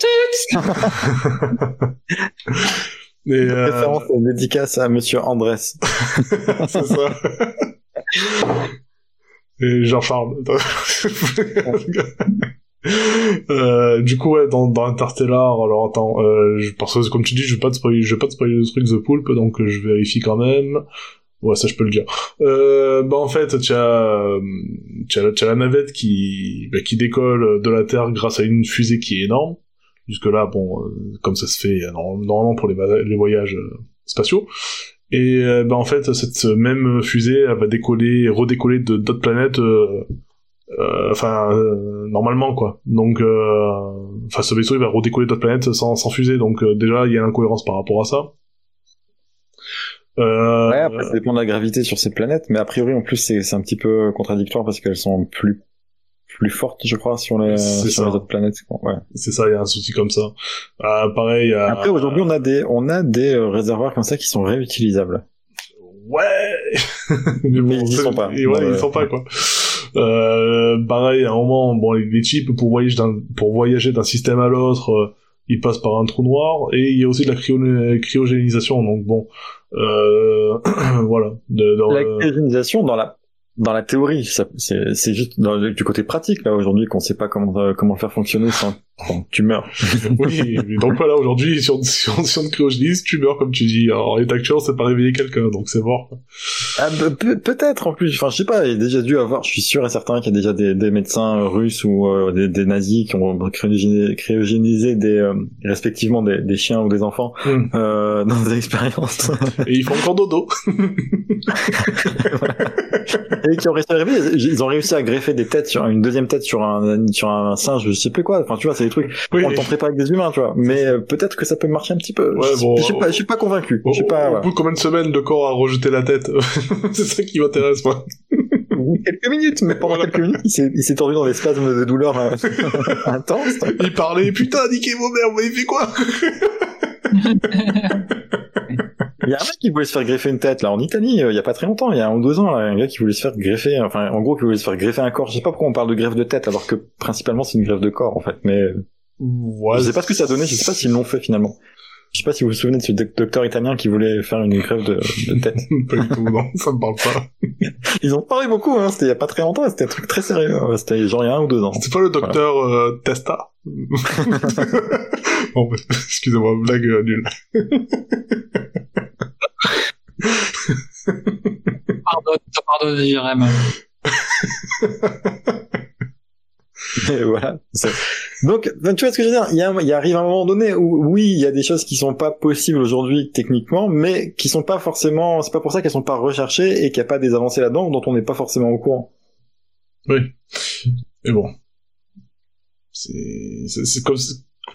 Et, euh, Référence et dédicace à Monsieur Andrés. c'est ça. Et Jean-Charles. Euh, du coup, ouais, dans, dans Interstellar, alors attends, euh, je- parce que comme tu dis, je vais pas te spoiler, je vais pas te spoiler le truc The Pulp, donc euh, je vérifie quand même. Ouais, ça je peux le dire. Euh, bah en fait, tu as, as, as la navette qui, bah, qui décolle de la Terre grâce à une fusée qui est énorme. Jusque là, bon, euh, comme ça se fait euh, normalement pour les, voyages euh, spatiaux. Et euh, bah en fait, cette même fusée, elle va décoller, redécoller de d'autres planètes. euh, euh, enfin, euh, normalement quoi. Donc, enfin, ce vaisseau il va redécoller d'autres planètes sans, sans fusée. Donc déjà, il y a une incohérence par rapport à ça. Ouais, après, ça dépend de la gravité sur ces planètes, mais a priori, en plus, c'est un petit peu contradictoire parce qu'elles sont plus plus fortes, je crois, sur les, sur ça. les autres planètes. Ouais. c'est ça, il y a un souci comme ça. Euh, pareil. euh, Après, aujourd'hui, on a des on a des euh, réservoirs comme ça qui sont réutilisables. Ouais. mais Mais ils c'est- sont pas. et ouais, Bon, ils sont pas quoi. Euh, pareil, à un moment, bon, les, chips pour voyager d'un pour voyager d'un système à l'autre, euh, ils passent par un trou noir et il y a aussi de la cryo- cryogénisation. Donc bon, euh, voilà. De, La cryogénisation dans la dans la théorie, c'est juste du côté pratique là aujourd'hui qu'on sait pas comment euh, comment faire fonctionner sans sans- tu meurs. oui, mais donc voilà, aujourd'hui, si on, si on, si on te cryogénise, tu meurs comme tu dis. Alors, en état actuel, c'est pas réveiller quelqu'un, donc c'est mort. Ah, pe- pe- peut-être en plus. Enfin, je sais pas. Il y a déjà dû avoir. Je suis sûr et certain qu'il y a déjà des, des médecins russes ou euh, des, des nazis qui ont cryogénisé, cryogénisé des euh, respectivement des, des chiens ou des enfants Hmm. euh, dans des expériences Et ils font encore dodo. et qui ont réussi à. Ils ont réussi à greffer des têtes sur une deuxième tête sur un sur un singe. Je sais plus quoi. Enfin, tu vois, c'est des trucs. Oui. On le tenterait pas avec des humains, tu vois. Mais euh, peut-être que ça peut marcher un petit peu. Ouais, je, bon, suis pas, je suis pas convaincu. Au, pas. au voilà. bout de combien de semaines le corps a rejeté la tête C'est ça qui m'intéresse, moi. Quelques minutes, mais pendant quelques minutes, il s'est, tordu dans des spasmes de douleur euh, intenses. Il parlait, putain, niquez vos mères, vous avez fait quoi? Il y a un mec qui voulait se faire greffer une tête là en Italie euh, il y a pas très longtemps, il y a un ou deux ans, là, un gars qui voulait se faire greffer, enfin en gros qui voulait se faire greffer un corps. Je sais pas pourquoi on parle de greffe de tête alors que principalement c'est une greffe de corps en fait. Mais euh, ouais, je sais pas ce que ça a donné, je sais pas s'ils l'ont fait finalement. Je sais pas si vous vous souvenez de ce doc- docteur italien qui voulait faire une greffe de, de tête. Pas du tout, non, ça me parle pas. Ils ont parlé beaucoup, hein, c'était il y a pas très longtemps, c'était un truc très sérieux. hein, C'était genre il y a un ou deux ans. C'est pas le docteur euh, Testa? Bon, bah, excusez-moi, blague euh, nulle. Pardonne, je te pardonne. Et voilà. Donc, tu vois ce que je veux dire il y, a, il arrive un moment donné où, oui, il y a des choses qui sont pas possibles aujourd'hui techniquement, mais qui sont pas forcément. C'est pas pour ça qu'elles sont pas recherchées et qu'il n'y a pas des avancées là-dedans dont on n'est pas forcément au courant. Oui. Mais bon. C'est comme,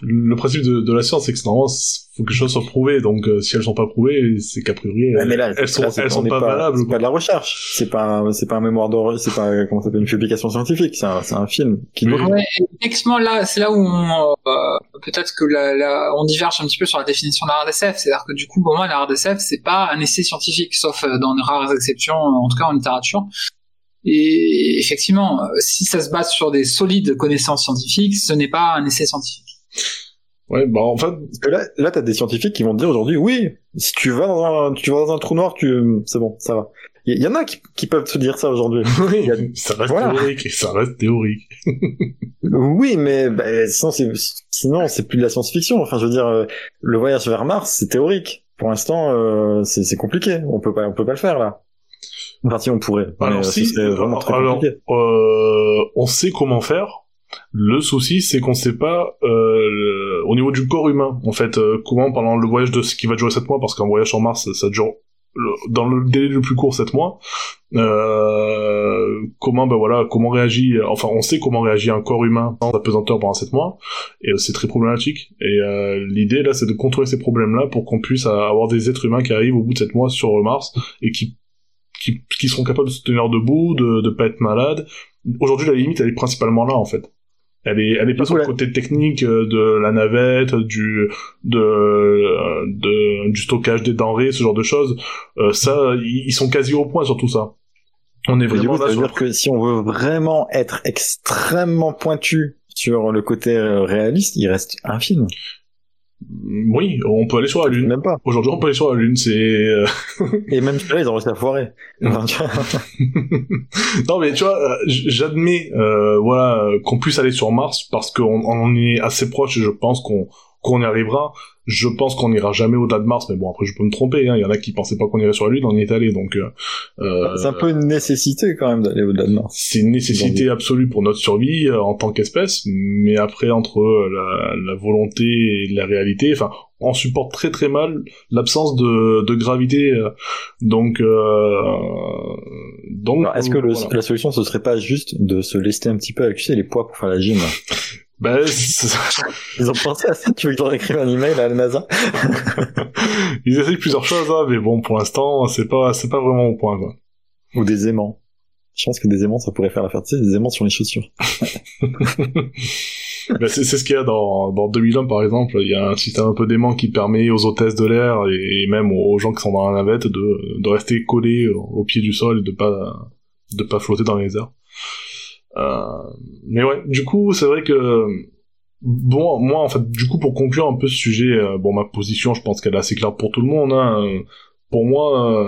le principe de, de la science, c'est que normalement, il faut que les choses soient prouvées. Donc, euh, si elles sont pas prouvées, c'est qu'a priori, elles, mais là, elles sont, là, elles pas, valables. C'est pas de la recherche. C'est pas, un- c'est pas un mémoire de, c'est pas comment ça s'appelle une publication scientifique. C'est un, c'est un film qui Oui. Ouais, effectivement, là, c'est là où on, euh, peut-être que la, la- on diverge un petit peu sur la définition de la RDSF. C'est-à-dire que du coup, pour moi, la RDSF, c'est pas un essai scientifique, sauf euh, dans de rares exceptions, en tout cas en littérature. Et effectivement, euh, si ça se base sur des solides connaissances scientifiques, ce n'est pas un essai scientifique. Ouais, bah, en fait, Parce que là, là, t'as des scientifiques qui vont te dire aujourd'hui, oui, si tu vas dans un, tu vas dans un trou noir, tu, c'est bon, ça va. Il y, y en a qui, qui peuvent te dire ça aujourd'hui. A- ça reste Voilà. théorique, ça reste théorique. Oui, mais bah, sinon, c'est, sinon, c'est plus de la science-fiction. Enfin, je veux dire, euh, le voyage vers Mars, c'est théorique. Pour l'instant, euh, c'est, c'est compliqué. On peut pas, on peut pas le faire là. Enfin, si on pourrait. mais, Alors euh, si, alors, euh, on sait comment faire. Le souci, c'est qu'on sait pas euh, au niveau du corps humain, en fait, euh, comment pendant le voyage de ce qui va durer 7 mois, parce qu'un voyage sur Mars, ça, dure dans le délai le plus court 7 mois. Euh, comment, ben voilà, comment réagit, enfin, on sait comment réagit un corps humain en apesanteur pendant 7 mois, et c'est très problématique. Et euh, l'idée là, c'est de contrôler ces problèmes-là pour qu'on puisse avoir des êtres humains qui arrivent au bout de 7 mois sur Mars et qui qui, qui seront capables de se tenir debout, de, de pas être malades. Aujourd'hui, la limite, elle est principalement là, en fait. Elle est, elle est pas sur le côté technique euh, de la navette, du, de, euh, de, du stockage des denrées, ce genre de choses. Euh, ça, ils sont quasi au point sur tout ça. On est vraiment coup, ça là veut sur dire que si on veut vraiment être extrêmement pointu sur le côté euh, réaliste, il reste un film. Oui, on peut aller sur la Lune. Même pas. Aujourd'hui, on peut aller sur la Lune, c'est... euh, Et même celui-là, ils ont réussi à foirer. Non mais tu vois, euh, j'admets euh, voilà qu'on puisse aller sur Mars parce qu'on on en est assez proche et je pense qu'on qu'on y arrivera. Je pense qu'on n'ira jamais au-delà de Mars, mais bon après je peux me tromper. hein. Il y en a qui pensaient pas qu'on irait sur la Lune, on y est allé donc. euh, euh, c'est un peu une nécessité quand même d'aller au-delà de Mars. c'est une nécessité absolue pour notre survie euh, en tant qu'espèce, mais après entre euh, la, la volonté et la réalité, enfin, on supporte très très mal l'absence de, de gravité, euh, donc euh, donc. Est-ce que le- voilà. la solution, ce serait pas juste de se lester un petit peu avec, tu sais, les poids pour faire la gym? Ben, c'est- Ils ont pensé à ça Tu veux que leur écrive un email à la NASA Ils essayent plusieurs choses, hein, mais bon, pour l'instant, c'est pas, c'est pas vraiment au point, quoi. Ou des aimants Je pense que des aimants, ça pourrait faire l'affaire. Tu sais, des aimants sur les chaussures. Ben, c'est, c'est ce qu'il y a dans, dans 2001, par exemple. Il y a un système un peu dément qui permet aux hôtesses de l'air et, et même aux gens qui sont dans la navette de, de rester collés au, au pied du sol et de pas, de pas flotter dans les airs. Euh, mais ouais, du coup, c'est vrai que, bon, moi, en fait, du coup, pour conclure un peu ce sujet, euh, bon, ma position, je pense qu'elle est assez claire pour tout le monde, hein. Euh, Pour moi,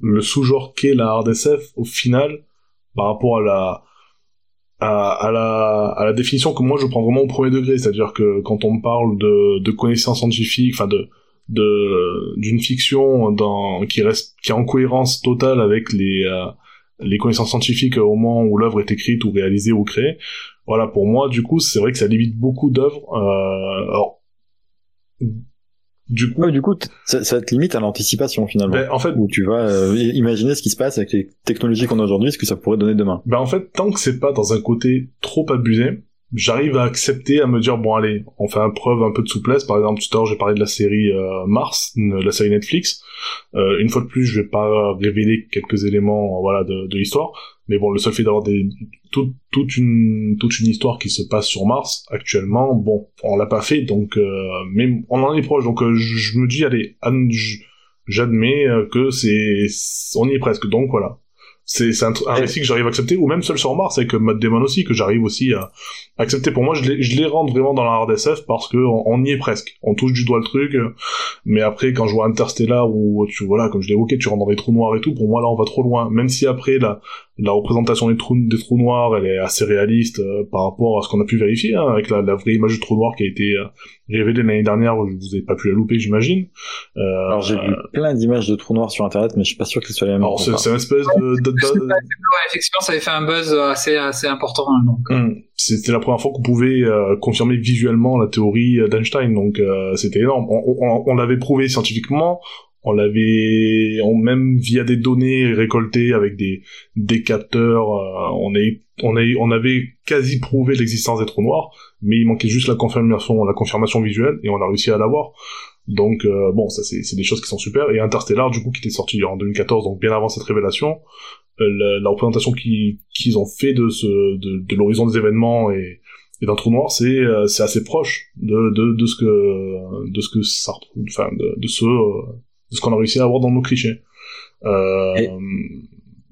le sous-genre qu'est la hard SF, au final, par rapport à la, à, à la, à la définition que moi je prends vraiment au premier degré, c'est-à-dire que quand on me parle de, de connaissances scientifiques, enfin de, de, d'une fiction dans, qui reste, qui est en cohérence totale avec les, euh, les connaissances scientifiques au moment où l'œuvre est écrite ou réalisée ou créée. Voilà, pour moi, du coup, c'est vrai que ça limite beaucoup d'œuvres. Euh, alors, du coup, Ouais, du coup, ça, ça te limite à l'anticipation finalement. ben, en fait, Où tu vas euh, imaginer ce qui se passe avec les technologies qu'on a aujourd'hui, ce que ça pourrait donner demain. Ben en fait, tant que c'est pas dans un côté trop abusé, j'arrive à accepter, à me dire bon allez, on fait un preuve un peu de souplesse. Par exemple, tout à l'heure j'ai parlé de la série euh, Mars, une- la série Netflix. Euh, une fois de plus, je vais pas révéler quelques éléments, voilà, de, de l'histoire. Mais bon, le seul fait d'avoir des toute une toute une histoire qui se passe sur Mars actuellement, bon, on l'a pas fait, donc euh, mais on en est proche. Donc euh, je, me dis allez, j'admets euh, que c'est on y est presque. Donc voilà c'est c'est un, un récit que j'arrive à accepter ou même seul sur Mars avec Matt Damon aussi que j'arrive aussi à accepter. Pour moi je les, je les rentre vraiment dans la hard SF parce que on, on y est presque. On touche du doigt le truc euh, mais après quand je vois Interstellar où tu voilà comme je l'ai évoqué tu rentres dans des trous noirs et tout pour moi là on va trop loin. Même si après la la représentation des trous, des trous noirs, elle est assez réaliste euh, par rapport à ce qu'on a pu vérifier, hein, avec la, la, vraie image du trou noir qui a été euh, révélée l'année dernière, vous n'avez pas pu la louper, j'imagine. Euh, alors j'ai vu plein d'images de trous noirs sur Internet, mais je suis pas sûr que ce soit les mêmes. Alors c'est une espèce de... de, de... Ouais, effectivement, ça avait fait un buzz assez, assez important. Hein, donc. Hum, c'était la première fois qu'on pouvait euh, confirmer visuellement la théorie d'Einstein, donc c'était énorme. On, on, on l'avait prouvé scientifiquement, on l'avait on même via des données récoltées avec des des capteurs euh, on est on est on avait quasi prouvé l'existence des trous noirs mais il manquait juste la confirmation la confirmation visuelle et on a réussi à l'avoir. Donc euh, bon ça c'est des choses qui sont super. Et Interstellar du coup qui était sorti en 2014 donc bien avant cette révélation euh, la, la, représentation qu'ils qu'ils ont fait de ce de, de l'horizon des événements et et d'un trou noir c'est c'est assez proche de, de de ce que de ce que ça enfin de, de ce de ce qu'on a réussi à avoir dans nos clichés. Euh,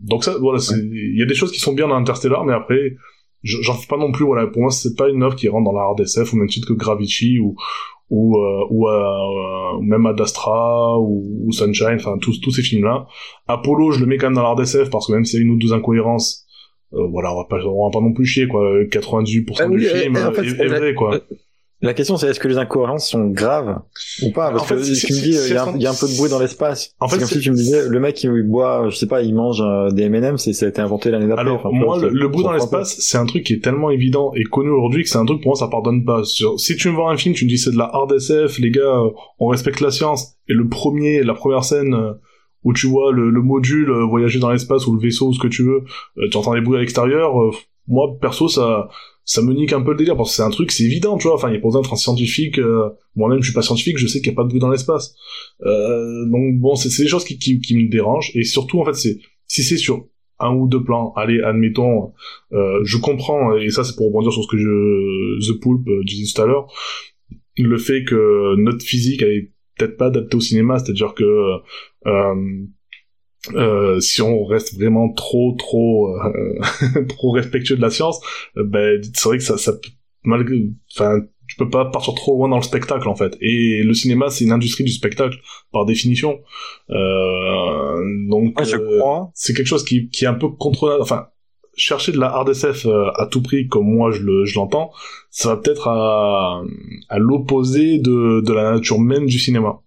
Donc ça, voilà, il y a des choses qui sont bien dans Interstellar, mais après, j'en fais pas non plus. Voilà, pour moi, c'est pas une œuvre qui rentre dans la hard SF au même titre que Gravity ou ou euh, ou, euh, même Ad Astra ou, ou Sunshine, enfin tous tous ces films-là. Apollo, je le mets quand même dans la hard SF parce que même s'il y a une ou deux incohérences, euh, voilà, on va pas on va pas non plus chier quoi. 98% ah du film en fait, est, est, vrai quoi. La question c'est est-ce que les incohérences sont graves ou pas? Parce que tu me dis il y, a un, y, a un peu de bruit dans l'espace. En fait, comme si tu me disais le mec il boit, je sais pas, il mange euh, des M&M, c'est ça a été inventé l'année d'après. Alors moi le, bruit dans l'espace c'est un truc qui est tellement évident et connu aujourd'hui que c'est un truc pour moi ça pardonne pas. Si tu me vois un film, tu me dis c'est de la hard SF, les gars, euh, on respecte la science et le premier, la première scène euh, où tu vois le, le module voyager dans l'espace ou le vaisseau ou ce que tu veux, tu entends des bruits à l'extérieur. moi perso ça ça me nique un peu le délire parce que c'est un truc c'est évident tu vois. Enfin il y a d'être un scientifique euh, moi-même je suis pas scientifique je sais qu'il y a pas de bruit dans l'espace. Euh, donc bon c'est des choses qui, qui, qui, me dérangent et surtout en fait c'est si c'est sur un ou deux plans allez admettons euh, je comprends et ça c'est pour rebondir sur ce que je The Pulp euh, disait tout à l'heure le fait que notre physique est peut-être pas adaptée au cinéma c'est-à-dire que euh, si on reste vraiment trop trop euh, trop respectueux de la science, euh, ben c'est vrai que ça ça malgré enfin tu peux pas partir trop loin dans le spectacle en fait. Et le cinéma c'est une industrie du spectacle par définition. Euh, donc c'est quelque chose qui qui est un peu contre enfin chercher de la hard SF à tout prix comme moi je le je l'entends, ça va peut-être à à l'opposé de de la nature même du cinéma.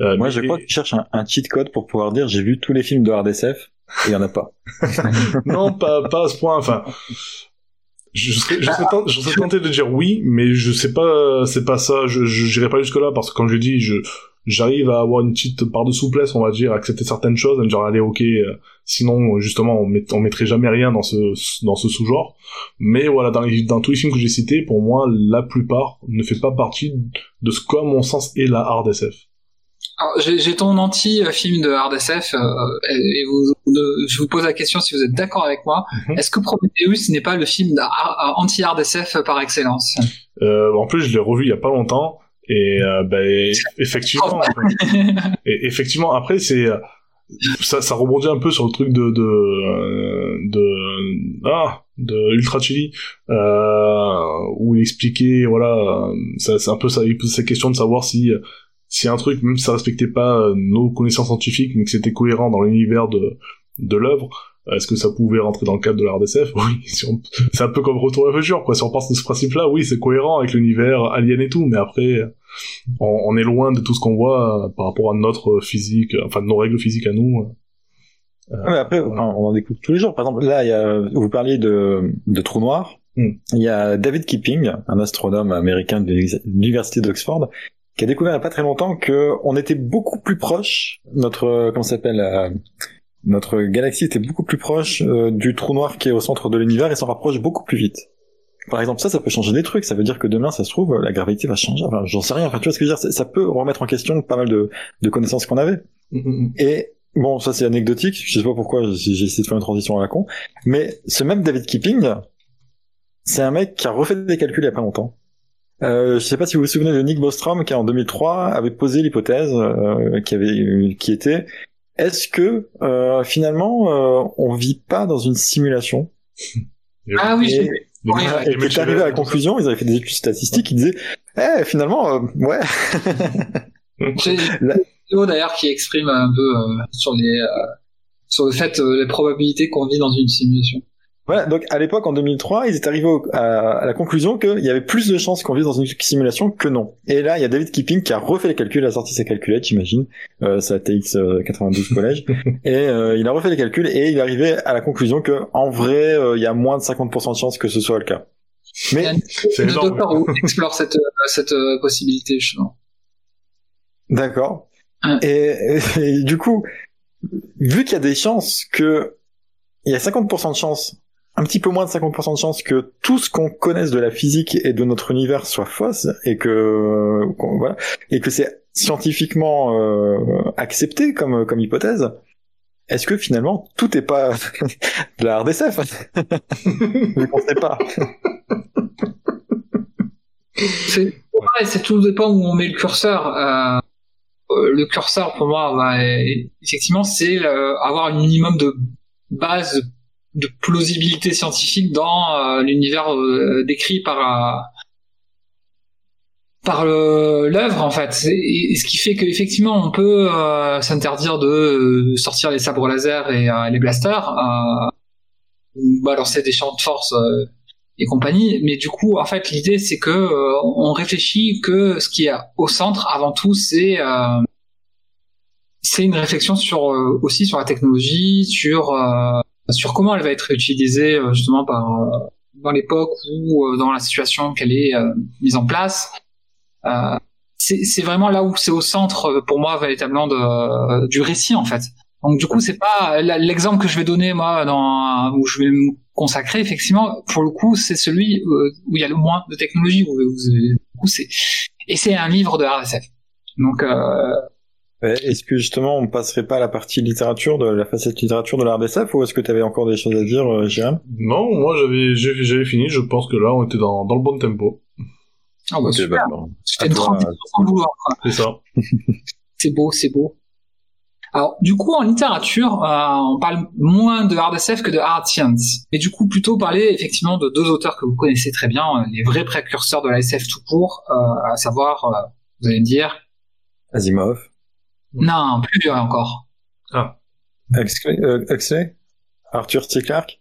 Euh, Moi, je crois que tu cherches un, cheat code pour pouvoir dire j'ai vu tous les films de hard SF et il y en a pas. non, pas, pas à ce point. Enfin, je serais, je serais, tenté, de dire oui, mais je sais pas, c'est pas ça. Je, j'irai pas jusque là parce que comme je dis, je, j'arrive à avoir une petite part de souplesse, on va dire, à accepter certaines choses, à me dire allez ok, euh, sinon justement on, met, on mettrait jamais rien dans ce dans ce sous-genre. Mais voilà, dans, dans tous les films que j'ai cités, pour moi la plupart ne fait pas partie de ce qu'à mon sens est la hard SF. J'ai ton anti-film de hard SF euh, et vous, je vous pose la question si vous êtes d'accord avec moi. Mhm. Est-ce que Prometheus n'est pas le film anti-hard SF par excellence? Euh, En plus, je l'ai revu il y a pas longtemps et euh, ben, effectivement, et, effectivement. Après, c'est ça, ça rebondit un peu sur le truc de de de ah de Ultra Chili euh, où il expliquait voilà c'est un peu ça il pose cette question de savoir si si un truc, même si ça respectait pas euh, nos connaissances scientifiques, mais que c'était cohérent dans l'univers de, de l'œuvre, euh, est-ce que ça pouvait rentrer dans le cadre de la RDSF Oui, c'est un peu comme Retour à futur, quoi. Si on pense de ce principe-là, oui, c'est cohérent avec l'univers alien et tout, mais après, on, est loin de tout ce qu'on voit euh, par rapport à notre physique, enfin, de nos règles physiques à nous. après, on en découvre tous les jours. Par exemple, là, il y a, vous parliez de, de trous noirs. Hmm. Il y a David Keeping, un astronome américain de l'université d'Oxford, qui a découvert il n'y a pas très longtemps que on était beaucoup plus proche, notre comment s'appelle euh, notre galaxie était beaucoup plus proche euh, du trou noir qui est au centre de l'univers et s'en rapproche beaucoup plus vite. Par exemple, ça, ça peut changer des trucs. Ça veut dire que demain, ça se trouve, la gravité va changer. Enfin, j'en sais rien. Enfin, tu vois ce que je veux dire? Ça peut remettre en question pas mal de, de connaissances qu'on avait. Mm-hmm. Et bon, ça c'est anecdotique. Je sais pas pourquoi j'ai essayé de faire une transition à la con. Mais ce même David Keeping, c'est un mec qui a refait des calculs il y a pas longtemps euh, je sais pas si vous vous souvenez de Nick Bostrom qui en 2003 avait posé l'hypothèse euh, qui avait qui était est-ce que euh, finalement euh, on vit pas dans une simulation? Ah oui. Et, et, est arrivé à la conclusion, ils avaient fait des études statistiques, ils disaient eh finalement euh, ouais. Vidéo d'ailleurs qui exprime un peu sur les sur le fait, euh, les probabilités qu'on vit dans une simulation. Voilà, donc à l'époque, en 2003, ils étaient arrivés au- à, à la conclusion qu'il y avait plus de chances qu'on vive dans une simulation que non. Et là, il y a David Kipping qui a refait les calculs, a sorti ses calculettes, j'imagine, euh, sa TX euh, 92 collège, et euh, il a refait les calculs et il est arrivé à la conclusion que en vrai, euh, il y a moins de 50% de chances que ce soit le cas. Mais Le docteur Who explore cette, euh, cette euh, possibilité, justement. D'accord. Hein. Et, et du coup, vu qu'il y a des chances que il y a 50% de chances, un petit peu moins de 50% de chances que tout ce qu'on connaisse de la physique et de notre univers soit fausse et que voilà et que c'est scientifiquement euh, accepté comme comme hypothèse. Est-ce que finalement tout est pas de la vu qu'on sait pas C'est ouais, c'est tout dépend où on met le curseur. Euh, euh, le curseur, pour moi, bah, effectivement, c'est euh, avoir un minimum de base de plausibilité scientifique dans euh, l'univers euh, décrit par euh, par l'œuvre en fait et, ce qui fait qu'effectivement on peut s'interdire de sortir les sabres laser et les blasters euh, balancer des champs de force et compagnie. Mais du coup, en fait, l'idée c'est que on réfléchit que ce qui est au centre, avant tout, c'est c'est une réflexion sur aussi sur la technologie, sur sur comment elle va être utilisée euh, justement par euh, dans l'époque ou euh, dans la situation qu'elle est mise en place. C'est vraiment là où c'est au centre pour moi véritablement de, du récit en fait. Donc du coup c'est pas l'exemple que je vais donner moi dans où je vais me consacrer effectivement pour le coup c'est celui où il y a le moins de technologie où, où- du coup, c'est et c'est un livre de RSF. Donc euh, Est-ce que justement on passerait pas à la partie littérature de la facette littérature de la RDSF ou est-ce que tu avais encore des choses à dire, euh, Jérém? Non, moi j'avais fini. Je pense que là on était dans, dans le bon tempo. ah bah, Ok, super. bah. C'était quoi. C'est ça. C'est beau, c'est beau. Alors, du coup, en littérature, euh, on parle moins de hard SF que de hard science. Et du coup, plutôt parler effectivement de deux auteurs que vous connaissez très bien, euh, les vrais précurseurs de la SF tout court, euh, à savoir, euh, vous allez me dire, Asimov, non, plus vieux encore. Huxley, euh, Huxley Arthur C. Clarke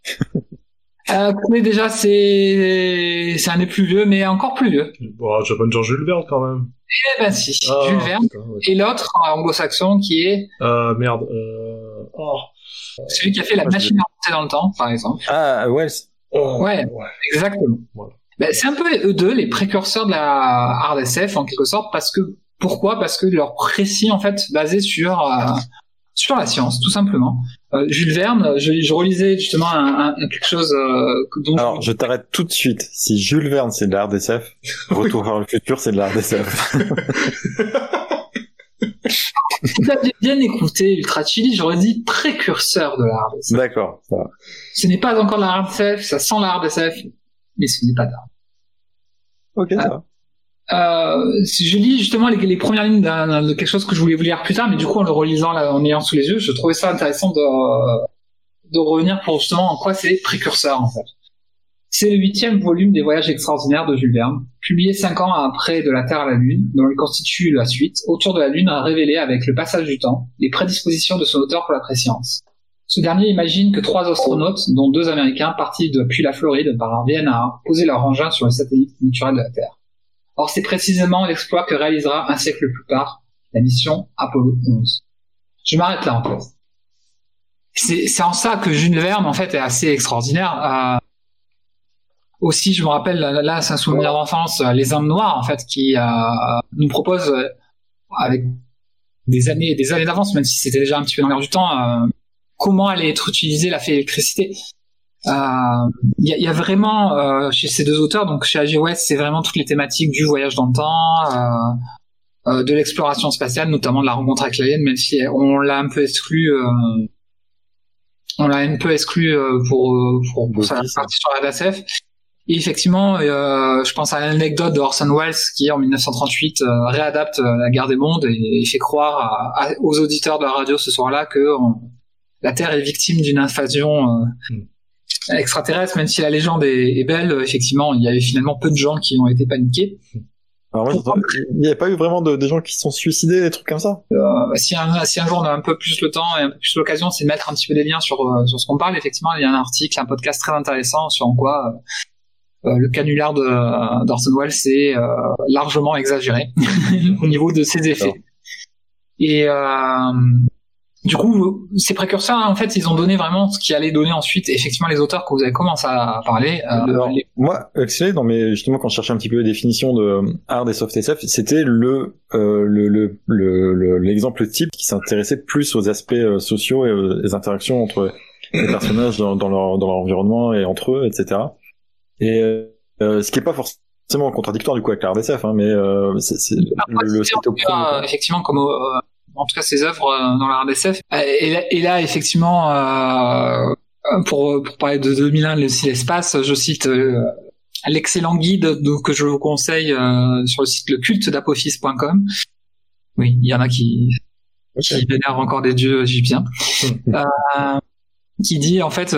Euh, mais déjà, c'est c'est un des plus vieux, mais encore plus vieux. Bon, je vais pas me dire Jules Verne quand même. Eh ben si, Ah, Jules Verne. putain, ouais. Et l'autre, euh, anglo-saxon, qui est Euh, merde. Euh... Oh. celui qui a fait la je machine à remonter dans le temps, par exemple. Ah, Wells. Oh, Ouais. Exactement. Voilà. Ben, c'est un peu eux deux les précurseurs de la hard SF en quelque sorte parce que pourquoi? Parce que leur précis en fait basé sur euh, sur la science tout simplement. Euh, Jules Verne, je, je relisais justement un, un- quelque chose euh, dont Alors, je t'arrête tout de suite. Si Jules Verne c'est de la RDSF, Retour vers le futur c'est de la RDSF. si bien écouté Ultra Chili, j'aurais dit précurseur de la. D'accord, ça va. Ce n'est pas encore de la ça sent la mais ce n'est pas de la Ok, ça va. Euh, je lis justement les, premières lignes d'un- de quelque chose que je voulais vous lire plus tard, mais du coup en le relisant là, en ayant sous les yeux, je trouvais ça intéressant de, de revenir pour justement en quoi c'est précurseur en fait. C'est le huitième volume des Voyages extraordinaires de Jules Verne, publié cinq ans après De la Terre à la Lune, dont il constitue la suite. Autour de la Lune a révélé avec le passage du temps les prédispositions de son auteur pour la préscience. Ce dernier imagine que trois astronautes, dont deux Américains, partis depuis la Floride, parviennent à poser leur engin sur le satellite naturel de la Terre. Or, c'est précisément l'exploit que réalisera un siècle plus tard la mission Apollo 11. Je m'arrête là, en fait. C'est, en ça que Jules Verne, en fait, est assez extraordinaire. Euh, aussi, je me rappelle, là, c'est un souvenir d'enfance, euh, Les Indes Noires, en fait, qui euh, nous propose, euh, avec des années des années d'avance, même si c'était déjà un petit peu dans l'air du temps, euh, comment allait être utilisée la électricité. Il y, a, y, a, vraiment euh, chez ces deux auteurs, donc chez A.G. West, c'est vraiment toutes les thématiques du voyage dans le temps, euh, euh, de l'exploration spatiale, notamment de la rencontre avec l'alien, même si on l'a un peu exclu, euh, on l'a un peu exclu euh, pour pour, pour sa partie sur la DSF. Et effectivement, euh, je pense à l'anecdote de Orson Welles qui, en 1938, euh, réadapte La Guerre des Mondes et, et fait croire à, à, aux auditeurs de la radio ce soir-là que on, la Terre est victime d'une invasion mm extraterrestre, même si la légende est, est, belle, effectivement, il y avait finalement peu de gens qui ont été paniqués. Alors il n'y a pas eu vraiment de, des gens qui se sont suicidés, des trucs comme ça euh, si, un, si un jour on a un peu plus le temps et un peu plus l'occasion, c'est de mettre un petit peu des liens sur, euh, sur ce qu'on parle. Effectivement, il y a un article, un podcast très intéressant sur en quoi euh, le canular d'Orson Welles est largement exagéré au niveau de ses effets. Et du coup, ces précurseurs, en fait, ils ont donné vraiment ce qui allait donner ensuite, effectivement, les auteurs que vous avez commencé à parler. Euh, Moi, excellent, dans mes, justement, quand je cherchais un petit peu la définition de hard et soft SF, c'était le, euh, le, le, l'exemple type qui s'intéressait plus aux aspects euh, sociaux et aux interactions entre les personnages dans, dans, leur, dans leur environnement et entre eux, etc. Et euh, ce qui est pas forcément contradictoire du coup avec l'hard SF, hein, mais euh, c'est, le, le, effectivement, comme en tout cas ses œuvres euh, dans la RDSF. Euh, et, là, effectivement, euh, pour, pour parler de 2001, l'espace, je cite l'excellent guide que je vous conseille sur le site le culte d'apophis.com. Oui, il y en a qui, qui vénèrent encore des dieux égyptiens. euh, qui dit en fait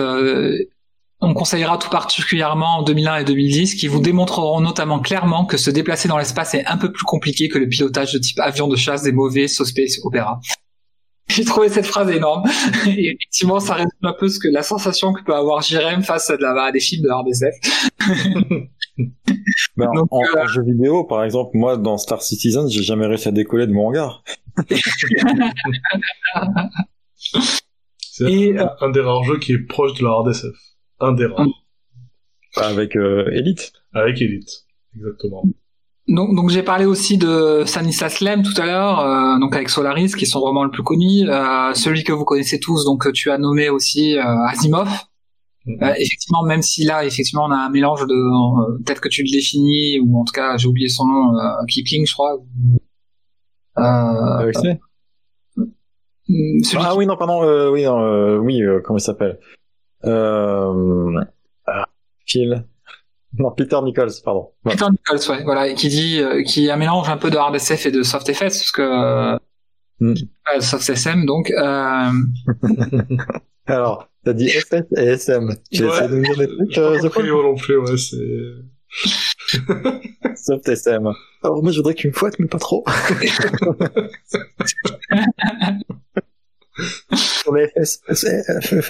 on conseillera tout particulièrement en 2001 et 2010 qui vous démontreront notamment clairement que se déplacer dans l'espace est un peu plus compliqué que le pilotage de type avion de chasse des mauvais space opéra. J'ai trouvé cette phrase énorme. Et effectivement, ça résume un peu ce que la sensation que peut avoir Jérém face à, à, des films de RDSF. ben, en, euh, jeu vidéo, par exemple, moi, dans Star Citizen, j'ai jamais réussi à décoller de mon hangar. C'est un, un des rares jeux qui est proche de la RDSF un des rares. Avec euh, Elite Avec Elite, exactement. Donc, donc j'ai parlé aussi de Stanislas Lem tout à l'heure, euh, donc avec Solaris, qui sont vraiment le plus connu. Euh, celui que vous connaissez tous, donc tu as nommé aussi euh, Asimov. Mm-hmm. effectivement, même si là, effectivement, on a un mélange de, peut-être que tu le définis, ou en tout cas, j'ai oublié son nom, Kipling, je crois. Euh, ah oui, non, pardon, oui, oui, comment il s'appelle? Euh, ah, Phil. Non, Peter Nichols, pardon. Peter Nichols, ouais, voilà, qui dit, euh, qui a un mélange un peu de hard SF et de soft FS, parce que mm. euh, soft SM, donc. Euh... Alors, t'as dit FS et SM. Tu ouais. essaies de me dire des trucs, euh, non plus, ouais, c'est. soft SM. Alors moi, je voudrais me fouettes, mais pas trop. il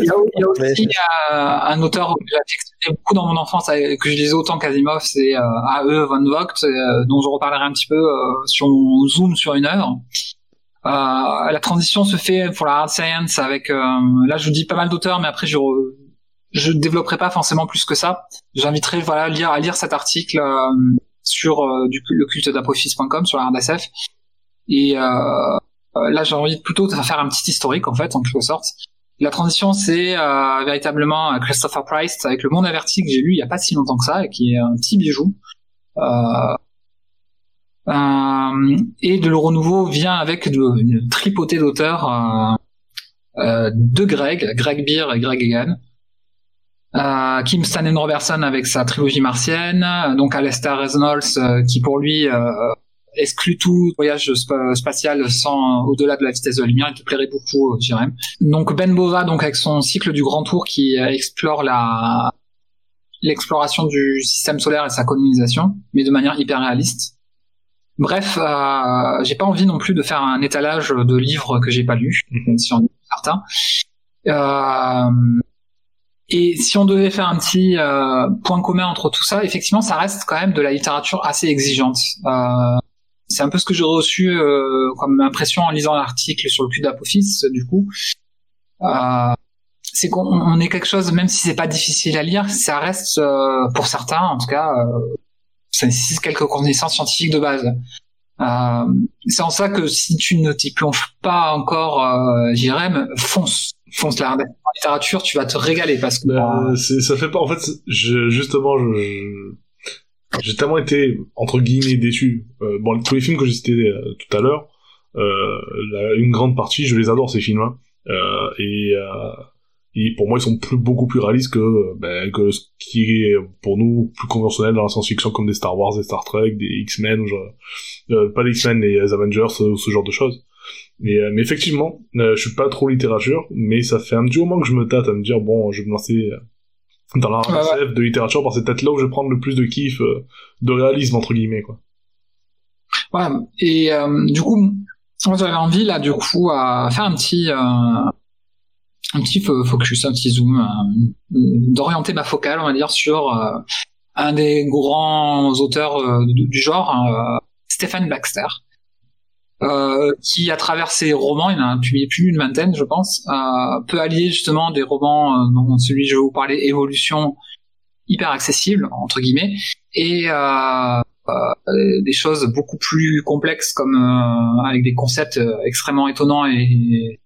y a, aussi un auteur que j'ai beaucoup dans mon enfance, que je lisais autant qu'Asimov, c'est euh, A.E. Von Vogt, euh, dont je reparlerai un petit peu euh, si on zoom sur une œuvre. Euh, la transition se fait pour la hard science avec, là je vous dis pas mal d'auteurs, mais après je je développerai pas forcément plus que ça. J'inviterai voilà à lire, à lire cet article sur du, le culte d'apophis.com sur la RDSF et euh, euh, là, j'ai envie plutôt de faire un petit historique, en fait, en quelque sorte. La transition, c'est euh, véritablement Christopher Price avec Le Monde Averti que j'ai lu il y a pas si longtemps que ça, et qui est un petit bijou. Euh, euh, et de le renouveau vient avec une tripotée d'auteurs euh, de Greg, Greg Beer et Greg Egan. Euh, Kim Stanley Robertson avec sa trilogie martienne, donc Alastair Reynolds qui pour lui exclut tout voyage spatial sans au-delà de la vitesse de la lumière, il te plairait beaucoup, euh, Jérém. Donc Ben Bova, donc avec son cycle du Grand Tour qui euh, explore la l'exploration du système solaire et sa colonisation, mais de manière hyper réaliste. Bref, euh, j'ai pas envie non plus de faire un étalage de livres que j'ai pas lus, mm si on certains. Euh, et si on devait faire un petit euh, point commun entre tout ça, effectivement, ça reste quand même de la littérature assez exigeante. Euh, c'est un peu ce que j'ai reçu euh, comme impression en lisant l'article sur le cul d'Apophis, du coup. Euh, c'est qu'on est quelque chose, même si c'est pas difficile à lire, ça reste, euh, pour certains en tout cas, euh, ça nécessite quelques connaissances scientifiques de base. Euh, c'est en ça que si tu ne t'y plonges pas encore, euh, Jérém, fonce, fonce la littérature, tu vas te régaler parce que. Ben, ça fait pas. En fait, je, justement, je, j'ai tellement été entre guillemets déçu. Euh, bon, tous les films que j'ai cités euh, tout à l'heure, euh, une grande partie, je les adore ces films-là. Euh, et, euh, et, pour moi, ils sont plus, beaucoup plus réalistes que, ben, que ce qui est pour nous plus conventionnel dans la science-fiction, comme des Star Wars, des Star Trek, des X-Men, pas les X-Men, les Avengers, ce, ce genre de choses. Mais, mais effectivement, je suis pas trop littérature, mais ça fait un petit moment que je me tâte à me dire bon, je vais me lancer dans la de littérature parce que c'est peut-être là où je vais prendre le plus de kiff euh, de réalisme entre guillemets quoi Voilà. Et euh, du coup, moi j'avais envie là, du coup, à faire un petit, euh, un petit focus, un petit zoom, d'orienter ma focale, on va dire, sur un des grands auteurs du genre, Stephen Baxter. Euh, qui, à travers ses romans, il en a publié plus d'une vingtaine, je pense, euh, peut allier justement des romans euh, dont celui je vais vous parler, Évolution, hyper accessible entre guillemets, et des choses beaucoup plus complexes comme avec des concepts extrêmement étonnants et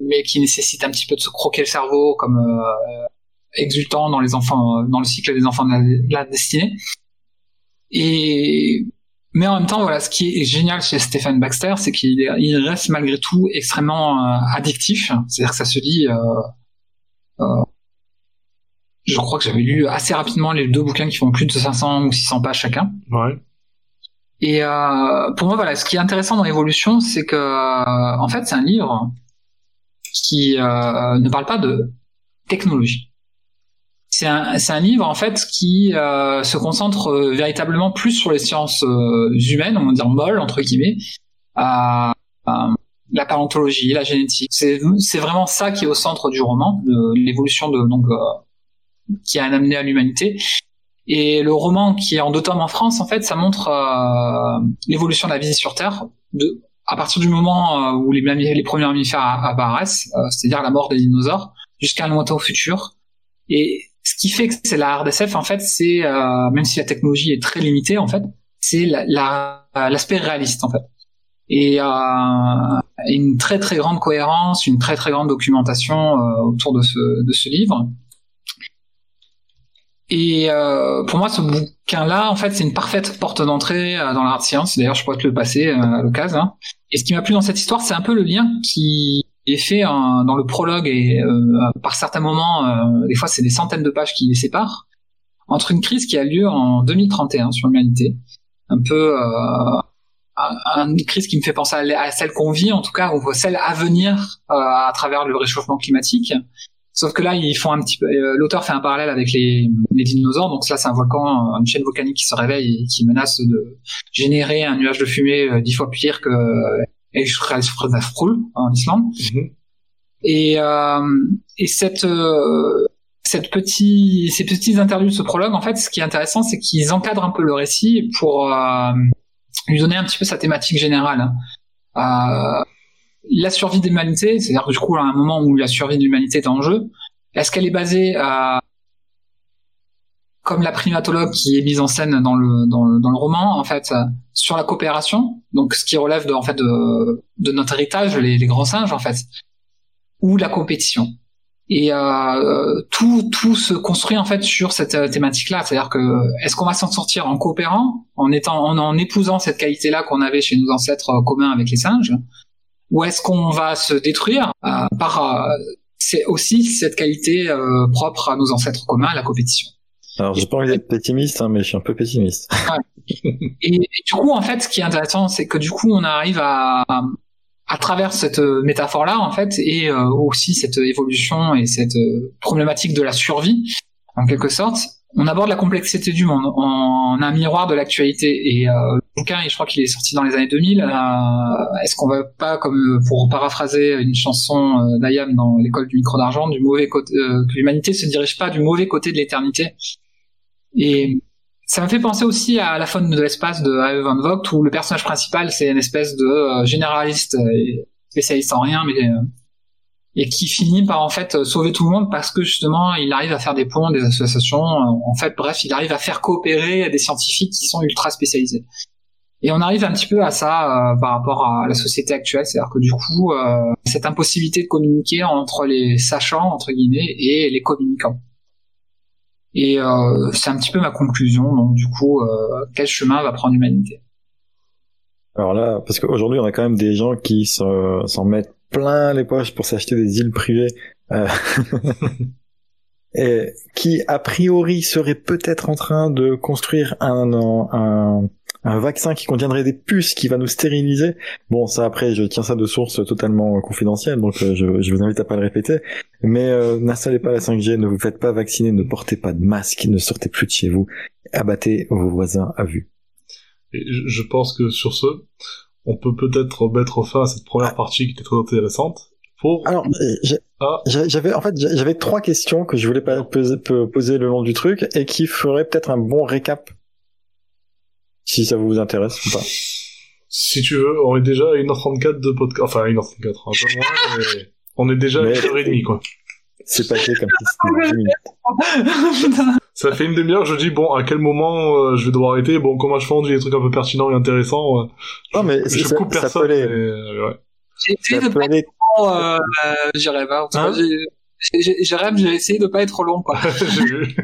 mais qui nécessitent un petit peu de se croquer le cerveau, comme exultant dans les enfants, dans le cycle des enfants de la destinée. Et mais en même temps, voilà, ce qui est génial chez Stephen Baxter, c'est qu'il reste malgré tout extrêmement euh, addictif. C'est-à-dire que ça se lit. Euh, euh, je crois que j'avais lu assez rapidement les deux bouquins qui font plus de 500 ou 600 pages chacun. Ouais. Et euh, pour moi, voilà, ce qui est intéressant dans l'évolution, c'est que, en fait, c'est un livre qui ne parle pas de technologie c'est un, livre en fait qui euh, se concentre euh, véritablement plus sur les sciences euh, humaines, on va dire molles entre guillemets, la paléontologie, la génétique. C'est vraiment ça qui est au centre du roman, l'évolution de donc qui a amené à l'humanité. Et le roman qui est en deux tomes en France, en fait, ça montre l'évolution de la vie sur Terre à partir du moment où les, premiers mammifères apparaissent, c'est-à-dire la mort des dinosaures, jusqu'à un lointain futur. Ce qui fait que c'est la RDSF, en fait, c'est euh, même si la technologie est très limitée, en fait, c'est l'aspect la, réaliste, en fait. Et euh, une très très grande cohérence, une très très grande documentation euh, autour de ce, livre. Et pour moi, ce bouquin-là, en fait, c'est une parfaite porte d'entrée dans l'art science. D'ailleurs, je pourrais te le passer à l'occasion. Hein. Et ce qui m'a plu dans cette histoire, c'est un peu le lien qui est fait dans le prologue et euh, par certains moments, euh, des fois c'est des centaines de pages qui les séparent, entre une crise qui a lieu en 2031 sur l'humanité, un peu euh, une crise qui me fait penser à, celle qu'on vit, en tout cas, ou celle à venir à travers le réchauffement climatique. Sauf que là, ils font un petit peu. L'auteur fait un parallèle avec les, les dinosaures. Donc là, c'est un volcan, une chaîne volcanique qui se réveille et qui menace de générer un nuage de fumée dix fois pire que et je Fröðafrúl en Islande. Mhm. Et, euh, et cette, euh, cette petit, ces petits interludes, ce prologue, en fait, ce qui est intéressant, c'est qu'ils encadrent un peu le récit pour euh, lui donner un petit peu sa thématique générale. Euh, la survie de l'humanité, c'est-à-dire que du coup, à un moment où la survie de l'humanité est en jeu, est-ce qu'elle est basée à comme la primatologue qui est mise en scène dans le, dans le, dans le roman, en fait, sur la coopération, donc ce qui relève de, en fait, de, de notre héritage, les, les, grands singes, en fait, ou la compétition. Et euh, tout, tout se construit en fait sur cette euh, thématique-là, c'est-à-dire que est-ce qu'on va s'en sortir en coopérant, en étant, en, épousant cette qualité-là qu'on avait chez nos ancêtres euh, communs avec les singes, ou est-ce qu'on va se détruire euh, par euh, c'est aussi cette qualité euh, propre à nos ancêtres communs, la compétition. Alors, j'ai pas envie d'être pessimiste, hein, mais je suis un peu pessimiste. Et, du coup, en fait, ce qui est intéressant, c'est que du coup, on arrive à, à travers cette euh, métaphore-là, en fait, et euh, aussi cette évolution et cette euh, problématique de la survie, en quelque sorte, on aborde la complexité du monde en, un miroir de l'actualité. Et le bouquin, je crois qu'il est sorti dans les années 2000. Est-ce qu'on va pas, comme pour paraphraser une chanson d'Ayam dans l'école du micro d'argent, du mauvais côté, que l'humanité se dirige pas du mauvais côté de l'éternité? Et ça me fait penser aussi à la faune de l'espace de A.E. Van Vogt où le personnage principal c'est une espèce de euh, généraliste et spécialiste en rien mais euh, et qui finit par en fait sauver tout le monde parce que justement il arrive à faire des ponts, des associations, euh, en fait bref il arrive à faire coopérer des scientifiques qui sont ultra spécialisés. Et on arrive un petit peu à ça par rapport à la société actuelle, c'est-à-dire que du coup cette impossibilité de communiquer entre les sachants entre guillemets et les communicants. Et euh, c'est un petit peu ma conclusion. Donc du coup, euh, quel chemin va prendre l'humanité? Alors là, parce qu'aujourd'hui, on a quand même des gens qui s'en mettent plein les poches pour s'acheter des îles privées. Euh... et qui a priori serait peut-être en train de construire un, un, un vaccin qui contiendrait des puces qui va nous stériliser. Bon, ça après, je tiens ça de source totalement confidentielle, donc euh, je, je, vous invite à pas le répéter. Mais euh, n'installez pas la 5G, ne vous faites pas vacciner, ne portez pas de masque, ne sortez plus de chez vous, abattez vos voisins à vue. Et je, pense que sur ce, on peut peut-être mettre fin à cette première partie qui était très intéressante. Pour... Alors, euh, Ah. j'avais en fait j'avais trois questions que je voulais poser, poser le long du truc et qui feraient peut-être un bon récap. Si ça vous intéresse ou pas. Si tu veux, on est déjà à 1h34 de podcast. Enfin, 1h34, un peu moins, mais on est déjà à Mais- 1h30, quoi. C'est passé comme si c'était 10 minutes. Putain. Ça fait une demi-heure, je dis, bon, à quel moment euh, je vais devoir arrêter? Bon, comme je fais des trucs un peu pertinents et intéressants, euh, Non, mais je ça- coupe ça personne. euh, ouais. J'ai essayé Ça de pas être trop, euh, euh, j'irai pas. Hein j'ai essayé de pas être long, quoi. J'ai vu.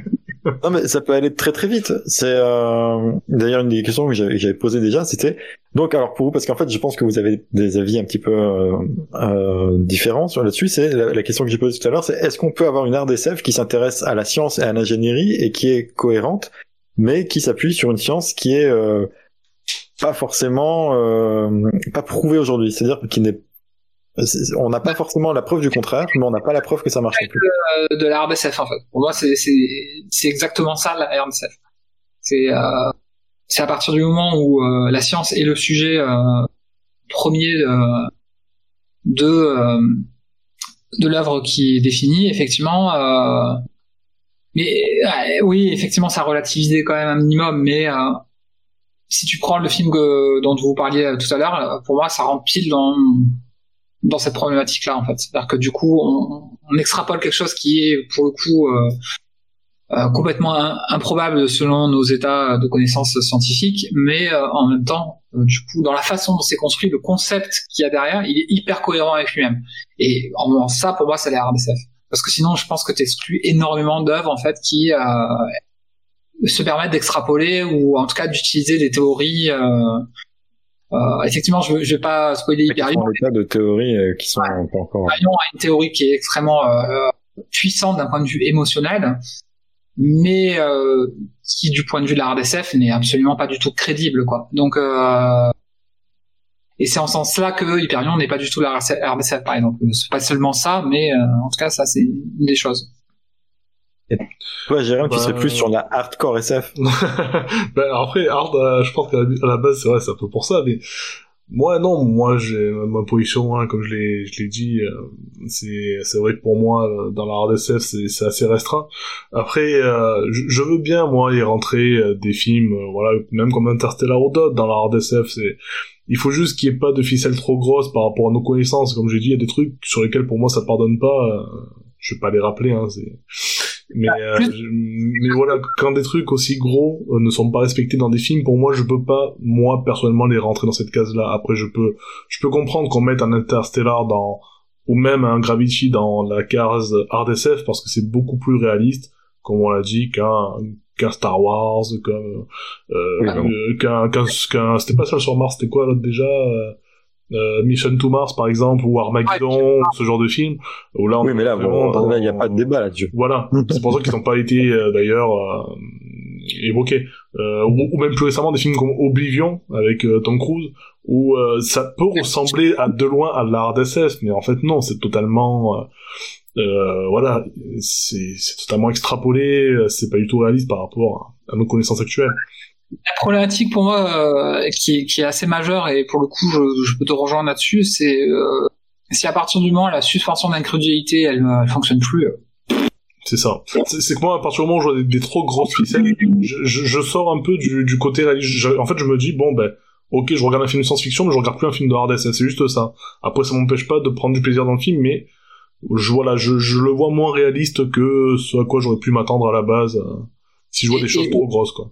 Non mais ça peut aller très très vite. C'est euh... d'ailleurs une des questions que j'avais posées déjà, c'était donc alors pour vous parce qu'en fait je pense que vous avez des avis un petit peu euh, euh, différents sur là-dessus. C'est la, la question que j'ai posée tout à l'heure, c'est est-ce qu'on peut avoir une RDSF qui s'intéresse à la science et à l'ingénierie et qui est cohérente, mais qui s'appuie sur une science qui est euh, pas forcément euh, pas prouvée aujourd'hui, c'est-à-dire qui n'est on n'a pas forcément la preuve du contraire, mais on n'a pas la preuve que ça marche plus. Euh, de la RDSF, en fait. Pour moi, c'est exactement ça, la. C'est euh, c'est à partir du moment où euh, la science est le sujet premier de de l'œuvre qui est définie, effectivement. Mais oui, effectivement, ça relativisait quand même un minimum, mais si tu prends le film que, dont vous parliez tout à l'heure, pour moi, ça rentre pile dans dans cette problématique-là, en fait. C'est-à-dire que du coup, on, on extrapole quelque chose qui est, pour le coup, euh, euh, complètement improbable selon nos états de connaissances scientifiques, mais euh, en même temps, euh, du coup, dans la façon dont c'est construit, le concept qu'il y a derrière, il est hyper cohérent avec lui-même. Et en, ça, pour moi, c'est la RDSF. Parce que sinon, je pense que tu exclus énormément d'œuvres, en fait, qui euh, se permettent d'extrapoler ou en tout cas d'utiliser des théories. Euh, effectivement, je, je vais pas spoiler Hyperion, sont des tas de théories euh, qui sont pas encore. Hyperion a une théorie qui est extrêmement euh, puissante d'un point de vue émotionnel, mais euh, qui, du point de vue de la RDSF, n'est absolument pas du tout crédible, quoi. Donc, euh, et c'est en ce sens-là que Hyperion n'est pas du tout la RDSF, par exemple. C'est pas seulement ça, mais euh, en tout cas, ça, c'est une des choses. Toi, Jérôme, tu Bah, serais plus sur la hardcore SF. ben, après, Hard, euh, je pense qu'à la- base, c'est vrai, c'est un peu pour ça, mais moi, non, moi, j'ai ma position, hein, comme je l'ai, je l'ai dit, euh, c'est, c'est vrai que pour moi, euh, dans la RDSF, c'est, c'est assez restreint. Après, euh, je, je veux bien, moi, y rentrer euh, des films, euh, voilà, même comme Interstellar ou d'autres dans la RDSF, c'est, il faut juste qu'il n'y ait pas de ficelle trop grosse par rapport à nos connaissances. Comme j'ai dit, il y a des trucs sur lesquels pour moi ça pardonne pas. euh, je vais pas les rappeler, hein, c'est. Mais, euh, je- mais voilà, quand des trucs aussi gros euh, ne sont pas respectés dans des films, pour moi, je peux pas, moi, personnellement, les rentrer dans cette case-là. Après, je peux, je peux comprendre qu'on mette un Interstellar dans, ou même un Gravity dans la case RDSF parce que c'est beaucoup plus réaliste, comme on l'a dit, qu'un, qu'un Star Wars, qu'un, euh, Oui, euh, qu'un, qu'un, qu'un- c'était pas seul sur Mars, c'était quoi l'autre déjà? Euh, Mission to Mars par exemple ou Armageddon ce genre de film où là on Oui, mais là, il n'y a pas de débat là-dessus. voilà, c'est pour ça qu'ils n'ont pas été euh, d'ailleurs euh, évoqués. Euh, ou, ou même plus récemment des films comme Oblivion avec euh, Tom Cruise, où euh, ça peut ressembler à de loin à la RDSF, mais en fait non, c'est totalement, euh, euh, voilà, c'est totalement extrapolé, c'est pas du tout réaliste par rapport à, à nos connaissances actuelles. La problématique pour moi euh, qui, est, qui est assez majeure et pour le coup je, je peux te rejoindre là-dessus, c'est euh, si à partir du moment où la suspension d'incrédulité elle, euh, elle fonctionne plus, euh, C'est ça. C'est que moi, à partir du moment où je vois des, des trop grosses ficelles, je, je, je sors un peu du, du côté réaliste. En fait, je me dis, bon, ben, ok, je regarde un film de science-fiction, mais je regarde plus un film de hard C'est juste ça. Après, ça m'empêche pas de prendre du plaisir dans le film, mais je, voilà, je, je le vois moins réaliste que ce à quoi j'aurais pu m'attendre à la base, euh, si je vois Et- des choses et- trop grosses, quoi.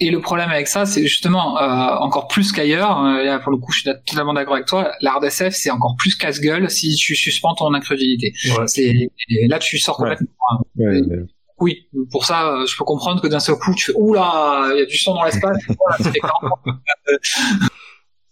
Et le problème avec ça, c'est justement euh, encore plus qu'ailleurs. euh, là, pour le coup, je suis totalement d'accord avec toi. La RDSF, c'est encore plus casse-gueule si tu suspends ton incrédulité. Ouais. C'est là, tu sors complètement. Ouais, mais- Oui, pour ça, euh, je peux comprendre que d'un seul coup, tu fais oula, il y a du sang dans l'espace. Voilà,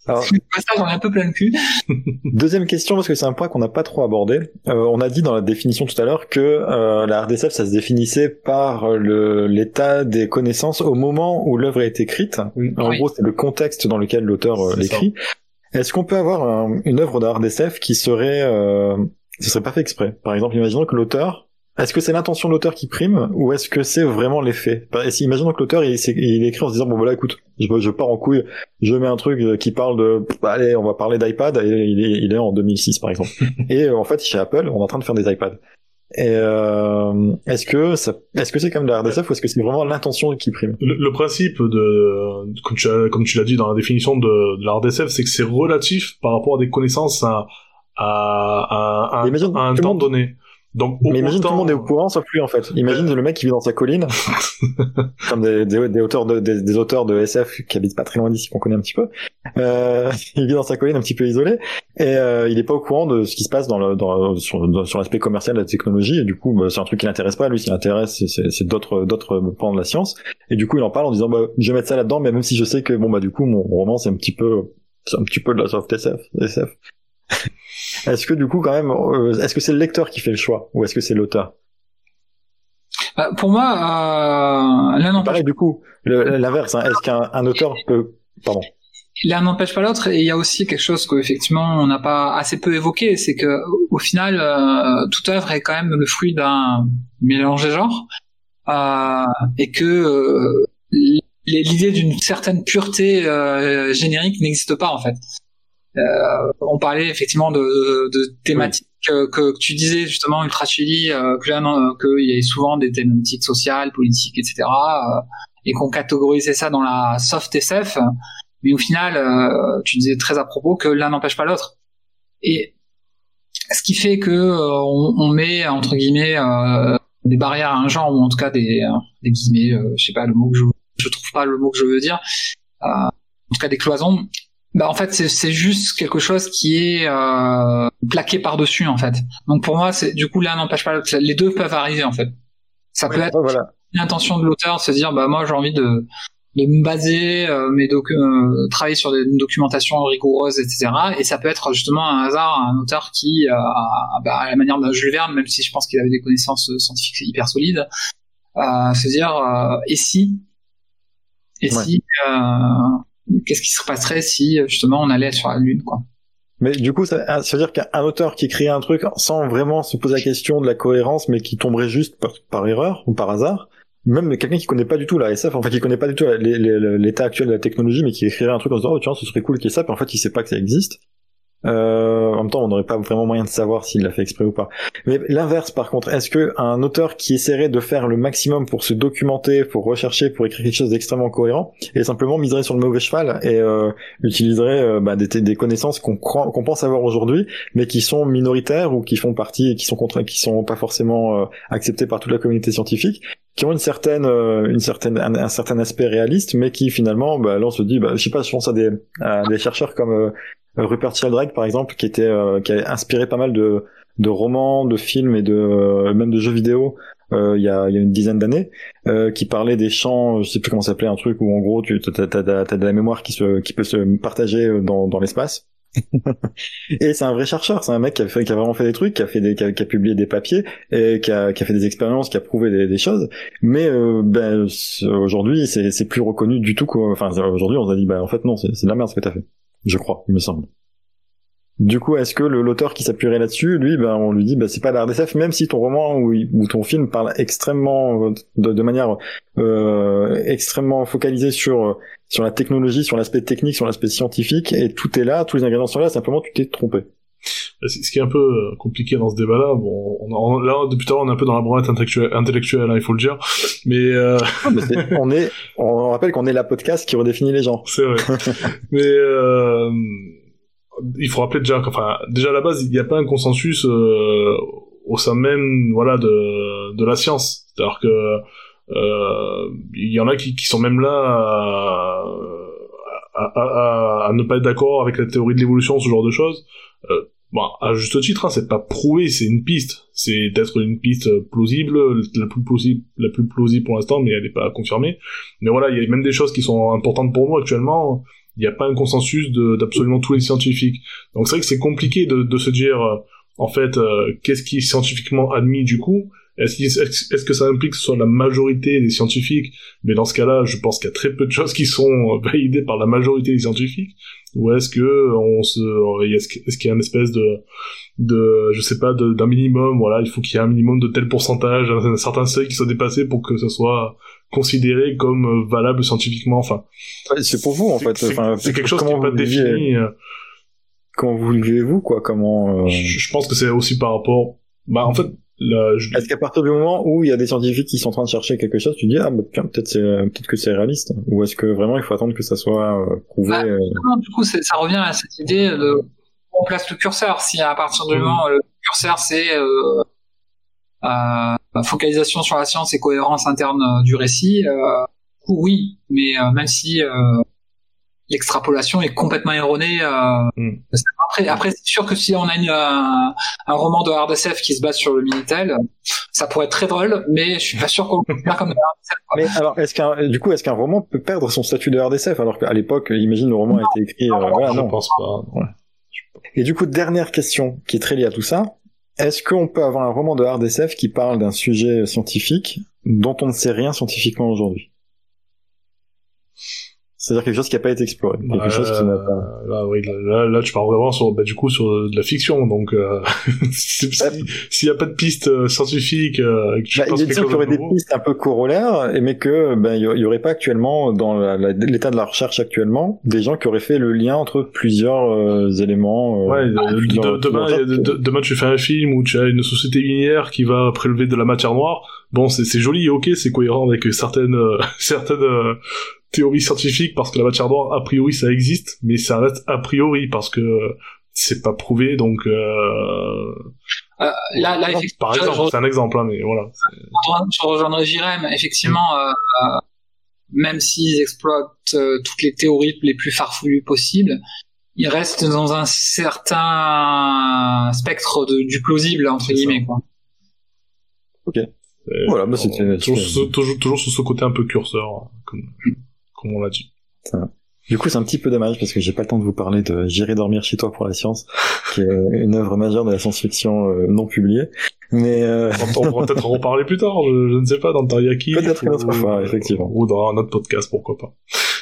Alors, Le passage, on est un peu plein de cul. Deuxième question, parce que c'est un point qu'on n'a pas trop abordé. Euh, on a dit dans la définition tout à l'heure que euh, la RDSF, ça se définissait par le- l'état des connaissances au moment où l'œuvre a été écrite. Oui. En gros, c'est le contexte dans lequel l'auteur euh, l'écrit. Est-ce qu'on peut avoir un- une œuvre de RDSF qui serait, euh, ce serait pas fait exprès? Par exemple, imaginons que l'auteur est-ce que c'est l'intention de l'auteur qui prime ou est-ce que c'est vraiment les faits Imaginons que l'auteur il, il, écrit en se disant bon voilà écoute, je, je pars en couille, je mets un truc qui parle de allez on va parler d'iPad et il est, il est en 2006 par exemple. et en fait chez Apple on est en train de faire des iPads. Et euh, est-ce que ça, est-ce que c'est comme de la RDSF ou est-ce que c'est vraiment l'intention qui prime? Le, principe de, comme tu, comme tu l'as dit dans la définition de, de la RDSF, c'est que c'est relatif par rapport à des connaissances à, à, à, à un temps donné. Donc, mais imagine tout le monde est au courant sauf lui en fait. Imagine le mec qui vit dans sa colline, comme des, des, des, auteurs de des, des, auteurs de SF qui habitent pas très loin d'ici qu'on connaît un petit peu. Euh, il vit dans sa colline un petit peu isolé et euh, il est pas au courant de ce qui se passe dans le dans, sur, sur l'aspect commercial de la technologie et du coup bah, c'est un truc qui l'intéresse pas. Lui, ce qui l'intéresse c'est d'autres d'autres pans de la science et du coup il en parle en disant bah je vais mettre ça là-dedans mais même si je sais que bon bah du coup mon roman c'est un petit peu c'est un petit peu de la soft SF SF. Est-ce que du coup, quand même, euh, est-ce que c'est le lecteur qui fait le choix ou est-ce que c'est l'auteur? Bah, Pour moi, euh, l'un n'empêche. Pareil, du coup, l'inverse. Hein. Est-ce qu'un auteur peut, pardon. L'un n'empêche pas l'autre, et il y a aussi quelque chose qu'effectivement on n'a pas assez peu évoqué, c'est que au final, euh, toute œuvre est quand même le fruit d'un mélange des genres, euh, et que l'idée d'une certaine pureté générique n'existe pas en fait. Euh, on parlait effectivement de, de thématiques que, tu disais justement ultra chili, euh, qu'il y avait souvent des thématiques sociales, politiques, etc. Euh, et qu'on catégorisait ça dans la soft SF. Mais au final, euh, tu disais très à propos que l'un n'empêche pas l'autre. Et ce qui fait que on, on, met entre guillemets des barrières à un genre ou en tout cas des, des guillemets, je sais pas le mot que je, je trouve pas le mot que je veux dire. en tout cas des cloisons bah en fait c'est juste quelque chose qui est euh, plaqué par dessus en fait. Donc pour moi c'est du coup l'un n'empêche pas l'autre. Les deux peuvent arriver en fait. Ça peut être l'intention de l'auteur de se dire bah moi j'ai envie de de me baser euh, mes euh, travailler sur des, une documentation rigoureuse etc et ça peut être justement un hasard un auteur qui euh, bah, à la manière d'un Jules Verne même si je pense qu'il avait des connaissances scientifiques hyper solides euh, se dire et si et si qu'est-ce qui se passerait si justement on allait sur la lune quoi mais du coup, ça, veut dire qu'un auteur qui écrit un truc sans vraiment se poser la question de la cohérence, mais qui tomberait juste par, erreur ou par hasard, même quelqu'un qui connaît pas du tout la SF, en fait, qui connaît pas du tout l'état actuel de la technologie, mais qui écrirait un truc en se disant, oh, tiens, ce serait cool qu'il y ait ça, puis en fait, il sait pas que ça existe. Euh, en même temps, on n'aurait pas vraiment moyen de savoir s'il l'a fait exprès ou pas. Mais l'inverse, par contre, est-ce que un auteur qui essaierait de faire le maximum pour se documenter, pour rechercher, pour écrire quelque chose d'extrêmement cohérent, et simplement miserait sur le mauvais cheval et euh, utiliserait euh, bah, des, connaissances qu'on qu'on pense avoir aujourd'hui, mais qui sont minoritaires ou qui font partie, et qui sont contre, qui sont pas forcément euh, acceptées par toute la communauté scientifique, qui ont une certaine, euh, une certaine, un, certain aspect réaliste, mais qui finalement, bah, là on se dit, bah, je sais pas, je pense à des, à des chercheurs comme Rupert Sheldrake par exemple qui était euh, qui a inspiré pas mal de de romans, de films et de euh, même de jeux vidéo euh, il, y a, y a une dizaine d'années qui parlait des champs, je sais plus comment s'appelait un truc où en gros tu as, as, de la mémoire qui se qui peut se partager dans dans l'espace. et c'est un vrai chercheur, c'est un mec qui a, fait, qui a vraiment fait des trucs, qui a fait des, qui a, qui a publié des papiers, et qui a, qui a fait des expériences, qui a prouvé des, des choses. Mais ben, aujourd'hui, c'est plus reconnu du tout. Quoi. Enfin, aujourd'hui, on a dit, ben en fait non, c'est de la merde ce que t'as fait je crois, il me semble. Du coup, est-ce que l'auteur qui s'appuierait là-dessus, lui, ben, on lui dit, ben, c'est pas l'RDSF, même si ton roman ou, ton film parle extrêmement, de, manière euh, extrêmement focalisée sur sur la technologie, sur l'aspect technique, sur l'aspect scientifique, et tout est là, tous les ingrédients sont là, simplement tu t'es trompé. Bah, ce qui est un peu euh, compliqué dans ce débat-là, bon, on, là depuis tout à l'heure on est un peu dans la branlette intellectuelle, hein, il faut le dire, mais, euh... on est, on rappelle qu'on est la podcast qui redéfinit les gens. C'est vrai. mais euh... il faut rappeler déjà, enfin déjà à la base il n'y a pas un consensus euh, au sein même, voilà, de de la science. C'est-à-dire que euh, il y en a qui, qui sont même là. À, à, à, à, ne pas être d'accord avec la théorie de l'évolution, ce genre de choses. Euh, bon, à juste titre, hein, c'est pas prouvé, c'est une piste. C'est d'être une piste plausible, la plus plausible, la plus plausible pour l'instant, mais elle n'est pas confirmée. Mais voilà, il y a même des choses qui sont importantes pour nous actuellement. Il n'y a pas un consensus d'absolument tous les scientifiques. Donc c'est vrai que c'est compliqué de, de, se dire, euh, en fait, euh, qu'est-ce qui est scientifiquement admis du coup, Est-ce, est-ce que ça implique que ce soit la majorité des scientifiques? Mais dans ce cas-là, je pense qu'il y a très peu de choses qui sont euh, validées par la majorité des scientifiques. Ou est-ce que on se, est-ce qu'il y a une espèce de, de, je sais pas, d'un minimum Voilà, il faut qu'il y ait un minimum de tel pourcentage, un, certain seuil qui soit dépassé pour que ça soit considéré comme euh, valable scientifiquement. Enfin, Ouais, C'est pour vous en fait. c'est, Enfin, c'est quelque chose qui n'est pas vous vivez- défini. euh, Comment vous le vivez-vous quoi Comment euh, je, je pense que c'est aussi par rapport. Bah, en fait, je- Est-ce qu'à partir du moment où il y a des scientifiques qui sont en train de chercher quelque chose, tu dis ah bah, tiens, peut-être c'est peut-être que c'est réaliste ou est-ce que vraiment il faut attendre que ça soit euh, prouvé Bah, euh, Non, du coup, c'est- ça revient à cette idée de on place le curseur. Si à partir du Mhm. moment où le curseur c'est euh, euh, focalisation sur la science et cohérence interne euh, du récit, euh, du coup, oui, mais euh, même si euh, l'extrapolation est complètement erronée. Euh, Mhm. Après, après c'est sûr que si on a une, un, un roman de hard SF qui se base sur le Minitel, ça pourrait être très drôle, mais je suis pas sûr qu'on le considère comme de hard SF. quoi. Mais alors, est-ce qu'un, du coup, est-ce qu'un roman peut perdre son statut de RDSF alors qu'à l'époque, imagine le roman a été écrit, euh, voilà, je non. pense pas. Et du coup, dernière question qui est très liée à tout ça. Est-ce qu'on peut avoir un roman de hard SF qui parle d'un sujet scientifique dont on ne sait rien scientifiquement aujourd'hui? C'est-à-dire quelque chose qui n'a pas été exploré, quelque Bah, chose qui n'a pas. euh, Là, oui, là, là, tu parles vraiment sur, bah, du coup, sur de la fiction, donc, euh, si- si- s'il y a pas de piste euh, scientifique, euh, et que tu Bah, penses il chose y aurait de des pistes un peu corollaires, mais que ben il y- aurait pas actuellement dans l'état de la recherche actuellement des gens qui auraient fait le lien entre plusieurs euh, éléments. euh, Ouais, de- demain, de- demain tu fais un film où tu as une société minière qui va prélever de la matière noire. Bon, c'est joli, ok, c'est cohérent avec certaines euh, certaines théories scientifiques parce que la matière noire a priori ça existe, mais ça reste a priori parce que c'est pas prouvé. Donc, euh, Euh, là, là, effectivement, par exemple, je- c'est un exemple, hein, mais voilà. je rejoindrai Jérém. Effectivement, euh, euh, même s'ils exploitent euh, toutes les théories les plus farfelues possibles, ils restent dans un certain spectre de, du plausible entre ça. guillemets. Quoi. Et Voilà, bah, c'était- on- toujours, toujours, toujours sur ce côté un peu curseur, comme, comme on l'a dit. Du coup, c'est un petit peu dommage parce que j'ai pas le temps de vous parler de J'irai dormir chez toi pour la science, qui est une œuvre majeure de la science-fiction euh, non publiée. Mais euh, On, pourra peut-être en reparler plus tard, je, je ne sais pas, dans Teriyaki. Peut-être une autre ou- fois, effectivement. Ou dans un autre podcast, pourquoi pas.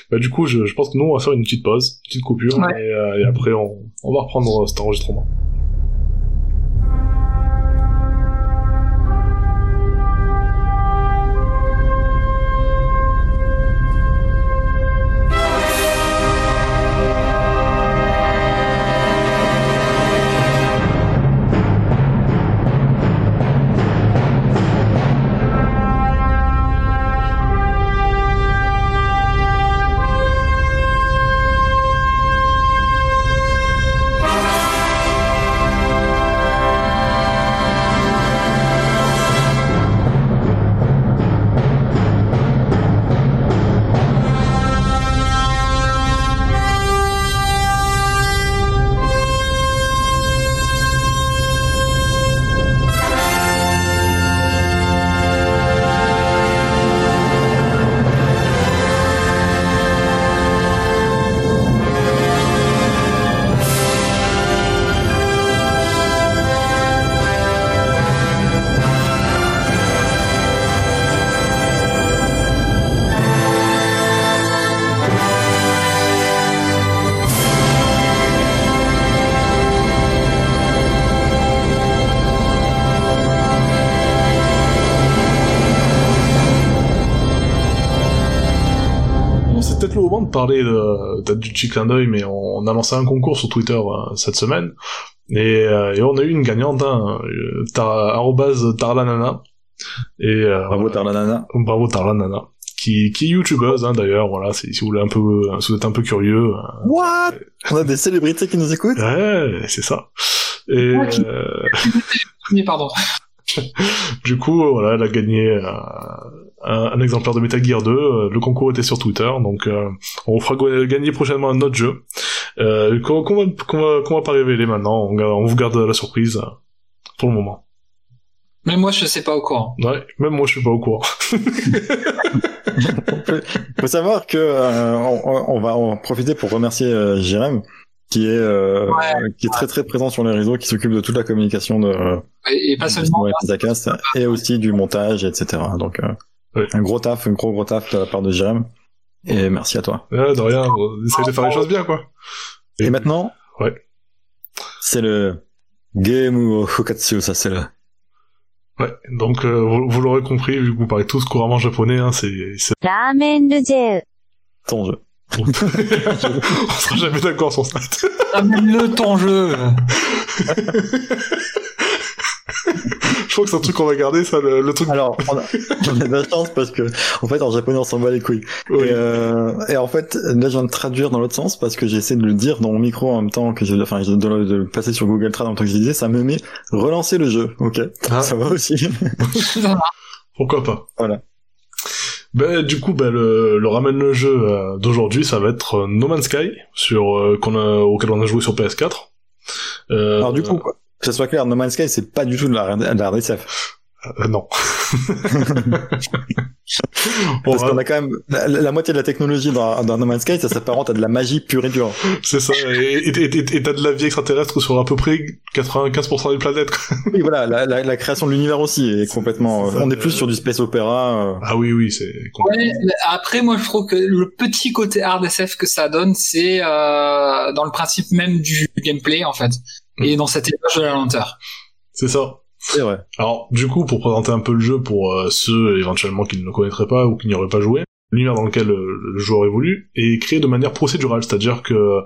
Bah, du coup, je, je pense que nous, on va faire une petite pause, une petite coupure, Ouais. et, euh, et après, on, on va reprendre cet enregistrement. Parler de, de- du petit clin d'œil, mais on, on a lancé un concours sur Twitter euh, cette semaine, et, euh, et on a eu une gagnante, hein, euh, tar, tarlanana, et euh, bravo Tarlanana. bravo Tarlanana, qui, qui est youtubeuse hein, d'ailleurs, voilà, si, si vous voulez un peu, si vous êtes un peu curieux, euh, What? On a des célébrités qui nous écoutent. Ouais, c'est ça. Et Mais pardon. du coup, voilà, elle a gagné euh, un, un exemplaire de Metal Gear 2. euh, Le concours était sur Twitter, donc euh, on fera gagner prochainement un autre jeu euh, qu'on qu'on va, qu'on va, qu'on va pas révéler maintenant. On, on vous garde la surprise euh, pour le moment. Mais moi, je sais pas au courant. Ouais, même moi, je suis pas au courant. faut savoir que euh, on, on va en profiter pour remercier euh, Jérém qui est euh, Ouais. qui est très très présent sur les réseaux, qui s'occupe de toute la communication de Et, et pas seulement. ouais, Zakas, et aussi du montage, etc. Donc euh, un gros taf, un gros gros taf de la part de Jérém. Et merci à toi. De rien, on essaye de faire les choses bien, quoi. Et, maintenant Ouais. C'est le Game ou Hokatsu, ça c'est le. Ouais, donc euh, vous, l'aurez compris, vu que vous parlez tous couramment japonais, hein, c'est. Ramen le Ton jeu. on sera jamais d'accord sur ça. Ramen le ton jeu Je crois que c'est un truc qu'on va garder, ça, le, le truc... Alors, on a, on a de la chance parce que, en fait, en japonais, on s'en bat les couilles. Oui. Et, euh, et en fait, là, je viens de traduire dans l'autre sens parce que j'essaie de le dire dans mon micro en même temps que je, enfin, de, le- de le passer sur Google Trad en même temps que je disais, ça me met relancer le jeu. Ok? Ah. Ça va aussi. Pourquoi pas? Voilà. Ben, du coup, ben, le, le ramène le jeu euh, d'aujourd'hui, ça va être euh, No Man's Sky, sur, euh, qu'on a, auquel on a joué sur PS4. Euh, Alors, du coup, quoi, que ce soit clair, No Man's Sky, c'est pas du tout de la, de la RDSF. Euh, non. On Parce qu'on a quand même, la, la moitié de la technologie dans, dans No Man's Sky, ça s'apparente à de la magie pure et dure. C'est ça, et t'as de la vie extraterrestre sur à peu près 95% des planètes. Oui, voilà, la, la, la création de l'univers aussi est complètement, ça. on est plus sur du space opéra, euh, Ah oui, oui, c'est... Ouais, après, moi, je trouve que le petit côté hard SF que ça donne, c'est euh, dans le principe même du gameplay, en fait, et dans cette éloge de la lenteur. C'est ça. C'est vrai. Alors, du coup, pour présenter un peu le jeu pour euh, ceux éventuellement qui ne le connaîtraient pas ou qui n'y auraient pas joué, l'univers dans lequel euh, le joueur évolue est créé de manière procédurale, c'est-à-dire que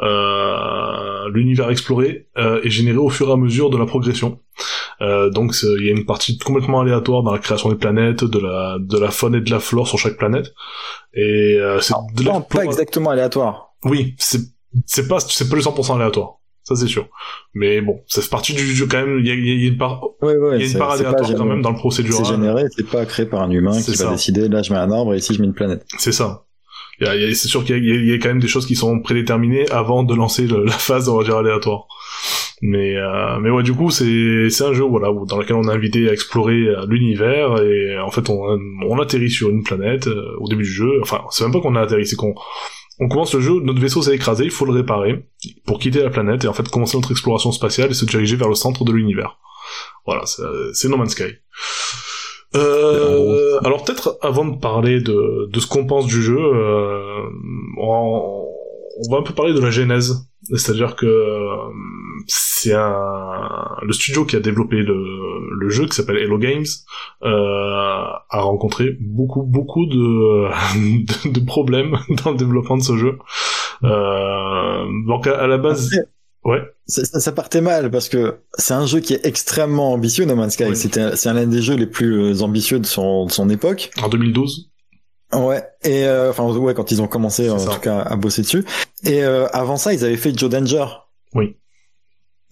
euh, l'univers exploré euh, est généré au fur et à mesure de la progression. Euh, donc, il y a une partie complètement aléatoire dans la création des planètes, de la de la faune et de la flore sur chaque planète. Et euh, c'est pas exactement aléatoire. Oui, c'est c'est pas c'est pas le 100% aléatoire. Ça c'est sûr. Mais bon, ça fait partie du jeu quand même. Il y a, il y a une part, Ouais, y a une part aléatoire quand même dans le procédural. C'est généré, c'est pas créé par un humain qui ça. va décider, là je mets un arbre et ici je mets une planète. C'est ça. C'est sûr qu'il y, a- quand même des choses qui sont prédéterminées avant de lancer le- la phase, on va dire, aléatoire. Mais, euh, mais ouais, du coup, c'est c'est un jeu voilà, où- dans lequel on est invité à explorer euh, l'univers et en fait, on, on atterrit sur une planète euh, au début du jeu. Enfin, c'est même pas qu'on a atterri, c'est qu'on on commence le jeu, notre vaisseau s'est écrasé, il faut le réparer pour quitter la planète et en fait commencer notre exploration spatiale et se diriger vers le centre de l'univers. Voilà, c'est c'est No Man's Sky. Euh, alors peut-être avant de parler de, de ce qu'on pense du jeu, euh, on, va un peu parler de la genèse. C'est-à-dire que euh, c'est un le studio qui a développé le, le jeu qui s'appelle Hello Games euh, a rencontré beaucoup beaucoup de, de de problèmes dans le développement de ce jeu. Euh, donc à, à la base, ouais, ça, ça- ça partait mal parce que c'est un jeu qui est extrêmement ambitieux, No Man's Sky. Oui. C'était, c'est l'un des jeux les plus euh, ambitieux de son, de son époque. en 2012. Ouais. Et euh, enfin ouais, quand ils ont commencé en ça. tout cas à bosser dessus. Et euh, avant ça, ils avaient fait Joe Danger. Oui.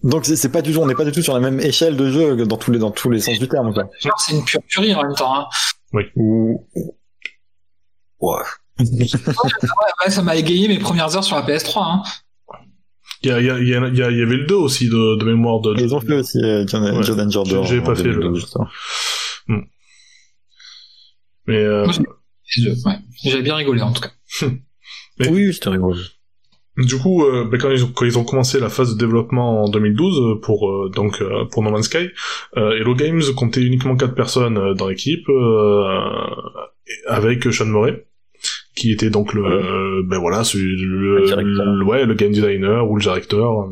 Donc c'est, pas du tout, on n'est pas du tout sur la même échelle de jeu dans tous les dans tous les sens du terme. C'est une pure tuerie en même temps. Hein. Ou ouais. Ouais, ça m'a égayé mes premières heures sur la PS3. Hein. Il y, a, il y, a, il y, a- il avait le 2 aussi de, de mémoire de. Ils ont fait aussi euh, Ouais. 2. J'ai- pas fait le- 2012, justement. Mais euh. J'avais bien rigolé en tout cas. Mais- Oui, c'était rigolo. Du coup, euh, ben, quand, ils ont, quand ils ont commencé la phase de développement en 2012 euh, pour euh, donc euh, pour No Man's Sky, euh, Hello Games comptait uniquement quatre personnes euh, dans l'équipe, euh, avec Sean Murray, qui était donc le ben voilà celui- le, Le ouais le game designer ou le directeur.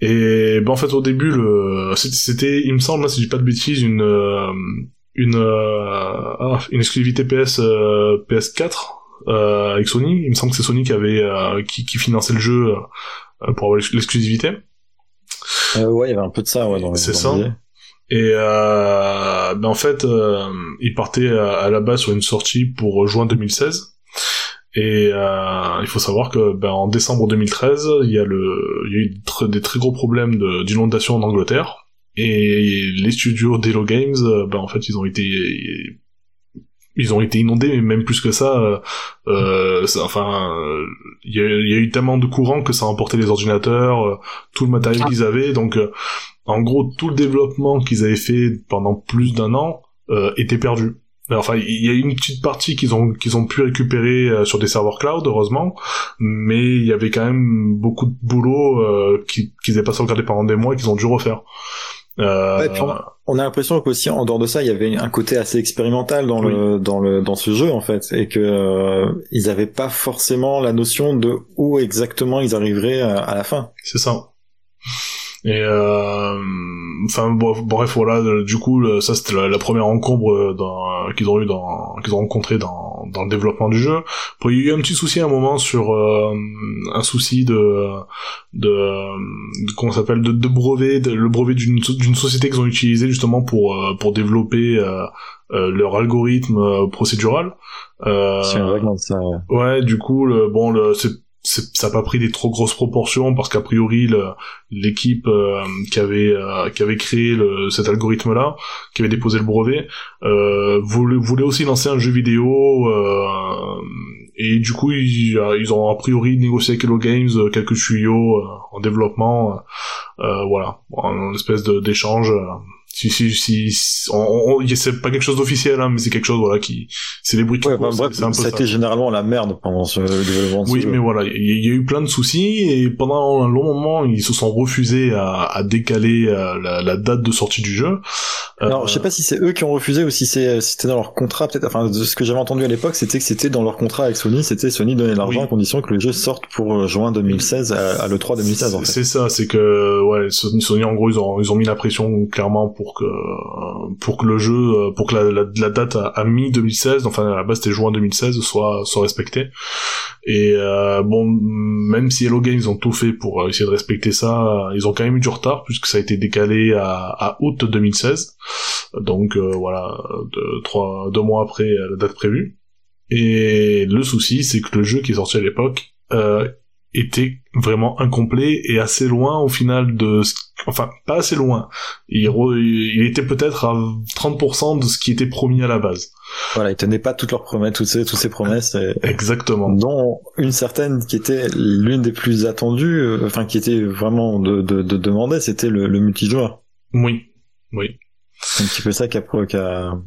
Et ben en fait au début le c'était- il me semble hein, si je dis pas de bêtises une une ah, une exclusivité PS euh, PS4 euh, avec Sony. Il me semble que c'est Sony qui avait euh, qui, qui finançait le jeu euh, pour avoir l'ex- l'exclusivité. Euh, ouais, il y avait un peu de ça, ouais, C'est ça. Et euh, ben en fait, euh, il partait à, à la base sur une sortie pour juin 2016. Et euh, il faut savoir que ben, en décembre 2013, il y a le, il y a eu des très gros problèmes d'inondation en Angleterre. Et les studios d'Hello Games, ben en fait, ils ont été ils ont été inondés, mais même plus que ça, euh, euh, ça- enfin, euh, il y, a, il y a eu tellement de courant que ça a emporté les ordinateurs, euh, tout le matériel qu'ils avaient, donc euh, en gros tout le développement qu'ils avaient fait pendant plus d'un an euh, était perdu. Enfin, il y a une petite partie qu'ils ont qu'ils ont pu récupérer sur des serveurs cloud, heureusement, mais il y avait quand même beaucoup de boulot euh, qu'ils n'avaient pas sauvegardé pendant des mois et qu'ils ont dû refaire. Euh... Ouais, on a l'impression qu'aussi en dehors de ça, il y avait un côté assez expérimental dans le dans le dans ce jeu en fait, et que euh, ils avaient pas forcément la notion de où exactement ils arriveraient à la fin. C'est ça. Et euh, enfin bref voilà du coup ça c'était la, première encombre euh, qu'ils ont eu dans qu'ils ont rencontré dans dans le développement du jeu. Il y a eu un petit souci à un moment sur euh, un souci de de, de comment s'appelle de, de, brevet de, le brevet d'une d'une société qu'ils ont utilisé justement pour euh, pour développer leur algorithme procédural. c'est vraiment ça. Ouais. ouais, du coup le, bon le c'est ça n'a pas pris des trop grosses proportions parce qu'a priori l'équipe euh, qui avait euh, qui avait créé le, cet algorithme là qui avait déposé le brevet euh, voulait, voulait, aussi lancer un jeu vidéo euh, et du coup ils, ils, ont a priori négocié avec Hello Games quelques tuyaux en développement voilà. Une espèce d'échange si si si, c'est pas quelque chose d'officiel hein, mais c'est quelque chose voilà qui c'est les bruits qui ouais, bah, bref, ça, ça a été généralement la merde pendant ce développement oui mais voilà il y, a eu plein de soucis et pendant un long moment ils se sont refusés à, à décaler euh, la, la, date de sortie du jeu. Alors euh, je sais pas si c'est eux qui ont refusé ou si c'est c'était dans leur contrat peut-être enfin de ce que j'avais entendu à l'époque c'était que c'était dans leur contrat avec Sony c'était Sony donnait l'argent à condition que le jeu sorte pour euh, juin 2016 à, à le 3 2016 en fait. c'est ça c'est que ouais Sony, Sony en gros ils ont ils ont mis la pression clairement pour pour que pour que le jeu pour que la, la, date à, mi 2016 enfin à la base c'était juin 2016 soit soit respectée. Et euh, bon même si Hello Games ont tout fait pour essayer de respecter ça ils ont quand même eu du retard puisque ça a été décalé à, à août 2016 donc euh, voilà deux, trois deux mois après la date prévue. Et le souci c'est que le jeu qui est sorti à l'époque euh, était vraiment incomplet et assez loin au final de enfin pas assez loin. Il, il était peut-être à 30% de ce qui était promis à la base. Voilà ils tenaient pas toutes leurs promesses toutes ces toutes ces promesses exactement. dont une certaine qui était l'une des plus attendues euh, enfin qui était vraiment de de, de demander c'était le, le multijoueur. Oui oui. C'est un petit peu ça qui a, qui a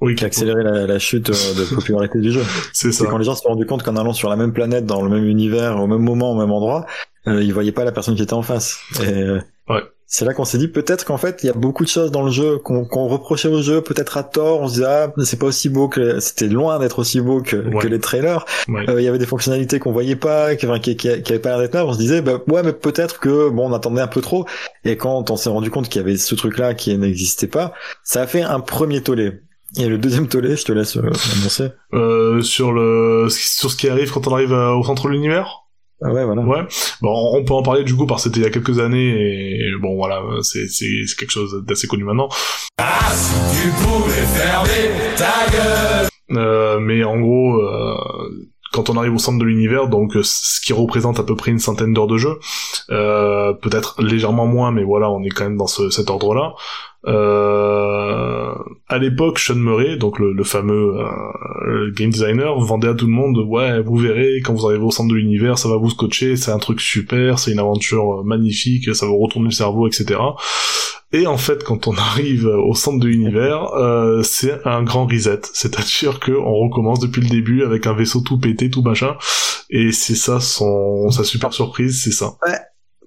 oui, qui a accéléré la, chute euh, de popularité du jeu. C'est ça. quand les gens se sont rendus compte qu'en allant sur la même planète, dans le même univers, au même moment, au même endroit, euh, ils voyaient pas la personne qui était en face. Et euh, ouais. c'est là qu'on s'est dit peut-être qu'en fait il y a beaucoup de choses dans le jeu qu'on reprochait au jeu, peut-être à tort. On se disait ah c'est pas aussi beau que c'était loin d'être aussi beau que, que les trailers. Il y avait des fonctionnalités qu'on voyait pas, qui, qui, qui, avaient pas l'air d'être là. On se disait bah ouais mais peut-être que bon on attendait un peu trop. Et quand on s'est rendu compte qu'il y avait ce truc là qui n'existait pas, ça a fait un premier tollé. Et le deuxième tollé, je te laisse euh, annoncer. Euh, sur le sur ce qui arrive quand on arrive euh, au centre de l'univers? Ah ouais, voilà. Ouais. Bon, on peut en parler du coup parce que c'était il y a quelques années et bon voilà, c'est c'est quelque chose d'assez connu maintenant. Ah, si tu pouvais fermer ta gueule. Euh, mais en gros, euh, quand on arrive au centre de l'univers, donc ce qui représente à peu près une centaine d'heures de jeu, euh, peut-être légèrement moins, mais voilà, on est quand même dans ce, cet ordre-là. Euh, à l'époque, Sean Murray, donc le, fameux euh, game designer, vendait à tout le monde, ouais, vous verrez, quand vous arrivez au centre de l'univers, ça va vous scotcher, c'est un truc super, c'est une aventure magnifique, ça vous retourner le cerveau, etc. Et en fait, quand on arrive au centre de l'univers, euh, c'est un grand reset. C'est-à-dire qu'on recommence depuis le début avec un vaisseau tout pété, tout machin. Et c'est ça son sa super surprise, c'est ça. Ouais,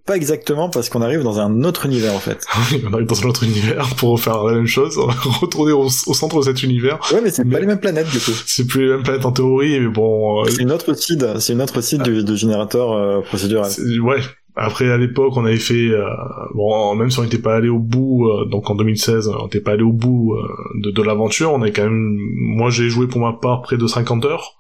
pas exactement parce qu'on arrive dans un autre univers en fait. on arrive dans un autre univers pour faire la même chose, retourner au, centre de cet univers. Ouais, mais c'est pas les mêmes planètes du coup. C'est plus les mêmes planètes en théorie, mais bon. Euh, c'est une autre seed, c'est une autre seed du, générateur euh, procédural. Ouais. Après, à l'époque, on avait fait, euh, bon, même si on n'était pas allé au bout, donc en 2016, on n'était pas allé au bout de, de l'aventure, on est quand même, moi j'ai joué pour ma part près de 50 heures.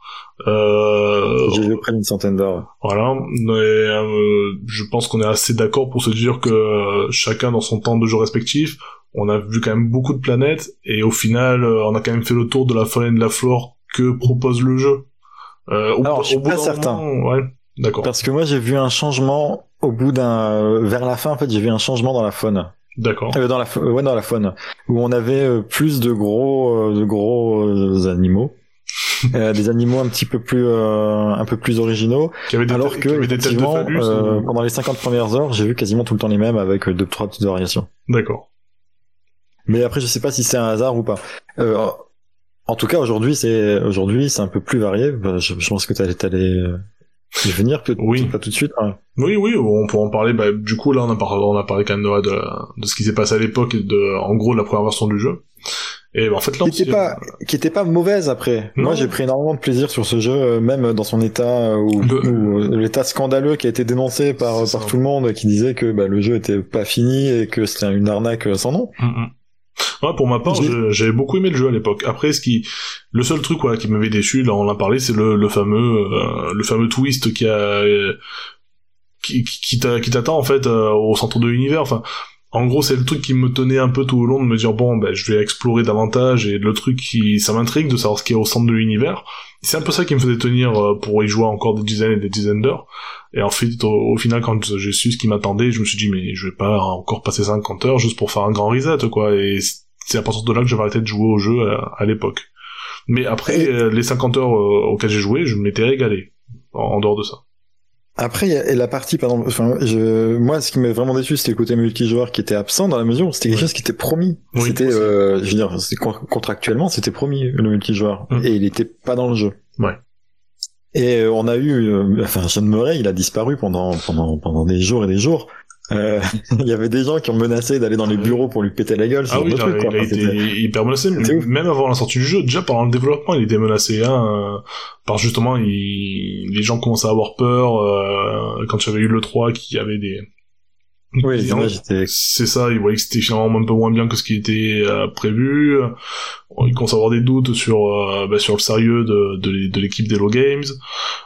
Euh, J'ai vu près d'une centaine d'heures. Voilà, euh, je pense qu'on est assez d'accord pour se dire que euh, chacun dans son temps de jeu respectif, on a vu quand même beaucoup de planètes et au final, on a quand même fait le tour de la faune et de la flore que propose le jeu. Euh, au, Alors, je suis pas certain. ouais, d'accord. Parce que moi, j'ai vu un changement au bout d'un, vers la fin, en fait, j'ai vu un changement dans la faune. D'accord. dans la, ouais, dans la faune, où on avait plus de gros, de gros animaux. Euh, des animaux un petit peu plus euh, un peu plus originaux alors que effectivement, euh, pendant les 50 premières heures j'ai vu quasiment tout le temps les mêmes avec deux trois petites variations d'accord mais après je sais pas si c'est un hasard ou pas En tout cas, aujourd'hui, c'est aujourd'hui, c'est un peu plus varié. Bah, je, je pense que t'allais t'allais euh, y venir, peut Oui. pas tout de suite. hein. Oui, oui, on peut en parler. Bah, du coup, là, on a parlé, on a parlé quand même de, de, de ce qui s'est passé à l'époque, et de, en gros, de la première version du jeu. Et bah, en fait, là, Qui était pas, qui était pas mauvaise après. Non. Moi, j'ai pris énormément de plaisir sur ce jeu, euh, même dans son état euh, où, Le- où, euh, l'état scandaleux qui a été dénoncé par par tout le monde, qui disait que bah, le jeu était pas fini et que c'était une arnaque sans nom. Mm, mm. Ouais, pour ma part, j'avais beaucoup aimé le jeu à l'époque. Après, ce qui, le seul truc voilà qui m'avait déçu, là on l'a parlé, c'est le, le fameux, euh, le fameux twist qui a, euh, qui, qui, qui t'a- qui t'attend en fait euh, au centre de l'univers. Enfin, en gros, c'est le truc qui me tenait un peu tout au long de me dire bon, ben je vais explorer davantage et le truc qui, ça m'intrigue de savoir ce qu'il y a au centre de l'univers. C'est un peu ça qui me faisait tenir euh, pour y jouer encore des dizaines et des dizaines d'heures. Et en fait, au, au final, quand j'ai su ce qui m'attendait, je me suis dit mais je vais pas encore passer 50 heures juste pour faire un grand reset quoi. Et c'est à partir de là que j'avais arrêté de jouer au jeu à, à l'époque. Mais après Et- euh, les 50 heures euh, auxquelles j'ai joué, je m'étais régalé en, en dehors de ça. Après, il y a et la partie, par exemple, enfin, je, moi, ce qui m'a vraiment déçu, c'était le côté multijoueur qui était absent dans la mesure où c'était quelque Ouais. chose qui était promis. Oui, c'était, euh, je veux dire, contractuellement, c'était promis le multijoueur Mm. et il était pas dans le jeu. Ouais. Et euh, on a eu, euh, enfin, Sean Murray, il a disparu pendant pendant pendant des jours et des jours. Euh, il y avait des gens qui ont menacé d'aller dans les bureaux pour lui péter la gueule, Ah oui, il truc, quoi. il a été hyper menacé, même avant la sortie du jeu. Déjà pendant le développement, il était menacé, hein, par justement, il... les gens commençaient à avoir peur euh, quand j'avais eu le 3, qu'il y avait des... Oui, les des- images étaient C'est ça, ils voyaient que c'était finalement un peu moins bien que ce qui était euh, prévu. Ils commençaient à avoir des doutes sur euh, bah, sur le sérieux de, de, de l'équipe d'Hello Games.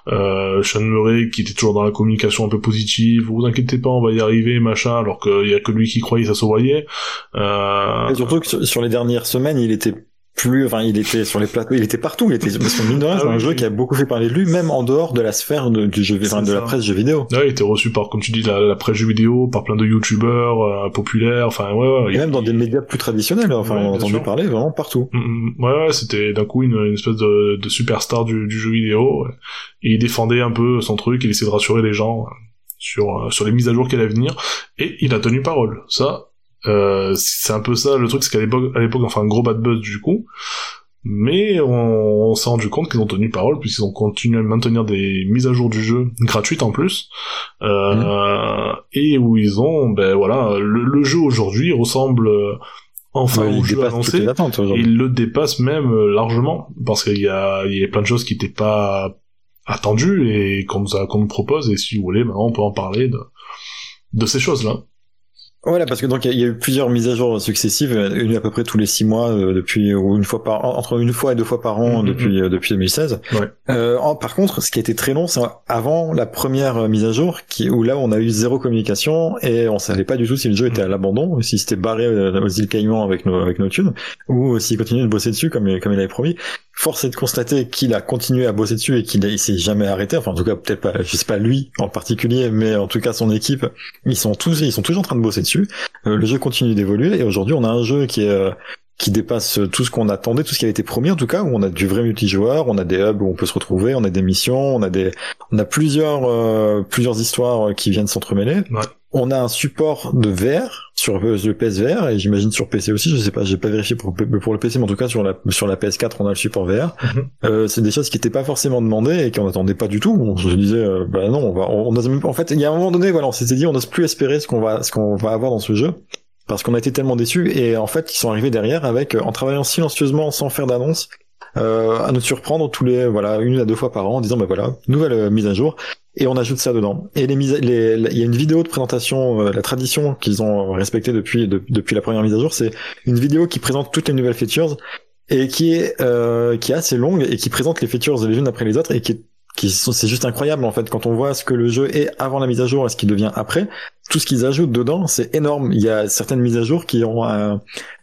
Euh, Sean Murray qui était toujours dans la communication un peu positive. Vous inquiétez pas, on va y arriver, machin. Alors qu'il y a que lui qui croyait, ça se voyait. Euh, Et surtout que sur, sur les dernières semaines, il était plus, enfin, il était sur les plateaux, il était partout, il était, parce que mine de rien, Ah c'est un oui, jeu qui a beaucoup fait parler de lui, même en dehors de la sphère de, du jeu, enfin, de la presse jeu vidéo. Ouais, il était reçu par, comme tu dis, la, la presse jeu vidéo, par plein de youtubeurs euh, populaires, enfin ouais, ouais. Et il- même dans des médias plus traditionnels, enfin, Ouais, on a entendu sûr. parler vraiment partout. Mm, mm, Ouais, ouais, c'était d'un coup une, une espèce de, de superstar du, du jeu vidéo. ouais. Et il défendait un peu son truc, il essayait de rassurer les gens euh, sur, euh, sur les mises à jour qu'il allait venir. Et il a tenu parole. Ça, euh, c'est un peu ça, le truc, c'est qu'à l'époque, à l'époque, enfin, un gros bad buzz du coup. Mais on, on s'est rendu compte qu'ils ont tenu parole puisqu'ils ont continué à maintenir des mises à jour du jeu gratuites en plus, euh, et où ils ont, ben voilà, le, le jeu aujourd'hui ressemble euh, enfin Ouais, au jeu annoncé. il le dépasse même largement parce qu'il y a, il y a plein de choses qui n'étaient pas attendues et qu'on nous, a- qu'on nous propose. Et si vous voulez, maintenant on peut en parler de, de ces choses-là. Voilà, parce que donc il y, a- il y a eu plusieurs mises à jour successives, euh, une à peu près tous les six mois euh, depuis ou une fois par entre une fois et deux fois par an Mhm, depuis euh, depuis 2016. Ouais. Euh, en- par contre, ce qui a été très long, c'est avant la première mise à jour, qui où là on a eu zéro communication et on savait pas du tout si le jeu était à l'abandon, ou si c'était barré aux îles Caïmans avec nos avec nos thunes, ou s'il continuait de bosser dessus comme comme il avait promis. Force est de constater qu'il a continué à bosser dessus et qu'il s'est jamais arrêté. Enfin, en tout cas, peut-être pas, je sais pas lui en particulier, mais en tout cas son équipe, ils sont tous, ils sont toujours en train de bosser dessus. Euh, le jeu continue d'évoluer et aujourd'hui, on a un jeu qui est euh, qui dépasse tout ce qu'on attendait, tout ce qui avait été promis en tout cas, où on a du vrai multijoueur, on a des hubs où on peut se retrouver, on a des missions, on a des, on a plusieurs euh, plusieurs histoires qui viennent s'entremêler. Ouais. On a un support de VR sur le PSVR et j'imagine sur PC aussi. Je sais pas, j'ai pas vérifié pour pour le PC, mais en tout cas sur la sur la PS4, on a le support VR. Mhm. Euh, c'est des choses qui n'étaient pas forcément demandées et qu'on attendait pas du tout. On se disait, euh, bah non, on va, on, on en fait, il y a un moment donné, voilà, on s'était dit, on n'ose plus espérer ce qu'on va, ce qu'on va avoir dans ce jeu. Parce qu'on a été tellement déçus et en fait, ils sont arrivés derrière avec, euh, en travaillant silencieusement, sans faire d'annonce, euh, à nous surprendre tous les, voilà, une à deux fois par an en disant, bah voilà, nouvelle euh, mise à jour. Et on ajoute ça dedans. Et les mises, à- les, il y a une vidéo de présentation, euh, la tradition qu'ils ont respectée depuis, de- depuis la première mise à jour, c'est une vidéo qui présente toutes les nouvelles features et qui est euh, qui est assez longue et qui présente les features les unes après les autres et qui qui sont c'est juste incroyable en fait quand on voit ce que le jeu est avant la mise à jour et ce qu'il devient après tout ce qu'ils ajoutent dedans c'est énorme il y a certaines mises à jour qui ont euh,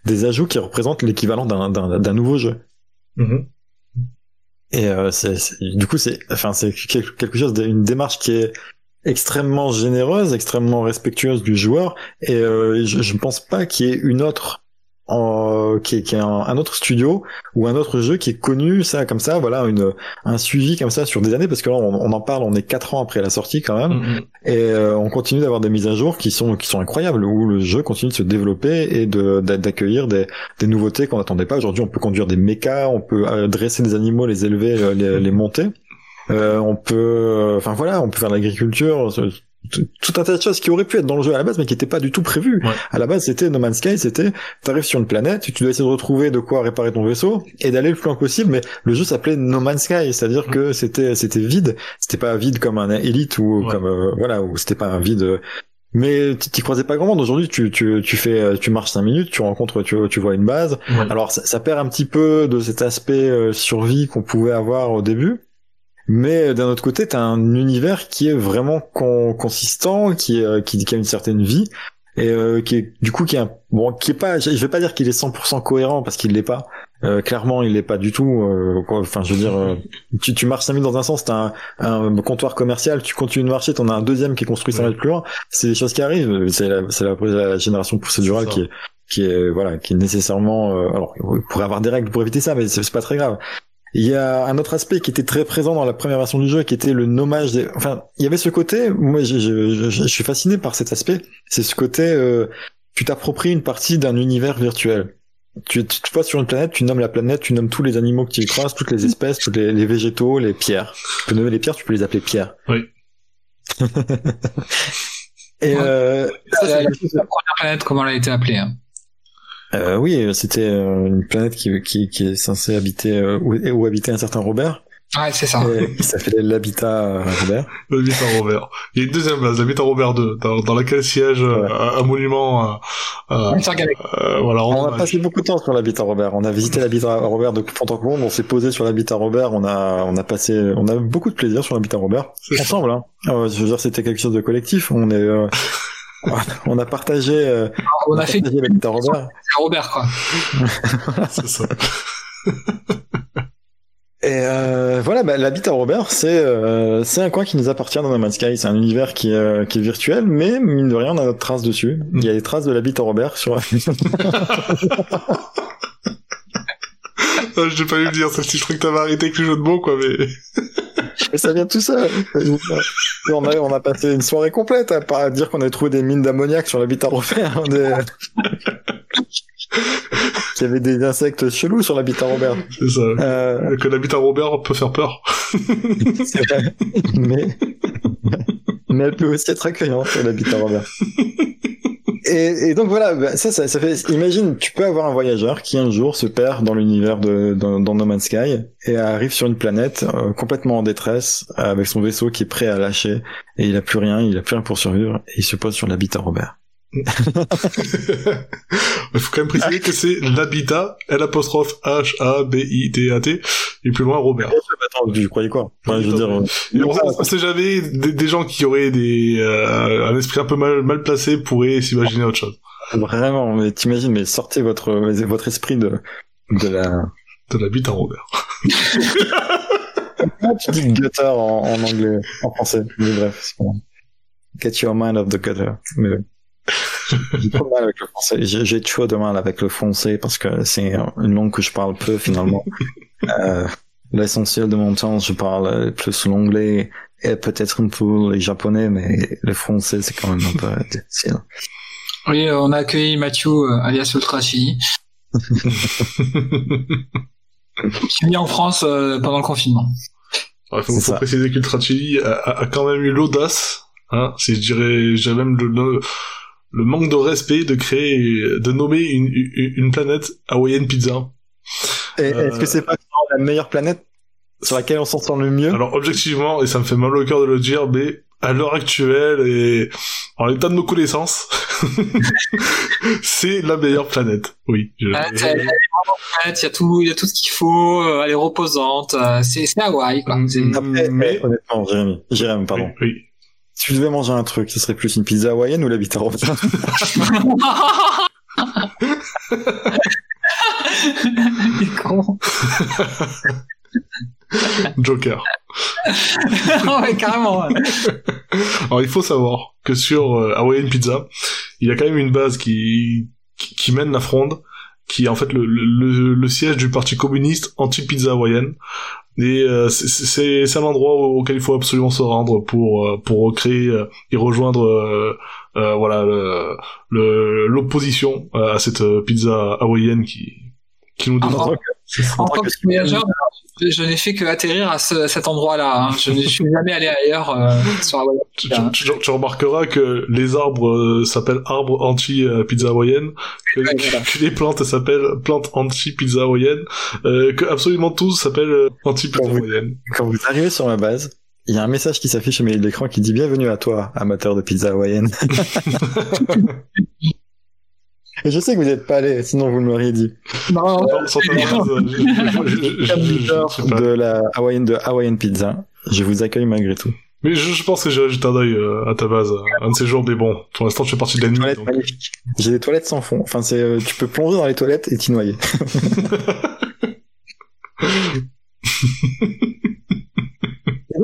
des ajouts qui représentent l'équivalent d'un d'un d'un nouveau jeu Mhm. Et euh, c'est du coup c'est enfin c'est quel- quelque chose d'une démarche qui est extrêmement généreuse extrêmement respectueuse du joueur. Et euh, je, je pense pas qu'il y ait une autre en, qui est, qui est un, un autre studio ou un autre jeu qui est connu ça comme ça voilà une un suivi comme ça sur des années parce que là on, on en parle on est quatre ans après la sortie quand même. Mhm. et euh, on continue d'avoir des mises à jour qui sont qui sont incroyables où le jeu continue de se développer et de d'a- d'accueillir des, des nouveautés qu'on n'attendait pas. Aujourd'hui on peut conduire des mechas on peut euh, dresser des animaux les élever euh, les, les monter. Euh, on peut euh, enfin voilà on peut faire l'agriculture tout un tas de choses qui auraient pu être dans le jeu à la base mais qui n'étaient pas du tout prévues Ouais. à la base c'était No Man's Sky c'était t'arrives sur une planète tu dois essayer de retrouver de quoi réparer ton vaisseau et d'aller le plus loin possible mais le jeu s'appelait No Man's Sky c'est-à-dire que c'était c'était vide c'était pas vide comme un Elite ou Ouais. comme euh, voilà ou c'était pas un vide euh, mais tu t'y croisais pas grand monde aujourd'hui tu tu tu fais euh, tu marches cinq minutes tu rencontres tu tu vois une base Ouais. alors ça, ça perd un petit peu de cet aspect survie qu'on pouvait avoir au début, mais euh, d'un autre côté, t'as un univers qui est vraiment con- consistant, qui, est, euh, qui, qui a une certaine vie et euh, qui est du coup qui est un, bon qui est pas je vais pas dire qu'il est 100% cohérent parce qu'il l'est pas Euh, clairement il l'est pas du tout euh, quoi. enfin je veux dire euh, tu, tu marches 5 minutes dans un sens t'as un, un comptoir commercial tu continues de marcher t'en as un deuxième qui est construit 5 Ouais. mètres plus loin c'est des choses qui arrivent c'est la, la, la génération procédurale qui est qui est voilà qui est nécessairement euh, alors il pourrait avoir des règles pour éviter ça mais c'est pas très grave il y a un autre aspect qui était très présent dans la première version du jeu qui était le nommage des enfin il y avait ce côté moi je, je, je, je suis fasciné par cet aspect c'est ce côté euh, tu t'appropries une partie d'un univers virtuel tu, tu te poses sur une planète, tu nommes la planète, tu nommes tous les animaux que tu y croises, toutes les espèces, tous les, les végétaux, les pierres. Tu peux nommer les pierres, tu peux les appeler pierres. Oui. Et euh, ça, c'est la, la première planète, comment elle a été appelée hein. Euh, oui, c'était euh, une planète qui, qui, qui est censée habiter euh, où, où habitait un certain Robert, Ouais, c'est ça. et s'appelait l'habitat euh, Robert. L'habitat Robert. Il y a une deuxième base, l'habitat Robert 2, dans, dans laquelle siège euh, Ouais. un, un monument, euh, voilà, On a passé beaucoup de temps sur l'habitat Robert. On a visité l'habitat Robert de que on s'est posé sur l'habitat Robert. On a, on a passé, on a eu beaucoup de plaisir sur l'habitat Robert. C'est ça. Ensemble, hein. Euh, je veux dire, c'était quelque chose de collectif. On est, euh, on a partagé, euh, On a fait partagé l'habitat Robert. c'est Robert, quoi. C'est ça. Et euh, voilà, bah, l'habitat Robert, c'est euh, c'est un coin qui nous appartient dans No Man's Sky. C'est un univers qui, est, euh, qui est virtuel, mais mine de rien, on a notre trace dessus. Il y a les traces de l'habitat Robert sur. Ah, J'ai pas eu le dire, celle-ci, je crois que t'avais arrêté avec le jeu de mots, quoi, mais... Mais ça vient tout seul. Et on a, on a passé une soirée complète à, pas dire qu'on avait trouvé des mines d'ammoniac sur l'habitat Robert. Des... Qu'il y avait des insectes chelous sur l'habitat Robert. C'est ça. Euh, Que l'habitat Robert peut faire peur. c'est vrai. Mais... Mais elle peut aussi être accueillante sur l'habitat Robert. Et, donc voilà, bah, ça, ça, ça fait. Imagine, tu peux avoir un voyageur qui un jour se perd dans l'univers de dans, dans No Man's Sky et arrive sur une planète euh, complètement en détresse avec son vaisseau qui est prêt à lâcher et il a plus rien, il a plus rien pour survivre et il se pose sur l'habitat Robert. Il faut quand même préciser que c'est l'habitat, L apostrophe H A B I T A T, et plus loin Robert. Attends, tu croyais quoi? Enfin, je veux dire, euh, on, on sait jamais, des, des gens qui auraient des, euh, un esprit un peu mal, mal placé pourraient s'imaginer autre chose. vraiment, mais t'imagines, mais sortez votre votre esprit de de la. De l'habitat Robert. Tu dis gutter en, en anglais, en français Mais bref. Get your mind off the gutter. Mais. J'ai trop de mal avec le français. J'ai j'ai trop de mal avec le français parce que c'est une langue que je parle peu finalement. euh, L'essentiel de mon temps, je parle plus l'anglais et peut-être un peu le japonais, mais le français c'est quand même un peu difficile. Oui, on a accueilli Mathieu, euh, alias Ultra Chili, qui vit en France euh, pendant le confinement. Il faut, préciser qu'Ultra Chili a, a- a quand même eu l'audace, hein, c'est, je dirais, dirais même le, le, le manque de respect de créer, de nommer une, une, une planète Hawaiian Pizza. Et Euh, est-ce que c'est pas la meilleure planète sur laquelle on s'en sort le mieux? Alors objectivement, et ça me fait mal au cœur de le dire, mais à l'heure actuelle et en l'état de nos connaissances, c'est la meilleure planète. Oui. je- Ah, c'est- elle est vraiment prête, Il y a tout, il y a tout ce qu'il faut. euh, Elle est reposante. euh, C'est c'est Hawaï, quoi. Mm, Après, mais- honnêtement, Jérémy, Jérémy, pardon. Oui, oui. Si tu devais manger un truc, ce serait plus une pizza hawaïenne ou est con. Joker. Non, mais carrément. ouais. Alors il faut savoir que sur euh, Hawaiian Pizza, il y a quand même une base qui, qui, qui mène la fronde qui est en fait le, le, le siège du parti communiste anti-pizza hawaïenne. Et euh, c'est un endroit auquel il faut absolument se rendre pour euh, pour recréer euh, et rejoindre voilà l'opposition à cette pizza hawaïenne qui qui nous donne. En, tant que voyageur, je n'ai fait que atterrir à, ce, cet endroit-là. Hein. Je ne suis jamais allé ailleurs euh, sur Hawaï. Tu, tu, tu, remarqueras que les arbres euh, s'appellent arbres anti-pizza hawaïenne, que, que, les plantes s'appellent plantes anti-pizza hawaïenne, euh, que absolument tout s'appelle anti-pizza hawaïenne. Quand vous arrivez sur ma base, il y a un message qui s'affiche au milieu de l'écran qui dit bienvenue à toi, amateur de pizza hawaïenne. Et je sais que vous n'êtes pas allé, sinon vous me l'auriez dit. Non, non, de la Hawaiian de Hawaiian Pizza. Je vous accueille malgré tout. Mais je, je pense que j'ai jeté un œil euh, à ta base un de ces jours, mais bon, pour l'instant, tu fais partie de la nuit. Donc... J'ai des toilettes sans fond. Enfin, c'est, euh, tu peux plonger dans les toilettes et t'y noyer.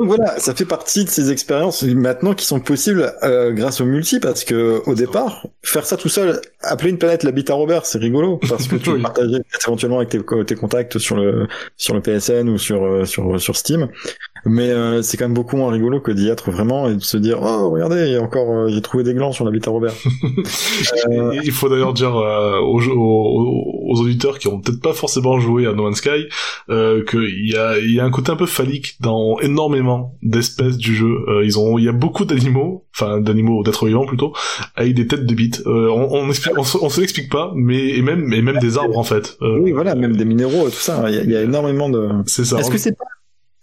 donc voilà, ça fait partie de ces expériences maintenant qui sont possibles euh, grâce au multi parce que au départ, faire ça tout seul, appeler une planète l'habitat Robert, c'est rigolo parce que tu oui. partager éventuellement avec tes, tes, contacts sur le sur le PSN ou sur euh, sur sur Steam. Mais euh, c'est quand même beaucoup moins rigolo que d'y être vraiment et de se dire oh regardez il y a encore euh, j'ai trouvé des glands sur l'habitat Robert. euh... Il faut d'ailleurs dire euh, aux, aux, aux, auditeurs qui ont peut-être pas forcément joué à No Man's Sky euh, qu'il y a y a un côté un peu phallique dans énormément d'espèces du jeu. Euh, ils ont il y a beaucoup d'animaux enfin d'animaux d'êtres vivants plutôt avec des têtes de bites. on on, explique, on, on, se l'explique pas mais et même et même des arbres en fait. oui voilà même des minéraux et tout ça il y a, il y a énormément de. C'est ça. Est-ce que c'est pas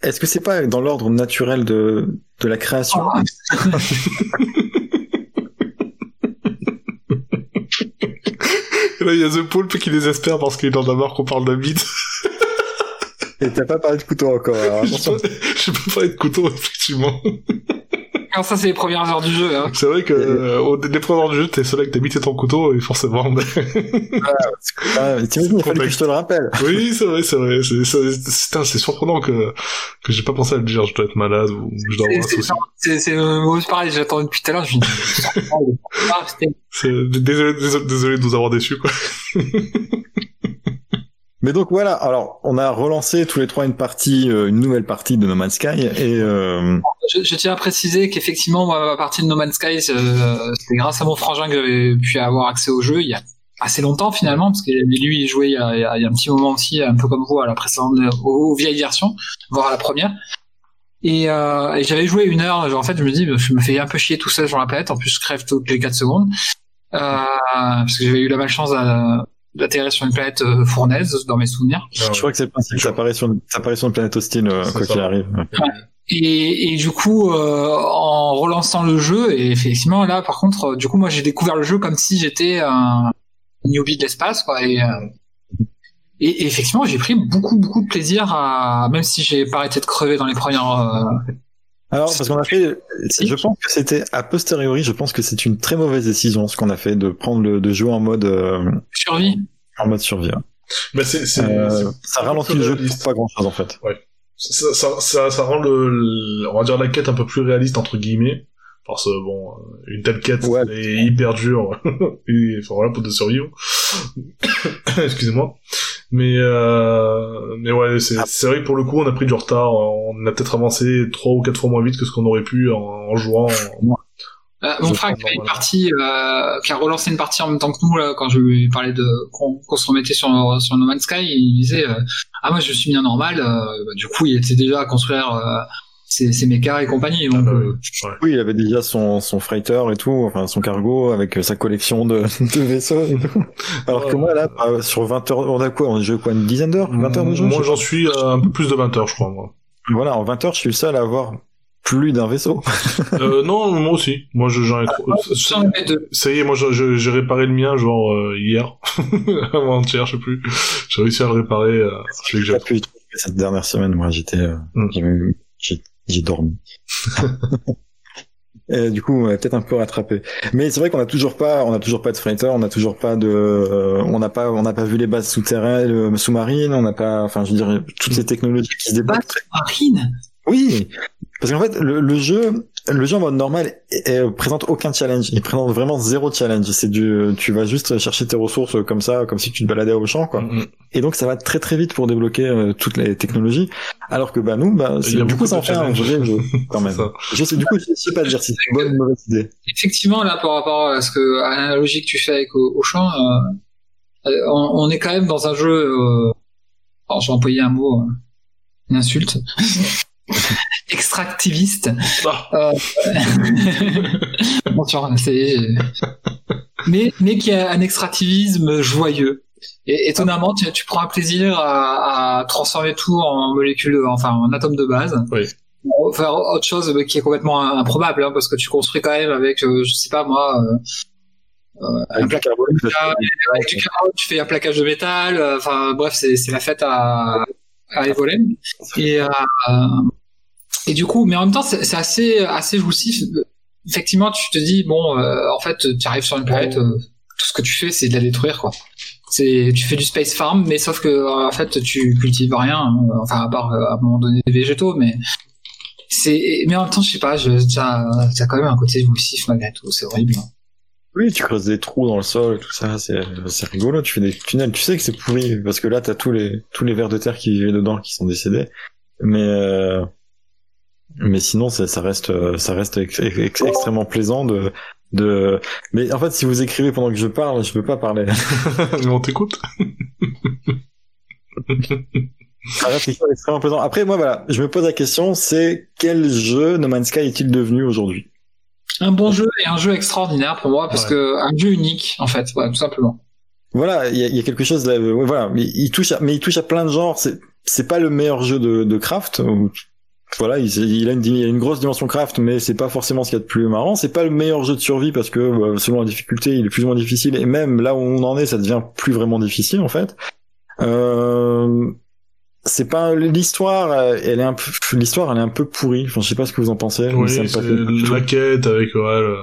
est-ce que c'est pas dans l'ordre naturel de, de la création? Oh. Là, il y a The Poulpe qui désespère parce qu'il en a marre qu'on parle d'un bite. Et t'as pas parlé de couteau encore, alors attention. Je peux pas parler de couteau, effectivement. Alors ça, c'est les premières heures du jeu. Hein. C'est vrai que euh, au les premières heures du jeu, t'es seul avec ta bite et ton couteau, et forcément... ah, t'imagines, il fallait que je te le rappelle. Oui, c'est vrai, c'est vrai. C'est c'est surprenant que que j'ai pas pensé à le dire. Je dois être malade ou je dois avoir un souci. C'est euh, pareil. J'attends depuis tout à l'heure. Je me dis... désolé, désolé, désolé de nous avoir déçus, quoi. Mais donc voilà, alors on a relancé tous les trois une partie, euh, une nouvelle partie de No Man's Sky et euh... je, tiens à préciser qu'effectivement ma partie de No Man's Sky, euh, c'était grâce à mon frangin que j'avais pu avoir accès au jeu il y a assez longtemps finalement parce que lui il jouait il y, a, un petit moment aussi, un peu comme vous à la précédente, aux, vieilles versions, voire à la première. Et, euh, et j'avais joué une heure. En fait, je me dis, je me fais un peu chier tout seul sur la planète. En plus, je crève toutes les 4 secondes euh, parce que j'avais eu la malchance à d'atterrir sur une planète euh, fournaise dans mes souvenirs. je crois que c'est le principe, ça apparaît sur, ça apparaît sur une planète hostile euh, quoi qu'il arrive. Ouais. Et, et, du coup, euh, en relançant le jeu, et effectivement là, par contre, du coup, moi j'ai découvert le jeu comme si j'étais un newbie de l'espace, quoi. Et, et, et effectivement, j'ai pris beaucoup beaucoup de plaisir à, même si j'ai pas arrêté de crever dans les premières alors, parce qu'on a fait, je pense que c'était a posteriori, je pense que c'est une très mauvaise décision ce qu'on a fait de prendre le, de jouer en mode euh, survie. En mode survie. Mais c'est, c'est, euh, ça ralentit le jeu pour pas grand chose en fait. Ouais. Ça, ça, ça, ça rend le, le, on va dire la quête un peu plus réaliste entre guillemets. Parce que bon, une telle quête ouais. est hyper dure. et, enfin voilà pour de survivre. Excusez-moi. Mais euh, mais ouais, c'est ah. c'est vrai que pour le coup, on a pris du retard. On a peut-être avancé trois ou quatre fois moins vite que ce qu'on aurait pu en, en jouant. En... Euh, mon frère qui a une partie, euh, qui a relancé une partie en même temps que nous là, quand je lui parlais de qu'on qu se remettait sur sur No Man's Sky, il disait euh, ah moi je suis bien normal. Euh, bah, du coup, il était déjà à construire euh, ses, ses mécas et compagnie. Donc, Ah bah euh. Oui, il avait déjà son, son freighter et tout, enfin son cargo avec sa collection de, de vaisseaux et tout. Alors que moi là, bah, sur 20 heures, on a quoi? On a joué quoi une dizaine d'heures? 20 heures de jeu Moi j'en suis à un peu plus de 20 heures, je crois, moi. Voilà, en 20 heures, je suis le seul à avoir plus d'un vaisseau. euh, non, moi aussi. Moi, je, j'en ai trop. deux. Ça y est, moi, j'ai réparé le mien, genre, euh, hier. Avant-hier, je sais plus. J'ai réussi à le réparer, euh, celui que J'ai cette dernière semaine, moi j'étais, euh, Mm. j'ai, j'ai, dormi. Et du coup, on va peut-être un peu rattrapé. Mais c'est vrai qu'on a toujours pas, on a toujours pas de freighter, on a toujours pas de, euh, on n'a pas, on n'a pas vu les bases souterraines, euh, sous-marines, on n'a pas, enfin, je veux dire, toutes ces technologies qui se débloquent. Basse marine. Oui, parce qu'en fait, le, le jeu, le jeu en mode normal est- présente aucun challenge. Il présente vraiment zéro challenge. C'est du, tu vas juste chercher tes ressources comme ça, comme si tu te baladais au champ, quoi. Mm, mm. Et donc ça va très très vite pour débloquer euh, toutes les technologies. Alors que bah nous, bah, du beaucoup coup ça en fait un vrai jeu quand même. Je sais, du coup, je sais pas dire si c'est une bonne ou une mauvaise idée. Effectivement, là, par rapport à ce que, à l'analogie que tu fais avec Au- Auchan, euh, euh, on, on est quand même dans un jeu, euh, alors j'ai employé un mot, euh, une insulte, extractiviste. Ah, Attention, c'est, mais, mais qui a un extractivisme joyeux. Et étonnamment, tu, tu prends un plaisir à, à transformer tout en molécule, enfin en atome de base. Oui. Pour faire autre chose qui est complètement improbable, hein, parce que tu construis quand même avec, euh, je sais pas moi, euh, euh, un Avec du carbone, avec du carbone, tu fais un plaquage de métal, euh, enfin bref, c'est c'est la fête à, à Evolem. Et, euh, et du coup, mais en même temps, c'est assez, assez jouissif. Effectivement, tu te dis, bon, euh, en fait, tu arrives sur une planète, euh, tout ce que tu fais, c'est de la détruire, quoi. Tu fais du space farm, mais sauf que, euh, en fait, tu cultives rien, enfin, à part, à un moment donné, des végétaux, mais c'est, mais en même temps, je sais pas, je, ça, ça a quand même un côté jouissif malgré tout, c'est horrible. Oui, tu creuses des trous dans le sol, tout ça, c'est rigolo. Tu fais des tunnels, tu sais que c'est pourri parce que là t'as tous les tous les vers de terre qui vivaient dedans qui sont décédés. Mais mais sinon ça, ça reste euh, ça reste ex- ex- extrêmement plaisant de de. Mais en fait, si vous écrivez pendant que je parle, je peux pas parler. Mais on t'écoute. Ça reste quelque chose d'extrêmement plaisant. Après, moi, voilà, je me pose la question, c'est quel jeu No Man's Sky est-il devenu aujourd'hui? Un bon jeu et un jeu extraordinaire pour moi, parce Ouais. que un jeu unique, en fait, ouais, tout simplement. Voilà, il y a, il y a quelque chose là. euh, ouais, voilà, mais il touche, à, mais il touche à plein de genres. C'est, c'est pas le meilleur jeu de, de craft. Voilà, il, il a une, il a une grosse dimension craft, mais c'est pas forcément ce qu'il y a de plus marrant. C'est pas le meilleur jeu de survie parce que euh, selon la difficulté, il est plus ou moins difficile. Et même là où on en est, ça devient plus vraiment difficile en fait. Euh, c'est pas l'histoire. Elle est un peu, l'histoire, elle est un peu pourrie. Enfin, je sais pas ce que vous en pensez. Oui, c'est la quête avec ouais, le-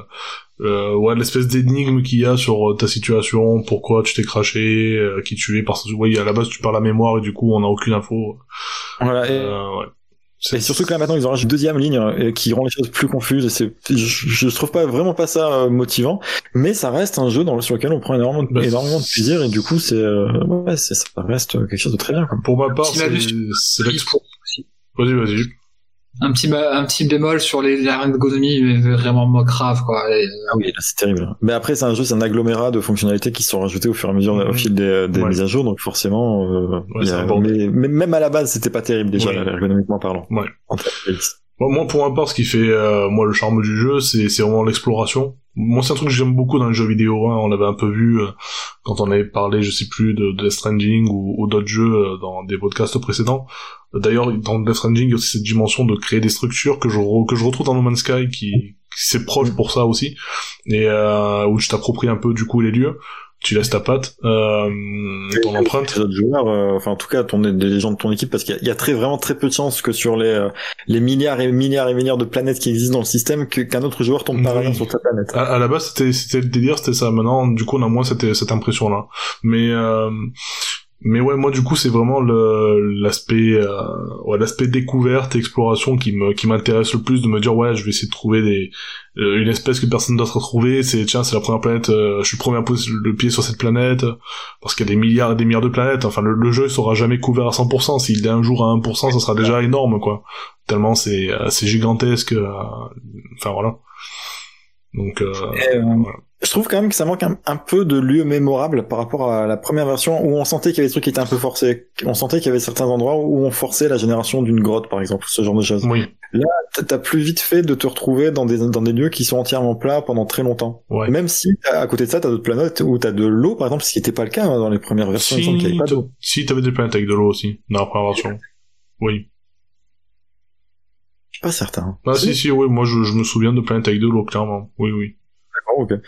le- ouais, l'espèce d'énigme qu'il y a sur euh, ta situation, pourquoi tu t'es craché, euh, qui tu es, parce que oui, à la base tu parles la mémoire et du coup on n'a aucune info. Voilà. Et, Euh, ouais. Et surtout que là maintenant ils ont une deuxième ligne euh, qui rend les choses plus confuses. Et c'est, je, je trouve pas vraiment pas ça euh, motivant, mais ça reste un jeu dans le, sur lequel on prend énormément de, Bah, énormément de plaisir et du coup c'est, euh, ouais, c'est, ça reste quelque chose de très bien. Quoi. Pour ma part, c'est a du- c'est l'ex- Pour- Vas-y, vas-y. Un petit, un petit bémol sur les, l'ergonomie, mais vraiment moi grave, quoi. Et, euh, Ah oui, là, c'est terrible. Mais après c'est un jeu, c'est un agglomérat de fonctionnalités qui se sont rajoutées au fur et à mesure au fil des, des Ouais. mises à jour, donc forcément, euh, Ouais, a- mais, mais même à la base c'était pas terrible déjà ergonomiquement parlant. Ouais. En fait, Moi, pour ma part, ce qui fait euh, moi le charme du jeu, c'est c'est vraiment l'exploration. Moi, c'est un truc que j'aime beaucoup dans les jeux vidéo. Hein. On l'avait un peu vu euh, quand on avait parlé, je sais plus, de, de Death Stranding ou, d'autres jeux euh, dans des podcasts précédents. D'ailleurs, dans Death Stranding, il y a aussi cette dimension de créer des structures que je que je retrouve dans No Man's Sky, qui, qui c'est proche pour ça aussi, et euh, où tu t'appropries un peu du coup les lieux. Tu laisses ta patte, euh, ton empreinte. les autres joueurs, euh, enfin en tout cas ton, les gens de ton équipe, parce qu'il y a, il y a très vraiment très peu de chances que sur les euh, les milliards et milliards et milliards de planètes qui existent dans le système, qu'un autre joueur tombe par Oui. sur ta planète. À, à la base, c'était c'était le délire, c'était ça. Maintenant, du coup, on a moins cette cette impression là. Mais euh, mais ouais, moi du coup, c'est vraiment l'aspect euh, ouais, l'aspect découverte, exploration qui me qui m'intéresse le plus de me dire ouais, je vais essayer de trouver des euh, une espèce que personne d'autre a trouvé. C'est tiens, c'est la première planète. euh, je suis le premier à poser le pied sur cette planète parce qu'il y a des milliards et des milliards de planètes. Enfin, le, le jeu il sera jamais couvert à 100%. S'il est un jour à 1%, ça sera déjà énorme quoi. Tellement c'est euh, c'est gigantesque. euh, Enfin voilà. Donc euh, voilà. Je trouve quand même que ça manque un, un peu de lieux mémorables par rapport à la première version où on sentait qu'il y avait des trucs qui étaient un peu forcés. On sentait qu'il y avait certains endroits où on forçait la génération d'une grotte, par exemple, ce genre de choses. oui. T'as- T'as plus vite fait de te retrouver dans des, dans des lieux qui sont entièrement plats pendant très longtemps. Ouais. Même si à côté de ça, t'as d'autres planètes où t'as de l'eau, par exemple, ce qui n'était pas le cas hein, dans les premières versions. il me semble qu'il y avait pas d'eau. Si, t'avais des planètes avec de l'eau aussi, dans la première version. Oui. Je suis pas certain. Ah si, si, oui, moi je, je me souviens de planètes avec de l'eau, clairement. Oui, oui. D'accord, ok.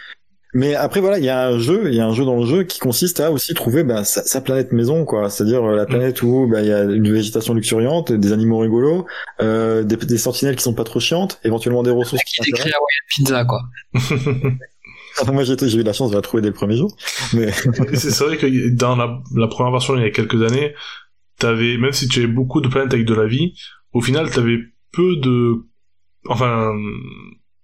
Mais après voilà, il y a un jeu, il y a un jeu dans le jeu qui consiste à aussi trouver bah, sa, sa planète maison, quoi. C'est-à-dire euh, la planète où bah, il y a une végétation luxuriante, des animaux rigolos, euh, des, des sentinelles qui sont pas trop chiantes, éventuellement des ressources qui décrit Hawaii Pizza, quoi. Enfin, Moi j'ai eu la chance de la trouver dès le premier jour. Mais c'est c'est vrai que dans la, la première version, il y a quelques années, t'avais, même si tu avais beaucoup de planètes avec de la vie, au final, t'avais peu de enfin,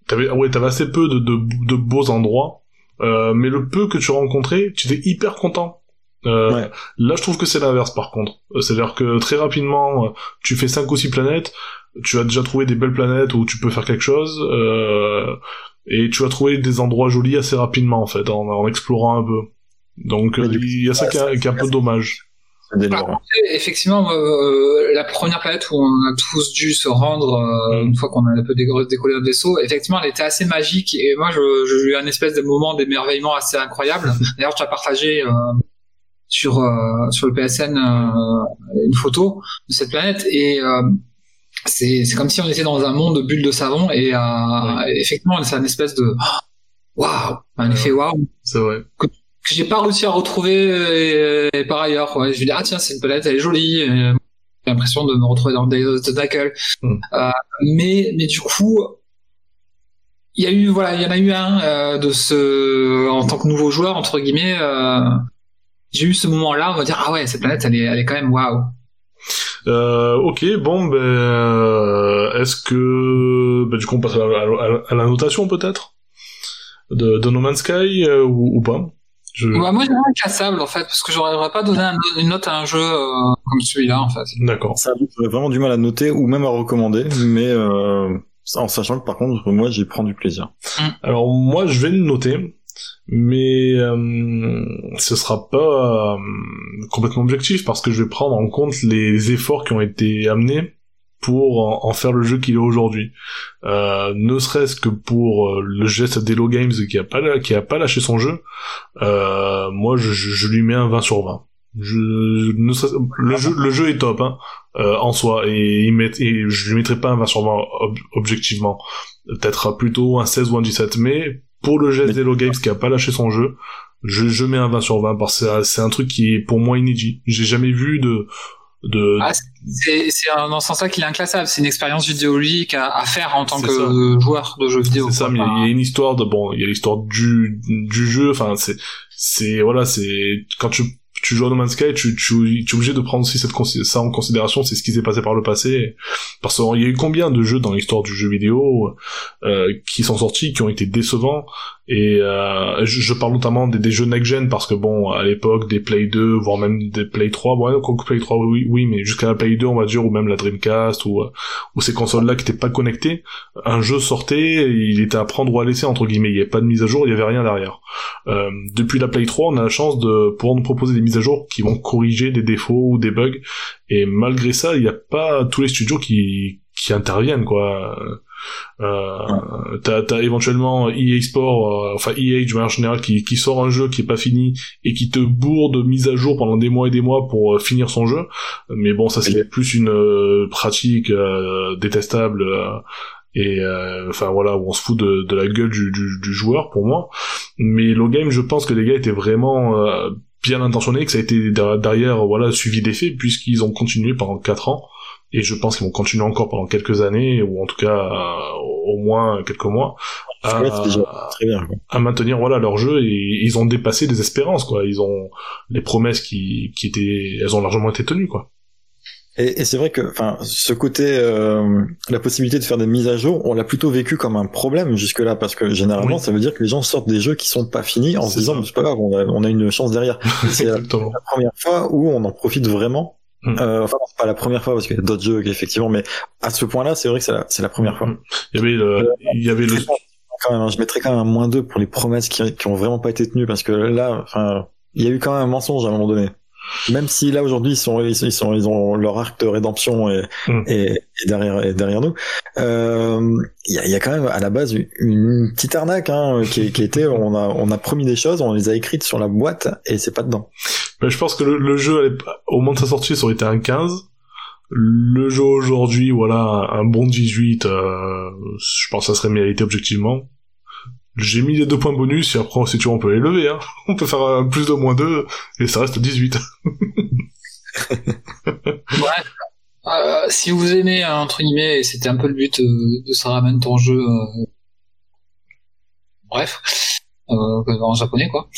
t'avais, ouais, t'avais assez peu de, de, de beaux endroits, euh, mais le peu que tu rencontrais, tu étais hyper content. Euh, Ouais. Là, je trouve que c'est l'inverse, par contre. Euh, C'est-à-dire que très rapidement, tu fais cinq ou six planètes, tu as déjà trouvé des belles planètes où tu peux faire quelque chose, euh, et tu vas trouver des endroits jolis assez rapidement, en fait, en, en explorant un peu. Donc, il y a ça qui est un peu dommage. Effectivement, euh, la première planète où on a tous dû se rendre euh, Mm. une fois qu'on a un peu déco- décollé notre vaisseau, effectivement, elle était assez magique. Et moi, je- j'ai eu un espèce de moment d'émerveillement assez incroyable. D'ailleurs, tu as partagé euh, sur euh, sur le PSN euh, une photo de cette planète. Et euh, c'est comme si on était dans un monde de bulles de savon. Et euh, effectivement, c'est un espèce de waouh, un effet waouh. C'est vrai. que j'ai pas réussi à retrouver euh, et, par ailleurs. Ouais. Je me dis ah tiens c'est une planète elle est jolie. et J'ai l'impression de me retrouver dans Day of the Tentacle. Mm. Euh, mais mais du coup il y a eu voilà il y en a eu un euh, de ce en tant que nouveau joueur entre guillemets. Euh, j'ai eu ce moment-là on va dire ah ouais cette planète elle est elle est quand même waouh. Euh, ok, bon, ben, euh, est-ce que, ben, du coup, on passe à la, à- à la notation peut-être? De, de No Man's Sky euh, ou, ou pas? Je... Ouais, moi j'aimerais classable en fait parce que j'aurais pas donné un- une note à un jeu euh, comme celui-là en fait. D'accord. Ça, j'aurais vraiment du mal à noter ou même à recommander, mais euh, en sachant que par contre, moi, j'y prends du plaisir. Alors moi, je vais le noter, mais euh, ce sera pas euh, complètement objectif parce que je vais prendre en compte les efforts qui ont été amenés pour en, en faire le jeu qu'il est aujourd'hui. Euh, ne serait-ce que pour euh, le geste d'Hello Games qui a pas qui a pas lâché son jeu, euh, moi je, je- lui mets un 20 sur 20. Je, ne le jeu le jeu est top hein, euh, en soi et, il met, et je lui mettrai pas un 20 sur 20 ob- objectivement. Peut-être plutôt un 16 ou un 17 mais pour le geste d'Hello Games qui a pas lâché son jeu, je, je mets un 20 sur 20 parce que c'est- c'est un truc qui est pour moi inédit. J'ai jamais vu de de Ah, C'est ce sens-là qu'il est inclassable. C'est une expérience vidéoludique à, à faire en tant que ça. joueur de jeux vidéo. C'est ça, mais il y a une histoire de bon, il y a l'histoire du du jeu. Enfin, c'est c'est voilà, c'est quand tu tu joues à No Man's Sky, tu tu tu es obligé de prendre aussi cette ça en considération. C'est ce qui s'est passé par le passé. Parce qu'il y a eu combien de jeux dans l'histoire du jeu vidéo euh, qui sont sortis, qui ont été décevants. Et euh, je, je parle notamment des, des jeux next gen parce que bon, à l'époque des Play 2, voire même des Play 3, ouais, Play 3, oui, oui, mais jusqu'à la Play 2, on va dire, ou même la Dreamcast, ou, euh, ou ces consoles-là qui n'étaient pas connectées, un jeu sortait, il était à prendre ou à laisser entre guillemets. Il n'y avait pas de mise à jour, il y avait rien derrière. Euh, depuis la Play 3, on a la chance de pouvoir nous proposer des mises à jour qui vont corriger des défauts ou des bugs. Et malgré ça, il n'y a pas tous les studios qui qui interviennent quoi. Euh, t'as, t'as éventuellement EA Sport, euh, enfin EA de manière générale, qui, qui sort un jeu qui est pas fini et qui te bourre de mise à jour pendant des mois et des mois pour euh, finir son jeu. Mais bon, ça c'est plus une euh, pratique euh, détestable. euh, et euh, enfin voilà où on se fout de, de la gueule du, du, du joueur pour moi mais Low Game je pense que les gars étaient vraiment euh, bien intentionnés que ça a été der- derrière voilà suivi d'effet puisqu'ils ont continué pendant quatre ans et je pense qu'ils vont continuer encore pendant quelques années ou en tout cas euh, au moins quelques mois à, Ouais, c'est déjà très bien. quoi. à maintenir voilà leur jeu et ils ont dépassé des espérances quoi ils ont les promesses qui qui étaient elles ont largement été tenues quoi Et, et c'est vrai que, enfin, ce côté, euh, la possibilité de faire des mises à jour, on l'a plutôt vécu comme un problème jusque-là, parce que généralement, Oui. ça veut dire que les gens sortent des jeux qui sont pas finis en se disant, ça. c'est pas grave, on a, on a une chance derrière. c'est la première fois où on en profite vraiment. Mm. Euh, enfin, c'est pas la première fois parce qu'il y a d'autres jeux effectivement, mais à ce point-là, c'est vrai que c'est la, la première fois. Mm. il y avait le il y avait le Quand même, hein, je mettrais quand même un moins 2 pour les promesses qui, qui ont vraiment pas été tenues parce que là, enfin, il y a eu quand même un mensonge à un moment donné. Même si là aujourd'hui ils sont ils sont ils, sont, ils ont leur arc de rédemption et, Mm. et, et derrière et derrière nous, euh, il y, a, y a quand même à la base une, une petite arnaque hein, qui, qui était on a on a promis des choses, on les a écrites sur la boîte et c'est pas dedans. Mais je pense que le, le jeu, au moment de sa sortie, ça aurait été un 15. Le jeu aujourd'hui, voilà, un bon 18, euh, je pense que ça serait mérité objectivement. J'ai mis les deux points bonus, et après, si tu veux, on peut les lever, hein. On peut faire un plus de moins 2, et ça reste 18. Bref, euh, si vous aimez euh, entre guillemets, et c'était un peu le but euh, de Sarah Man ton jeu, euh, bref, euh, en japonais quoi.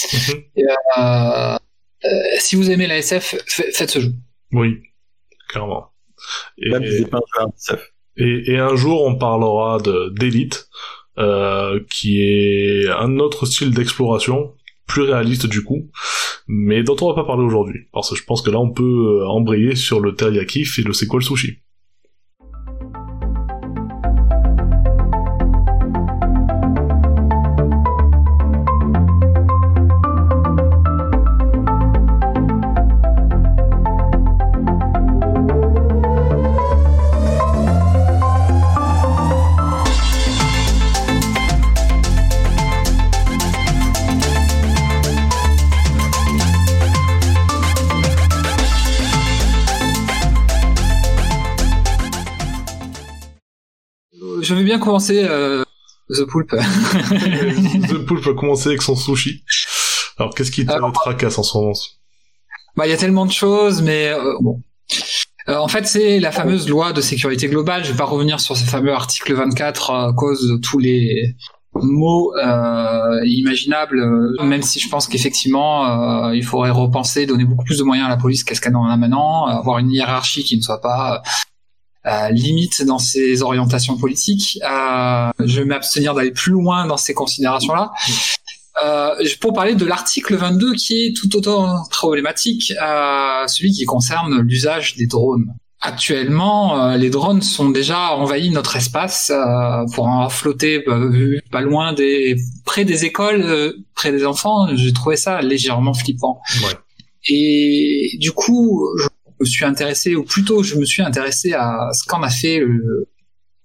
Et, euh, euh, si vous aimez la SF, fa- faites ce jeu. oui, clairement. Et, et un jour, on parlera de d'élite, euh, qui est un autre style d'exploration, plus réaliste du coup, mais dont on va pas parler aujourd'hui, parce que je pense que là, on peut euh, embrayer sur le teriyaki et le c'est quoi le sushi. Bien commencer euh, The Poulpe. The Poulpe va commencer avec son sushi. Alors, qu'est-ce qui te Alors, tracasse en ce moment Bah, il y a tellement de choses, mais euh, bon. Euh, en fait, c'est la fameuse loi de sécurité globale. Je vais pas revenir sur ce fameux article 24 à cause de tous les mots euh, imaginables, même si je pense qu'effectivement, euh, il faudrait repenser, donner beaucoup plus de moyens à la police qu'est-ce qu'elle en a maintenant, avoir une hiérarchie qui ne soit pas euh, limite dans ses orientations politiques. Euh, je vais m'abstenir d'aller plus loin dans ces considérations-là. Euh, pour parler de l'article 22 qui est tout autant problématique, euh, celui qui concerne l'usage des drones. Actuellement, euh, les drones sont déjà envahis notre espace euh, pour en flotter pas loin des, près des écoles, euh, près des enfants. J'ai trouvé ça légèrement flippant. Ouais. Et du coup, je me suis intéressé, ou plutôt je me suis intéressé à ce qu'en a fait le,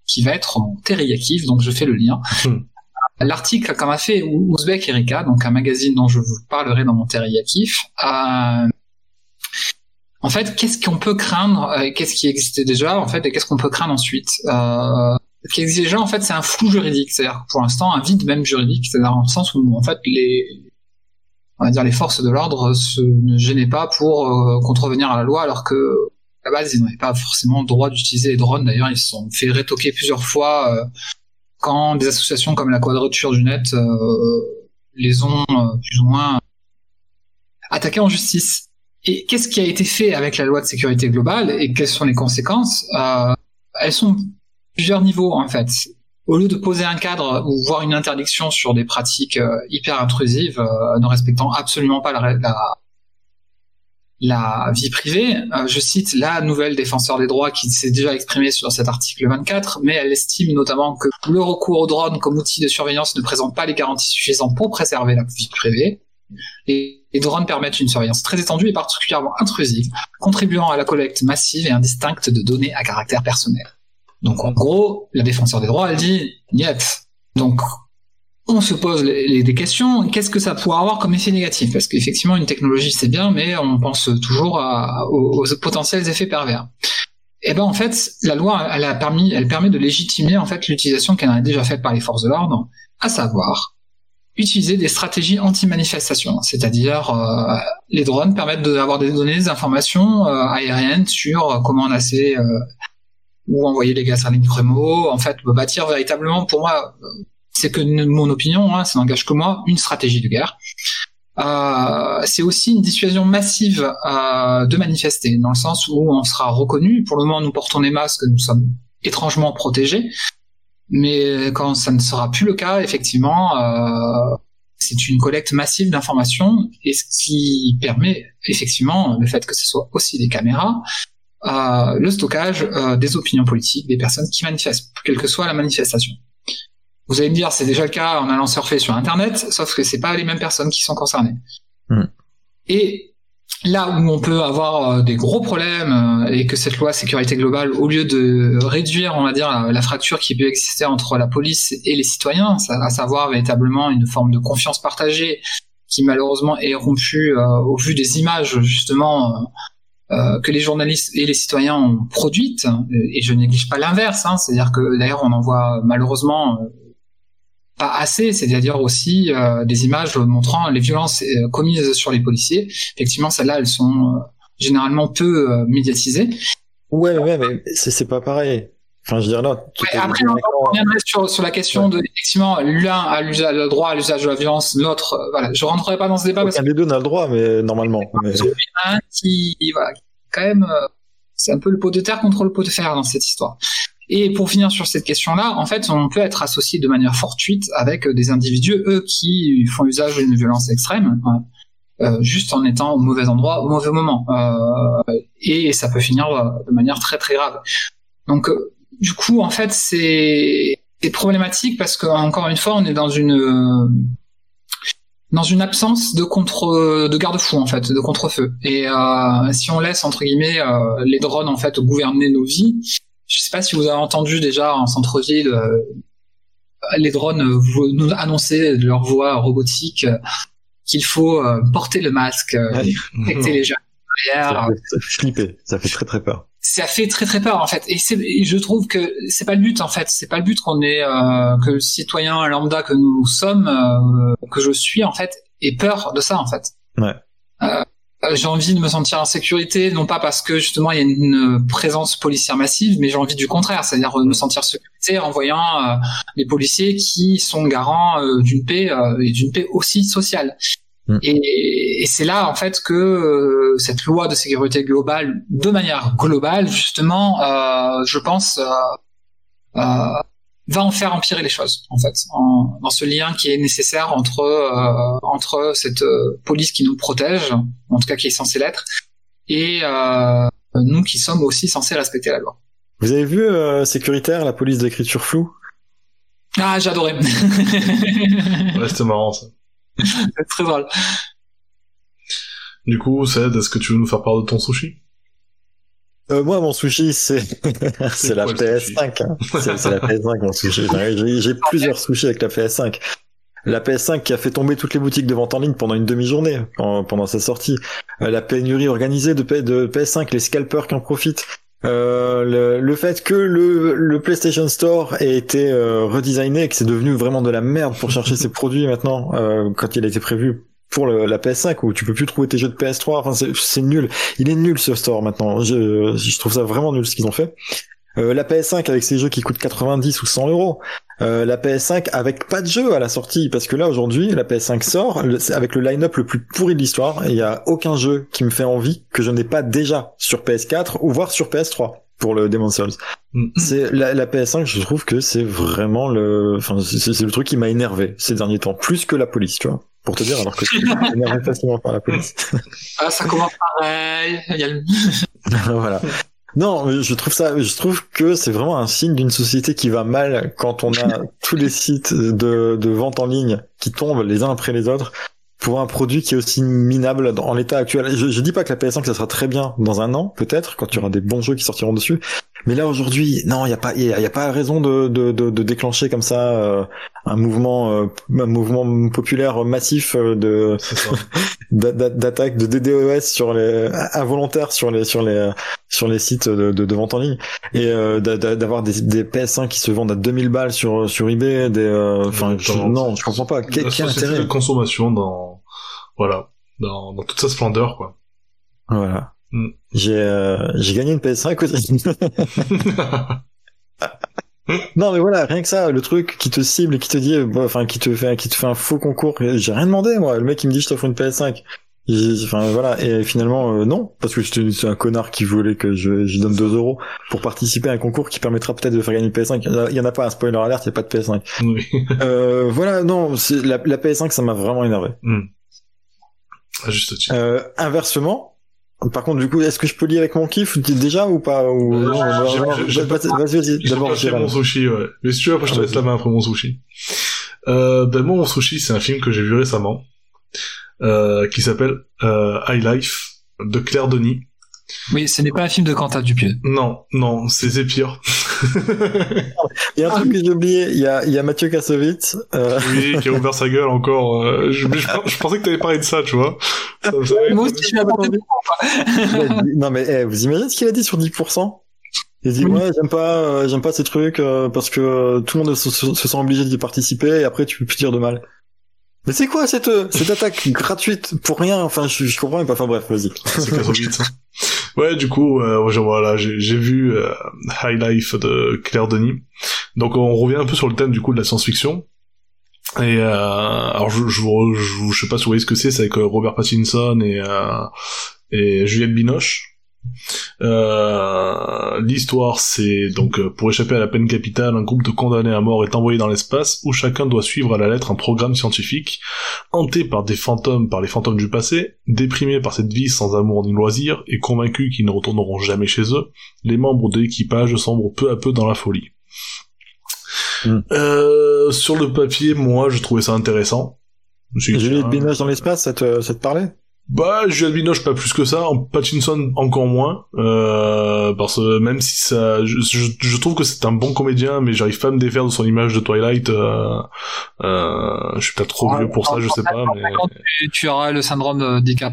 qui va être mon teriyaki, donc je fais le lien. Hmm. L'article qu'en a fait Ouzbek Erika, donc un magazine dont je vous parlerai dans mon teriyaki, euh, en fait, qu'est-ce qu'on peut craindre, euh, qu'est-ce qui existait déjà, en fait, et qu'est-ce qu'on peut craindre ensuite? Euh, Ce qui existe déjà, en fait, c'est un flou juridique, c'est-à-dire pour l'instant un vide même juridique, c'est-à-dire dans le sens où en fait les on va dire les forces de l'ordre se ne gênaient pas pour euh, contrevenir à la loi, alors que à la base ils n'avaient pas forcément le droit d'utiliser les drones. D'ailleurs, ils se sont fait rétoquer plusieurs fois euh, quand des associations comme la Quadrature du Net euh, les ont plus ou moins attaqués en justice. Et qu'est-ce qui a été fait avec la loi de sécurité globale et quelles sont les conséquences? Elles sont plusieurs niveaux en fait. Au lieu de poser un cadre ou voir une interdiction sur des pratiques euh, hyper intrusives, euh, ne respectant absolument pas la, la, vie privée, euh, je cite la nouvelle défenseur des droits qui s'est déjà exprimée sur cet article 24, mais elle estime notamment que le recours aux drones comme outil de surveillance ne présente pas les garanties suffisantes pour préserver la vie privée. Les drones permettent une surveillance très étendue et particulièrement intrusive, contribuant à la collecte massive et indistincte de données à caractère personnel. Donc en gros, la défenseur des droits, elle dit niet. Donc on se pose des questions, qu'est-ce que ça pourrait avoir comme effet négatif? Parce qu'effectivement, une technologie c'est bien, mais on pense toujours aux, potentiels effets pervers. Et ben en fait, la loi, elle a permis, elle permet de légitimer en fait l'utilisation qu'elle a déjà faite par les forces de l'ordre, à savoir utiliser des stratégies anti-manifestation, c'est-à-dire euh, les drones permettent d'avoir des données, des informations euh, aériennes sur euh, comment lancer euh, ou envoyer les gaz lacrymaux, en fait bâtir véritablement, pour moi, c'est que mon opinion, hein, ça n'engage que moi, une stratégie de guerre. Euh, c'est aussi une dissuasion massive euh, de manifester, dans le sens où on sera reconnu. Pour le moment, nous portons des masques, nous sommes étrangement protégés, mais quand ça ne sera plus le cas, effectivement, euh, c'est une collecte massive d'informations et ce qui permet effectivement le fait que ce soit aussi des caméras, euh, le stockage euh, des opinions politiques des personnes qui manifestent, quelle que soit la manifestation. Vous allez me dire, c'est déjà le cas en allant surfer sur Internet, sauf que c'est pas les mêmes personnes qui sont concernées. Hmm. Et là où on peut avoir euh, des gros problèmes euh, et que cette loi sécurité globale, au lieu de réduire, on va dire, la, la fracture qui peut exister entre la police et les citoyens, à savoir véritablement une forme de confiance partagée qui malheureusement est rompue euh, au vu des images justement que les journalistes et les citoyens ont produites, et je néglige pas l'inverse, hein, c'est-à-dire que d'ailleurs on en voit malheureusement euh, pas assez, c'est-à-dire aussi euh, des images montrant les violences euh, commises sur les policiers. Effectivement, celles-là, elles sont euh, généralement peu euh, médiatisées. Ouais, ouais, mais c'est pas pareil. Enfin, je veux dire là. Ouais, après, on reviendrait sur, sur la question de, effectivement, l'un a le droit à l'usage de la violence, l'autre, euh, voilà. Je rentrerai pas dans ce débat parce Aucun des deux n'a le droit, mais normalement. Mais... un qui, voilà, quand même, euh, c'est un peu le pot de terre contre le pot de fer dans cette histoire. Et pour finir sur cette question-là, en fait, on peut être associé de manière fortuite avec des individus, eux, qui font usage d'une violence extrême, euh, juste en étant au mauvais endroit, au mauvais moment. Euh, et ça peut finir de manière très très grave. Donc, euh, du coup, en fait, c'est problématique parce que encore une fois, on est dans une dans une absence de contre de garde-fou en fait, de contre-feu. Et euh, si on laisse entre guillemets euh, les drones en fait gouverner nos vies, je sais pas si vous avez entendu déjà en centre-ville euh, les drones nous annoncer de leur voix robotique euh, qu'il faut porter le masque, détecter les gens derrière. Ça fait flipper, ça fait très très peur. Ça fait très très peur en fait, et, et je trouve que c'est pas le but en fait, c'est pas le but qu'on est que le citoyen lambda que nous sommes, que je suis en fait, ait peur de ça en fait. Ouais. Euh, euh, j'ai envie de me sentir en sécurité, non pas parce que justement il y a une présence policière massive, mais j'ai envie du contraire, c'est-à-dire de me sentir en sécurité en voyant euh, les policiers qui sont garants euh, d'une paix et d'une paix aussi sociale. Mm. Et, et c'est là en fait que cette loi de sécurité globale, de manière globale justement, je pense, va en faire empirer les choses, en fait, en, dans ce lien qui est nécessaire entre euh, entre cette euh, police qui nous protège, en tout cas qui est censée l'être, et euh, nous qui sommes aussi censés respecter la loi. Vous avez vu euh, sécuritaire, la police d'écriture floue? Ah, j'adorais. ouais, c'était marrant ça. C'est très drôle. Du coup, Ced, est-ce que tu veux nous faire part de ton sushi? Euh, moi, mon sushi, c'est c'est la PS5. Hein. C'est la PS5 mon sushi. J'ai plusieurs sushis avec la PS5. La PS5 qui a fait tomber toutes les boutiques de vente en ligne pendant une demi-journée pendant sa sortie. Euh, la pénurie organisée de, de PS5, les scalpers qui en profitent. Euh, le, le, fait que le, le, PlayStation Store ait été euh, redesigné que c'est devenu vraiment de la merde pour chercher ses produits maintenant euh, quand il a été prévu pour la PS5 où tu peux plus trouver tes jeux de PS3. Enfin, c'est nul. Il est nul ce store maintenant. Je, je trouve ça vraiment nul ce qu'ils ont fait. Euh, la PS5 avec ses jeux qui coûtent 90 ou 100 euros. Euh, la PS5 avec pas de jeu à la sortie parce que là aujourd'hui la PS5 sort avec le line-up le plus pourri de l'histoire et il y a aucun jeu qui me fait envie que je n'ai pas déjà sur PS4 ou voire sur PS3 pour le Demon's Souls. Mm. C'est la, la, PS5, je trouve que c'est vraiment le, enfin c'est le truc qui m'a énervé ces derniers temps, plus que la police, tu vois pour te dire, alors que tu énervé facilement par la police. ah, ça commence pareil. Il y a le... voilà. Non, je trouve ça, je trouve que c'est vraiment un signe d'une société qui va mal quand on a tous les sites de, de vente en ligne qui tombent les uns après les autres pour un produit qui est aussi minable en l'état actuel. Je, je dis pas que la PS5 ça sera très bien dans un an, peut-être, quand il y aura des bons jeux qui sortiront dessus. Mais là aujourd'hui, non, il y a pas, il y, a pas raison de, de, de, de déclencher comme ça euh, un mouvement, euh, un mouvement populaire massif euh, de d'attaque de DDoS sur les involontaires sur les sur les sur les sites de, de, de vente en ligne et d'avoir des, des PS5 qui se vendent à 2000 balles sur sur eBay. Des, enfin, non, je comprends pas. Quel, quel intérêt? de consommation dans voilà dans, dans toute sa splendeur quoi. Voilà. Mm. J'ai euh, j'ai gagné une PS5 aussi. non mais voilà, rien que ça, le truc qui te cible et qui te dit, bah, enfin qui te fait qui te fait un faux concours. J'ai rien demandé moi. Le mec il me dit je t'offre une PS5. Enfin voilà et finalement euh, non parce que c'est un connard qui voulait que je, je donne 2 euros pour participer à un concours qui permettra peut-être de faire gagner une PS5. Il y en a pas un spoiler alert, il y a pas de PS5. Oui. euh, voilà non, la, la PS5 ça m'a vraiment énervé. Mm. Juste euh, inversement, par contre, du coup, est-ce que je peux lier avec mon kiff déjà ou pas ou... Euh, Vas-y, vas-y. D'abord, j'ai mon sushi. Ouais. Mais si tu veux, après, je te ah, laisse la main après mon sushi. Euh, ben moi, mon sushi, c'est un film que j'ai vu récemment, euh, qui s'appelle euh, High Life de Claire Denis. Oui, ce n'est pas un film de Quentin Dupieux. Non, non, c'est pire. Il y a un truc que j'ai oublié, il y a, il y a Mathieu Kassovitz. Euh... Oui, qui a ouvert sa gueule encore. Euh, je, je, pensais que t'avais parlé de ça, tu vois. Moi aussi, je entendu. Non, mais eh, vous imaginez ce qu'il a dit sur 10% il dit ouais j'aime pas euh, j'aime pas ces trucs euh, parce que tout le monde se, se, sent obligé d'y participer et après tu peux plus dire de mal. Mais c'est quoi cette cette attaque gratuite pour rien? Enfin je, je comprends pas. Enfin bref vas-y. C'est. Ouais, du coup, euh, voilà, j'ai vu euh, High Life de Claire Denis. Donc on revient un peu sur le thème du coup de la science-fiction. Et euh, alors je, je, je, sais pas si vous voyez ce que c'est, c'est avec euh, Robert Pattinson et euh, et Juliette Binoche. Euh, L'histoire, c'est donc euh, pour échapper à la peine capitale, un groupe de condamnés à mort est envoyé dans l'espace où chacun doit suivre à la lettre un programme scientifique, hanté par des fantômes, par les fantômes du passé, déprimés par cette vie sans amour ni loisir et convaincus qu'ils ne retourneront jamais chez eux. Les membres de l'équipage sombrent peu à peu dans la folie. Mm. Euh, sur le papier, moi, je trouvais ça intéressant. Juliette Binoche dans l'espace, ça te, ça te parlait? Bah, Juliette Binoche pas plus que ça, en Pattinson encore moins, euh, parce que même si ça, je, je, je trouve que c'est un bon comédien, mais j'arrive pas à me défaire de son image de Twilight. Euh, euh, je suis peut-être trop vieux pour ça, je sais pas. Mais... Tu, tu auras le syndrome Dica-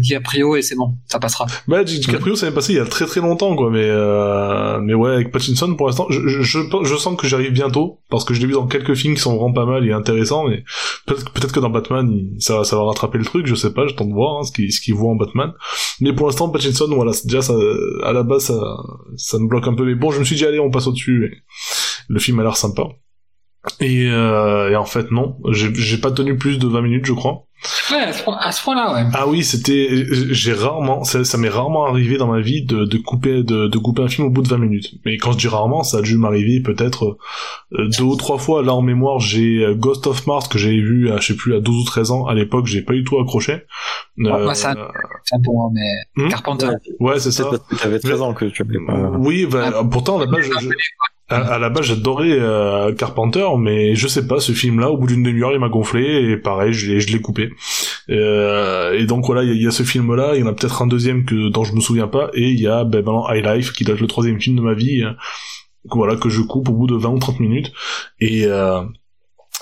DiCaprio et c'est bon, ça passera. Bah, DiCaprio, ça m'est passé il y a très très longtemps, quoi. Mais euh, mais ouais, avec Pattinson, pour l'instant, je, je, je, je sens que j'arrive bientôt, parce que je l'ai vu dans quelques films qui sont vraiment pas mal et intéressants. Mais peut-être peut-être que dans Batman, ça ça va rattraper le truc, je sais pas, de voir hein, ce qu'il qu'il voit en Batman. Mais pour l'instant, Pattinson, voilà, déjà ça, à la base, ça ça me bloque un peu. Mais bon, je me suis dit allez, on passe au dessus. Le film a l'air sympa. Et, euh, en fait non, j'ai pas tenu plus de 20 minutes, je crois. Ouais, à ce point-là, ouais. Ah oui, c'était, j'ai rarement, ça, ça m'est rarement arrivé dans ma vie de, de couper, de, de couper un film au bout de 20 minutes. Mais quand je dis rarement, ça a dû m'arriver peut-être euh, deux ou trois fois. Là en mémoire, j'ai euh, Ghost of Mars que j'avais vu, à, je sais plus, à 12 ou 13 ans. À l'époque, j'ai pas du tout accroché. Euh, moi, ça- C'est pour moi, mais Hmm Carpenter. ouais, c'est ça. t'avais 13 ans que tu avais pas... Oui, bah, pourtant, à la base, je- je- à, à la base, j'adorais euh, Carpenter, mais je sais pas, ce film-là, au bout d'une demi-heure, il m'a gonflé, et pareil, je l'ai, je l'ai coupé. Euh, et donc voilà, il y, y a ce film-là, il y en a peut-être un deuxième que dont je me souviens pas, et il y a ben, High Life, qui doit être le troisième film de ma vie, que voilà, que je coupe au bout de 20 ou 30 minutes. Et... Euh,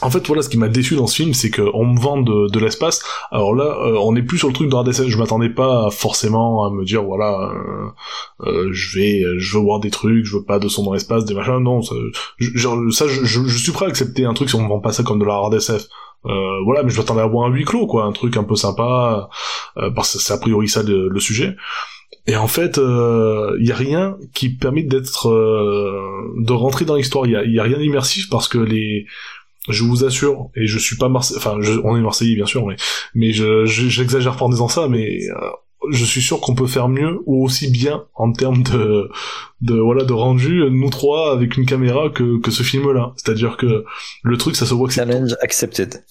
en fait, voilà, ce qui m'a déçu dans ce film, c'est qu'on me vend de, de l'espace. Alors là, euh, on n'est plus sur le truc de RDSS. Je m'attendais pas forcément à me dire, voilà, euh, euh, je vais, je veux voir des trucs, je veux pas de son dans l'espace, des machins. Non, ça, je, ça, je, je, je suis prêt à accepter un truc si on me vend pas ça comme de la RDSF. Euh, voilà, mais je m'attendais à voir un huis clos, quoi, un truc un peu sympa, euh, parce que c'est a priori ça le, le sujet. Et en fait, il euh, y a rien qui permet d'être, euh, de rentrer dans l'histoire. Il y a, y a rien d'immersif parce que les, je vous assure, et je suis pas Marseillais, enfin, on est Marseillais bien sûr, mais, mais je, je- j'exagère pas en disant ça, mais euh, je suis sûr qu'on peut faire mieux ou aussi bien en termes de, de voilà, de rendu, nous trois avec une caméra que, que ce film-là. C'est-à-dire que le truc, ça se voit que c'est Challenge accepted.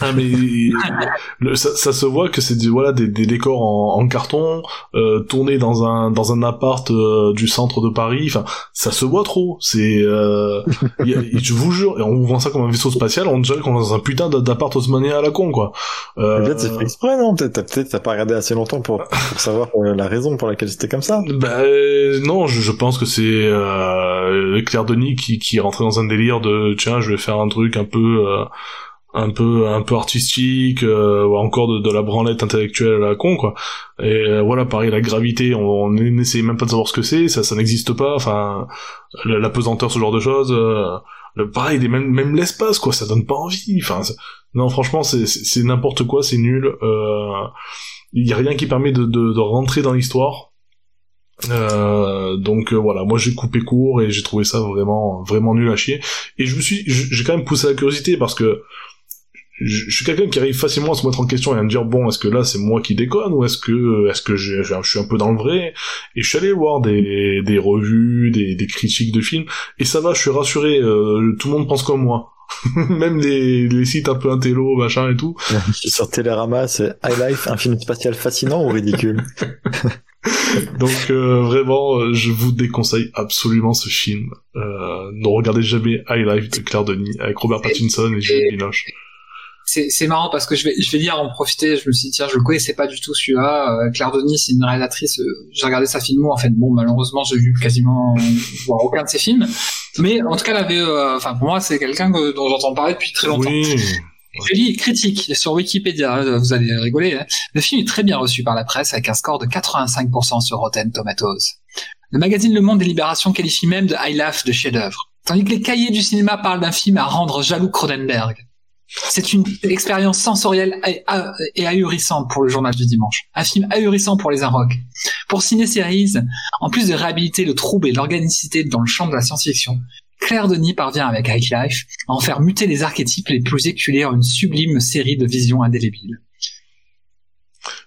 Ah mais le- ça, ça se voit que c'est du- voilà des, des décors en, en carton euh, tournés dans un dans un appart euh, du centre de Paris. Enfin, ça se voit trop. C'est euh, y a- je vous jure, on vous vend ça comme un vaisseau spatial, on dirait qu'on est dans un putain d'a- d'appart haussmanien à la con quoi. Euh, Peut-être c'est fait exprès, non? Peut-être t'as t'as pas regardé assez longtemps pour, pour savoir euh, la raison pour laquelle c'était comme ça. Bah euh, non, je, je pense que c'est euh, Claire Denis qui, qui est dans un délire de tiens, je vais faire un truc un peu euh, un peu un peu artistique, euh, ou encore de, de la branlette intellectuelle à la con quoi. Et euh, voilà, pareil, la gravité, on on n'essaie même pas de savoir ce que c'est, ça ça n'existe pas. Enfin, la, pesanteur, ce genre de choses. euh, le, pareil, des- même même l'espace quoi, ça donne pas envie. Enfin, non, franchement, c'est c'est n'importe quoi, c'est nul. Euh, il y a rien qui permet de, de, de rentrer dans l'histoire. Euh, donc euh, voilà, moi j'ai coupé court et j'ai trouvé ça vraiment vraiment nul à chier. Et je me suis, j'ai quand même poussé la curiosité parce que je, je suis quelqu'un qui arrive facilement à se mettre en question et à me dire bon est-ce que là c'est moi qui déconne ou est-ce que est-ce que je, je, je suis un peu dans le vrai? Et je suis allé voir des, des revues des, des critiques de films. Et ça va je suis rassuré euh, tout le monde pense comme moi. Même les, les sites un peu intello machin et tout. Sur Télérama, c'est High Life, un film spatial fascinant ou ridicule? Donc euh, vraiment, euh, je vous déconseille absolument ce film. Euh, ne regardez jamais High Life de Claire Denis avec Robert Pattinson et Juliette Binoche. C'est marrant parce que je vais je vais dire en profiter je me suis dit tiens je le connaissais pas du tout celui-là euh, Claire Denis c'est une réalisatrice euh, j'ai regardé sa filmo en fait bon malheureusement j'ai vu quasiment aucun de ses films mais en tout cas elle avait euh, enfin pour moi c'est quelqu'un que- dont j'entends parler depuis très longtemps Oui, je lis critique sur Wikipédia, hein, vous allez rigoler. hein. Le film est très bien reçu par la presse avec un score de 85% sur Rotten Tomatoes. Le magazine Le Monde des Libérations qualifie même de High Life de chef-d'œuvre, tandis que les cahiers du cinéma parlent d'un film à rendre jaloux Cronenberg. C'est une expérience sensorielle et ah- ahurissante pour le journal du dimanche. Un film ahurissant pour les Inrocks. Pour Ciné Series, en plus de réhabiliter le trouble et l'organicité dans le champ de la science-fiction, Claire Denis parvient avec High Life à en faire muter les archétypes les plus éculés en une sublime série de visions indélébiles.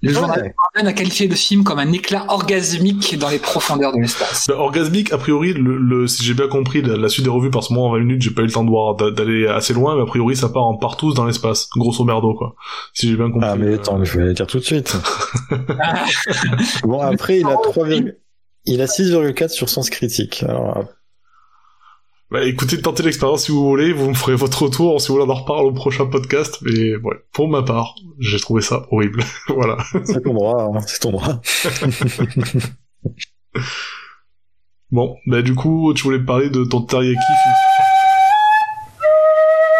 Le journal a qualifié le film comme un éclat orgasmique dans les profondeurs de l'espace. Bah, orgasmique, a priori, le, si j'ai bien compris la, suite des revues, parce que moi en 20 minutes j'ai pas eu le temps de voir d'aller assez loin, mais a priori ça part en partout dans l'espace, grosso merdo quoi. Si j'ai bien compris. Ah mais attends, je vais le dire tout de suite. bon après il a 3, il a 6,4 sur sens critique. Alors bah, écoutez, tentez l'expérience si vous voulez, vous me ferez votre retour, si vous voulez en reparler au prochain podcast, mais ouais, pour ma part, j'ai trouvé ça horrible. voilà. C'est ton droit, hein, c'est ton droit. bon, bah du coup, tu voulais parler de ton teriyaki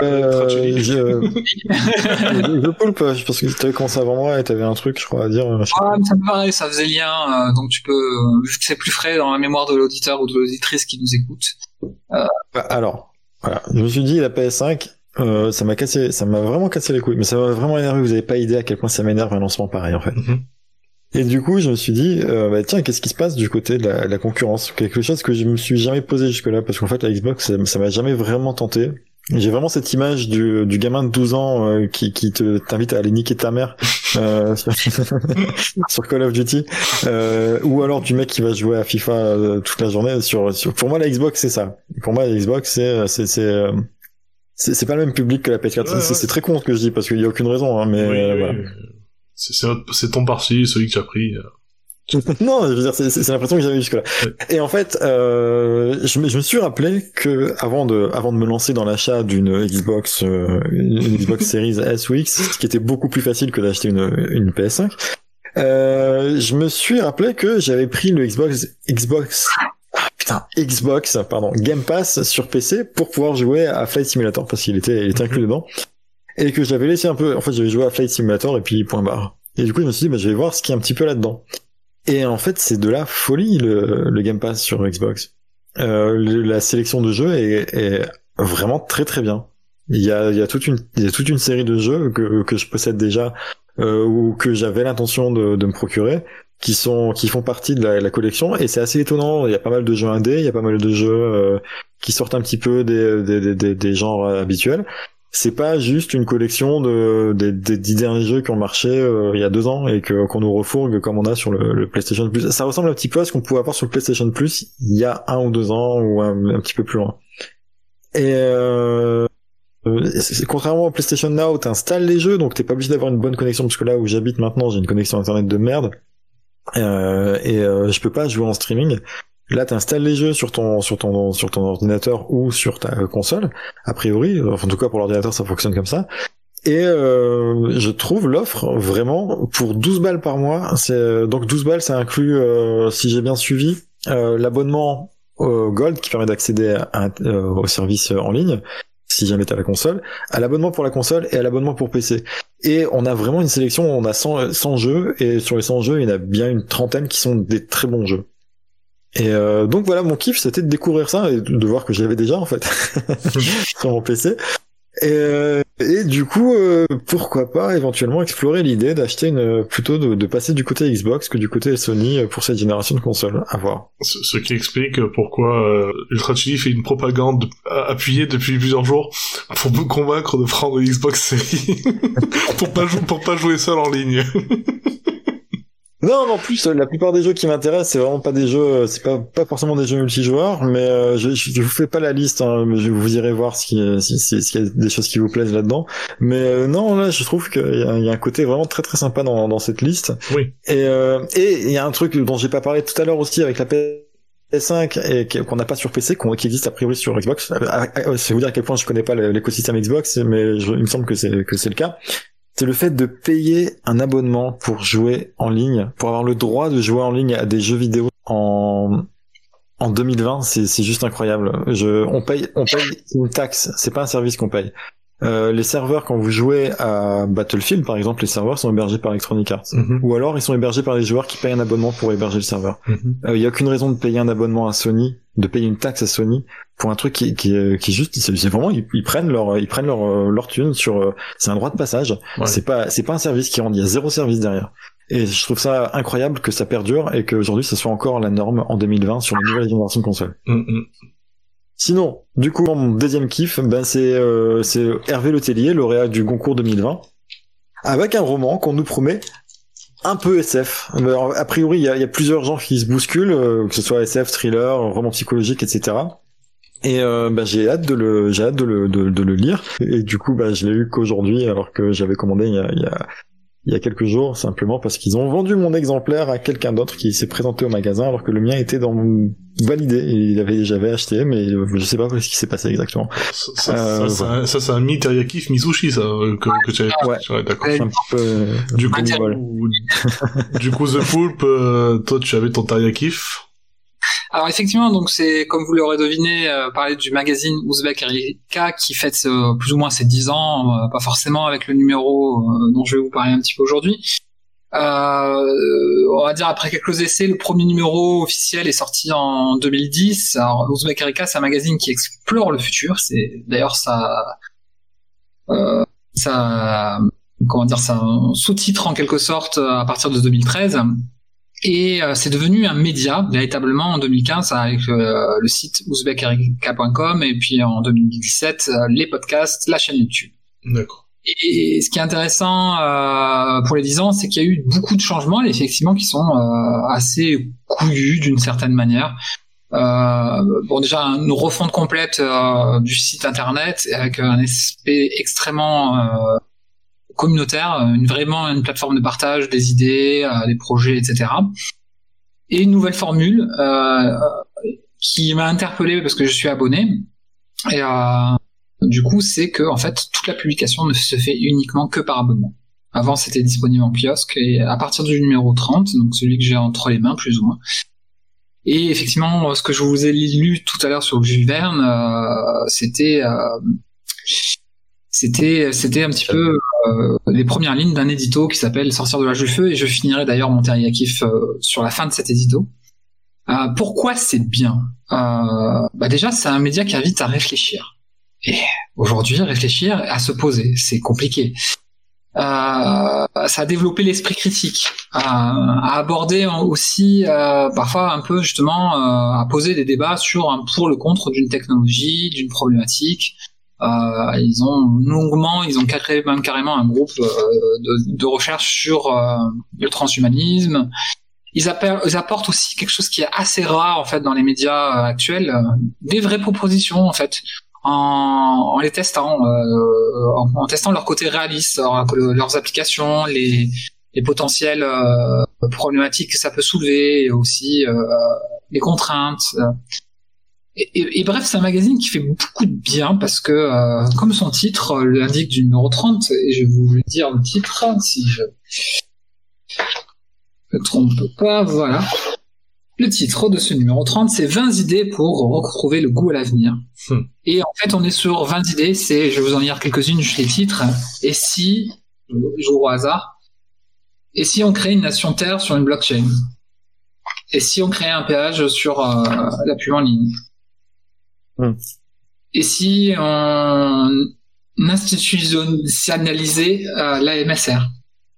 euh, je... je poulpe, parce que tu avais commencé avant moi et t'avais un truc, je crois, à dire. Ah, ça me paraît, ça faisait lien, euh, donc tu peux, vu que c'est plus frais dans la mémoire de l'auditeur ou de l'auditrice qui nous écoute, alors, voilà. Je me suis dit, la PS5, euh, ça m'a cassé, ça m'a vraiment cassé les couilles, mais ça m'a vraiment énervé. Vous avez pas idée à quel point ça m'énerve un lancement pareil, en fait. Mhm. Et du coup, je me suis dit, euh, bah, tiens, qu'est-ce qui se passe du côté de la, concurrence? Quelque chose que je me suis jamais posé jusque-là, parce qu'en fait, la Xbox, ça m'a jamais vraiment tenté. J'ai vraiment cette image du, du gamin de 12 ans euh, qui, qui te t'invite à aller niquer ta mère euh, sur, Call of Duty, euh, ou alors du mec qui va jouer à FIFA euh, toute la journée. Sur, sur, pour moi, la Xbox c'est ça. Pour moi, la Xbox c'est c'est c'est c'est pas le même public que la PS4. c'est très con ce que je dis parce qu'il y a aucune raison, hein, mais voilà. C'est ton parti, celui que tu as pris. non, je veux dire, c'est l'impression que j'avais jusque-là. Et en fait, euh, je, me, je me suis rappelé que avant de, avant de me lancer dans l'achat d'une Xbox, euh, une Xbox Series S ou X, ce qui était beaucoup plus facile que d'acheter une, une PS5, euh, je me suis rappelé que j'avais pris le Xbox, Xbox, ah, putain, Xbox, pardon, Game Pass sur PC pour pouvoir jouer à Flight Simulator parce qu'il était, il était inclus dedans. Et que j'avais laissé un peu, en fait, j'avais joué à Flight Simulator et puis point barre. Et du coup, je me suis dit, bah, je vais voir ce qui est un petit peu là-dedans. Et en fait, c'est de la folie le, le Game Pass sur Xbox. Euh, la sélection de jeux est, est, vraiment très très bien. Il y a, y a toute une, y a toute une série de jeux que, que je possède déjà euh, ou que j'avais l'intention de, de me procurer, qui sont, qui font partie de la, la collection. Et c'est assez étonnant. Il y a pas mal de jeux indés, il y a pas mal de jeux euh, qui sortent un petit peu des, des, des, des genres habituels c'est pas juste une collection de des, des dix derniers jeux qui ont marché euh, il y a deux ans et que qu'on nous refourgue comme on a sur le, le, PlayStation Plus. Ça ressemble un petit peu à ce qu'on pouvait avoir sur le PlayStation Plus il y a un ou deux ans ou un, un petit peu plus loin. Et euh, contrairement au PlayStation Now, t'installes les jeux, donc t'es pas obligé d'avoir une bonne connexion parce que là où j'habite maintenant, j'ai une connexion internet de merde euh, et euh, je peux pas jouer en streaming. Là, tu installes les jeux sur ton sur ton sur ton ordinateur ou sur ta console. A priori, enfin, en tout cas pour l'ordinateur, ça fonctionne comme ça. Et euh, je trouve l'offre vraiment pour 12 balles par mois. C'est donc 12 balles, ça inclut, euh, si j'ai bien suivi, euh, l'abonnement Gold qui permet d'accéder au service en ligne si jamais t'as la console, à l'abonnement pour la console et à l'abonnement pour PC. Et on a vraiment une sélection, on a 100, 100 jeux, et sur les 100 jeux, il y en a bien une trentaine qui sont des très bons jeux. Et euh, donc voilà, mon kiff, c'était de découvrir ça et de voir que j'avais déjà en fait sur mon PC. Et, euh, et du coup, euh, pourquoi pas éventuellement explorer l'idée d'acheter une plutôt de, de, passer du côté Xbox que du côté Sony pour cette génération de consoles. À voir. Ce, qui explique pourquoi Ultra Chili fait une propagande appuyée depuis plusieurs jours pour me convaincre de prendre une Xbox Series pour pas pour pas jouer seul en ligne. Non, en plus, la plupart des jeux qui m'intéressent, c'est vraiment pas des jeux, euh, c'est pas pas forcément des jeux multijoueurs, mais euh, je, je, vous fais pas la liste, hein, je vous irez voir s'il si, si, si, y a des choses qui vous plaisent là-dedans. Mais euh, non, là, je trouve qu'il y, y, a un côté vraiment très très sympa dans, dans cette liste. Oui. Et et il y a un truc dont j'ai pas parlé tout à l'heure aussi avec la PS5 et qu'on n'a pas sur PC, qui existe a priori sur Xbox. C'est vous dire à quel point je connais pas l'écosystème Xbox, mais il me semble que c'est que c'est le cas c'est le fait de payer un abonnement pour jouer en ligne, pour avoir le droit de jouer en ligne à des jeux vidéo en en 2020, c'est juste incroyable. Je, on paye, on paye une taxe. C'est pas un service qu'on paye. Euh, les serveurs, quand vous jouez à Battlefield, par exemple, les serveurs sont hébergés par Electronic Arts. Mhm. Ou alors, ils sont hébergés par les joueurs qui payent un abonnement pour héberger le serveur. Il mhm. euh, y a aucune raison de payer un abonnement à Sony, de payer une taxe à Sony pour un truc qui, qui, qui est juste, c'est vraiment, ils, prennent leur, ils prennent leur, euh, leur thune sur, euh, c'est un droit de passage. C'est pas, c'est pas un service qui rend, il y a zéro service derrière. Et je trouve ça incroyable que ça perdure et qu'aujourd'hui ça soit encore la norme en 2020 sur les nouvelles générations de consoles. Mhm. Sinon, du coup, mon deuxième kiff, ben c'est euh, c'est Hervé Letellier, lauréat du Goncourt 2020, avec un roman qu'on nous promet un peu SF. A priori, il y a, plusieurs genres qui se bousculent, euh, que ce soit SF, thriller, roman psychologique, etc. Et euh, bah, j'ai hâte de le, j'ai hâte de le, de, le lire. Et du coup, bah, je l'ai lu qu'aujourd'hui, alors que j'avais commandé il y a, il y a quelques jours, simplement parce qu'ils ont vendu mon exemplaire à quelqu'un d'autre qui s'est présenté au magasin, alors que le mien était dans validé. Il avait, j'avais acheté, mais je sais pas ce qui s'est passé exactement. Ça, ça, euh, ça, ça c'est un mi teriyaki Mizushi, ça, que, que tu avais. Ouais, ouais d'accord. Un petit peu, euh, du coup, du coup, The Poulpe, euh, toi, tu avais ton teriyaki. Alors effectivement, donc c'est comme vous l'aurez deviné, euh, parler du magazine Ouzbek Erika qui fête euh, plus ou moins ses 10 ans, euh, pas forcément avec le numéro dont je vais vous parler un petit peu aujourd'hui. on va dire après quelques essais, le premier numéro officiel est sorti en 2010. Alors Ouzbek Erika, c'est un magazine qui explore le futur. C'est d'ailleurs ça, ça, comment dire, ça sous-titre en quelque sorte à partir de 2013. Et euh, c'est devenu un média véritablement en 2015 avec euh, le site ouzbekerika.com et puis en 2017 euh, les podcasts, la chaîne YouTube. D'accord. Et ce qui est intéressant pour les 10 ans, c'est qu'il y a eu beaucoup de changements, effectivement, qui sont assez couillus d'une certaine manière. bon, déjà une refonte complète du site internet avec un aspect extrêmement communautaire, euh, une, vraiment une plateforme de partage des idées, euh, des projets, etc. Et une nouvelle formule euh, qui m'a interpellé parce que je suis abonné. Et du coup, c'est que en fait, toute la publication ne se fait uniquement que par abonnement. Avant, c'était disponible en kiosque et à partir du numéro 30, donc celui que j'ai entre les mains plus ou moins. Et effectivement, ce que je vous ai lu tout à l'heure sur Jules Verne, c'était c'était c'était un petit peu euh, les premières lignes d'un édito qui s'appelle Sortir de l'âge du feu et je finirai d'ailleurs mon teriyakif euh, sur la fin de cet édito. Euh, pourquoi c'est bien? Euh, bah Déjà, c'est un média qui invite à réfléchir. Et aujourd'hui, réfléchir, à se poser, c'est compliqué. ça a développé l'esprit critique, à aborder aussi parfois un peu justement à poser des débats sur un pour le contre d'une technologie, d'une problématique, ils ont longuement, ils ont créé même carrément un groupe euh, de, recherche sur euh, le transhumanisme. Ils, apportent aussi quelque chose qui est assez rare en fait dans les médias actuels, des vraies propositions en fait, en, les testant, en, en, testant leur côté réaliste, leurs applications, les, les potentielles problématiques que ça peut soulever, et aussi les contraintes. Et, bref, c'est un magazine qui fait beaucoup de bien parce que, euh, comme son titre l'indique du numéro 30, et je vais vous dire le titre si je ne me trompe pas, voilà. Le titre de ce numéro 30, c'est 20 idées pour retrouver le goût à l'avenir. Hmm. Et en fait, on est sur 20 idées, c'est, je vais vous en lire quelques-unes, je les titres. Et si, je joue au hasard, et si on crée une nation Terre sur une blockchain? Et si on crée un péage sur euh, la pub en ligne? Hmm. Et si on institutionnalisait euh, la MSR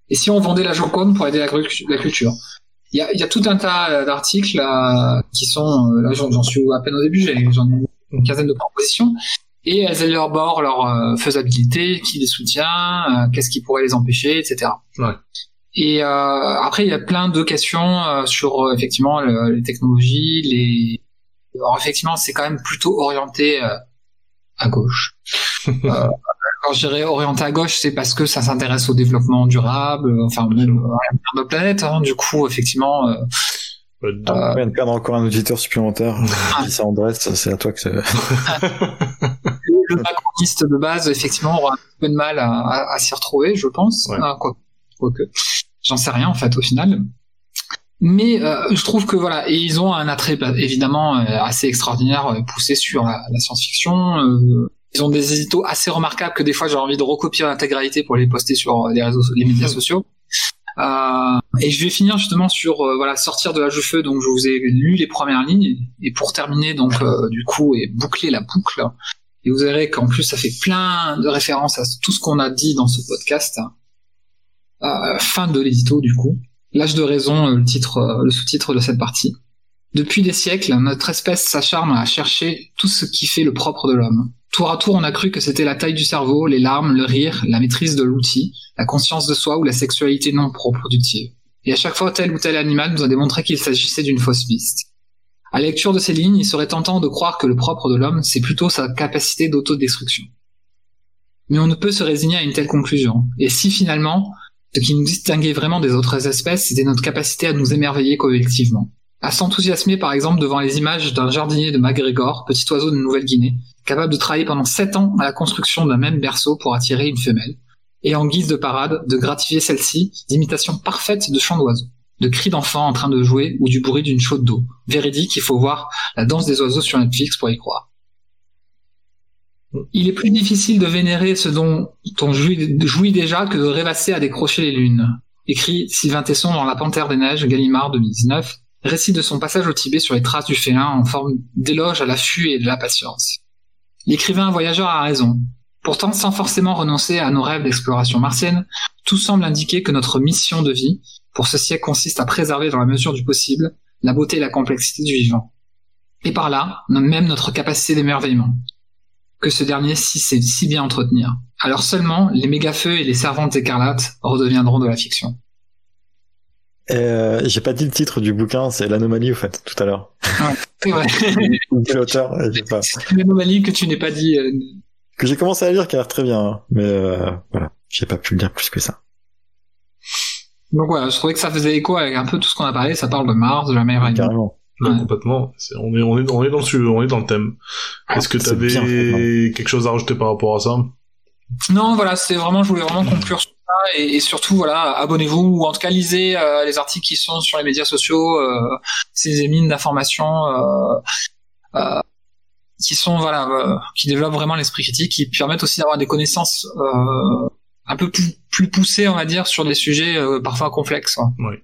Et si on vendait la Joconde pour aider la, culture? Il y a, y a, tout un tas euh, d'articles qui sont, euh, là j'en suis à peine au début, j'en ai une quinzaine de propositions, et elles élaborent leur euh, faisabilité, qui les soutient, qu'est-ce qui pourrait les empêcher, etc. Ouais. Et après, il y a plein de questions sur effectivement les technologies, les alors effectivement, c'est quand même plutôt orienté euh, à gauche. euh, quand je dirais orienté à gauche, c'est parce que ça s'intéresse au développement durable, enfin même à notre planète. Hein, du coup, effectivement. Euh, euh, on vient de perdre encore un auditeur supplémentaire. Ah. ça Andrés, c'est à toi que c'est. le, macroniste de base, effectivement, aura un peu de mal à, à, s'y retrouver, je pense. Ouais. Ah, quoi, que j'en sais rien en fait au final. Mais euh, je trouve que voilà, et ils ont un attrait bah, évidemment euh, assez extraordinaire euh, poussé sur la, la science-fiction. ils ont des éditos assez remarquables que des fois j'ai envie de recopier l'intégralité pour les poster sur les réseaux, les médias sociaux. Euh, et je vais finir justement sur voilà sortir de la feu. Donc je vous ai lu les premières lignes et pour terminer donc du coup et boucler la boucle. Et vous verrez qu'en plus ça fait plein de références à tout ce qu'on a dit dans ce podcast. fin de l'édito du coup. L'âge de raison, euh, euh, le sous-titre de cette partie. Depuis des siècles, notre espèce s'acharne à chercher tout ce qui fait le propre de l'homme. Tour à tour, on a cru que c'était la taille du cerveau, les larmes, le rire, la maîtrise de l'outil, la conscience de soi ou la sexualité non reproductive. Et à chaque fois, tel ou tel animal nous a démontré qu'il s'agissait d'une fausse piste. À la lecture de ces lignes, il serait tentant de croire que le propre de l'homme, c'est plutôt sa capacité d'autodestruction. Mais on ne peut se résigner à une telle conclusion. Et si finalement, ce qui nous distinguait vraiment des autres espèces, c'était notre capacité à nous émerveiller collectivement. À s'enthousiasmer par exemple devant les images d'un jardinier de MacGregor, petit oiseau de Nouvelle-Guinée, capable de travailler pendant sept ans à la construction d'un même berceau pour attirer une femelle, et en guise de parade, de gratifier celle-ci d'imitations parfaites de chants d'oiseaux, de cris d'enfants en train de jouer ou du bruit d'une chaude d'eau. Véridique, il faut voir la danse des oiseaux sur Netflix pour y croire. Il est plus difficile de vénérer ce dont on jouit, déjà que de rêvasser à décrocher les lunes. Écrit Sylvain Tesson dans La Panthère des Neiges, Gallimard 2019, récit de son passage au Tibet sur les traces du félin en forme d'éloge à l'affût et de la patience. L'écrivain voyageur a raison. Pourtant, sans forcément renoncer à nos rêves d'exploration martienne, tout semble indiquer que notre mission de vie pour ce siècle consiste à préserver dans la mesure du possible la beauté et la complexité du vivant. Et par là, même notre capacité d'émerveillement que ce dernier si sait si bien entretenir. Alors seulement, les méga-feux et les servantes écarlates redeviendront de la fiction. Euh, j'ai pas dit le titre du bouquin, c'est l'anomalie au fait, tout à l'heure. Ouais, c'est vrai. l'auteur, pas. L'anomalie que tu n'es pas dit. Euh, que j'ai commencé à lire, qui a l'air très bien, hein. mais euh, voilà, j'ai pas pu le dire plus que ça. Donc voilà, je trouvais que ça faisait écho avec un peu tout ce qu'on a parlé. Ça parle de Mars, de la mer Carrément complètement. on, est, on, est, on, est dans le, on est dans le thème. Ah, Est-ce que tu avais quelque chose à rajouter par rapport à ça? Non, voilà, c'est vraiment, je voulais vraiment conclure sur ça et, surtout, voilà, abonnez-vous ou en tout cas lisez euh, les articles qui sont sur les médias sociaux, euh, ces mines d'informations euh, euh, qui sont, voilà, euh, qui développent vraiment l'esprit critique, qui permettent aussi d'avoir des connaissances un peu plus, plus poussées, on va dire, sur des sujets parfois complexes. Oui.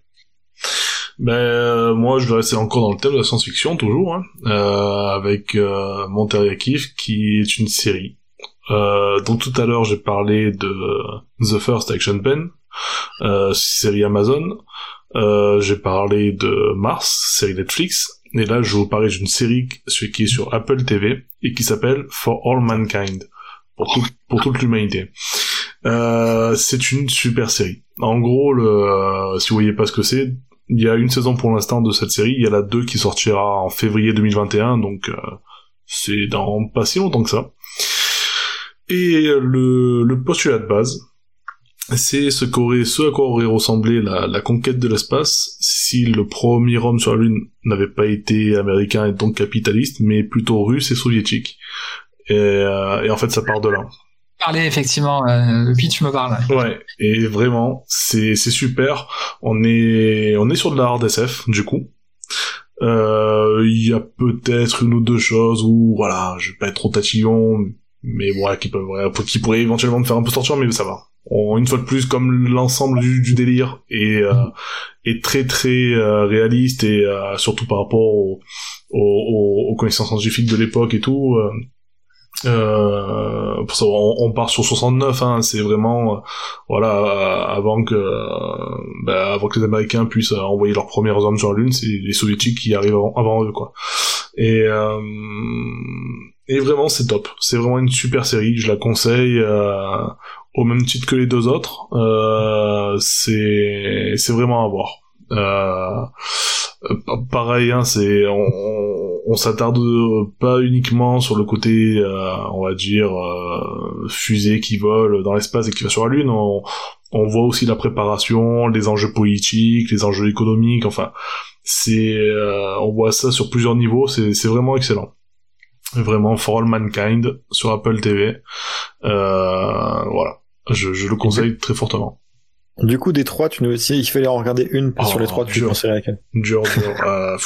Ben euh, moi je vais rester encore dans le thème de la science-fiction toujours, hein, euh, avec euh, Monterey Kif qui est une série. Euh, donc tout à l'heure j'ai parlé de The First Action Pen, euh, série Amazon. Euh, j'ai parlé de Mars, série Netflix. Et là je vous parler d'une série qui est sur Apple TV et qui s'appelle For All Mankind, pour, pour toute l'humanité. Euh, c'est une super série. En gros, le, si vous voyez pas ce que c'est, il y a une saison pour l'instant de cette série, il y a la 2 qui sortira en février 2021, donc euh, c'est dans pas si longtemps que ça. Et le, postulat de base, c'est ce, qu'aurait, ce à quoi aurait ressemblé la, la conquête de l'espace si le premier homme sur la Lune n'avait pas été américain et donc capitaliste, mais plutôt russe et soviétique. Et, euh, et en fait, ça part de là parler effectivement euh, le pitch me parle. Ouais et vraiment c'est c'est super. On est on est sur de la hard SF du coup. Euh, il y a peut-être une ou deux choses où voilà je vais pas être trop tatillon mais voilà qui peuvent qui pourraient éventuellement me faire un peu sortir mais ça va. Une fois de plus comme l'ensemble du, du, délire est euh, est très très euh, réaliste et euh, surtout par rapport aux, aux, aux connaissances scientifiques de l'époque et tout euh, savoir, on, part sur 69, hein, c'est vraiment euh, voilà euh, avant que bah, avant que les Américains puissent envoyer leurs premiers hommes sur la Lune, c'est les Soviétiques qui arrivent avant, eux quoi. Et et vraiment c'est top, c'est vraiment une super série, je la conseille au même titre que les deux autres. c'est c'est vraiment à voir. Euh, pareil, hein, c'est on, on, s'attarde pas uniquement sur le côté, euh, on va dire, euh, fusée qui vole dans l'espace et qui va sur la Lune. On, on voit aussi la préparation, les enjeux politiques, les enjeux économiques. Enfin, c'est, on voit ça sur plusieurs niveaux. C'est, vraiment excellent. Vraiment, For All Mankind sur Apple TV. voilà, je, je le conseille très fortement. Du coup, des trois, tu nous il fallait en regarder une sur les trois, tu conseillerais laquelle Dur, dur. euh,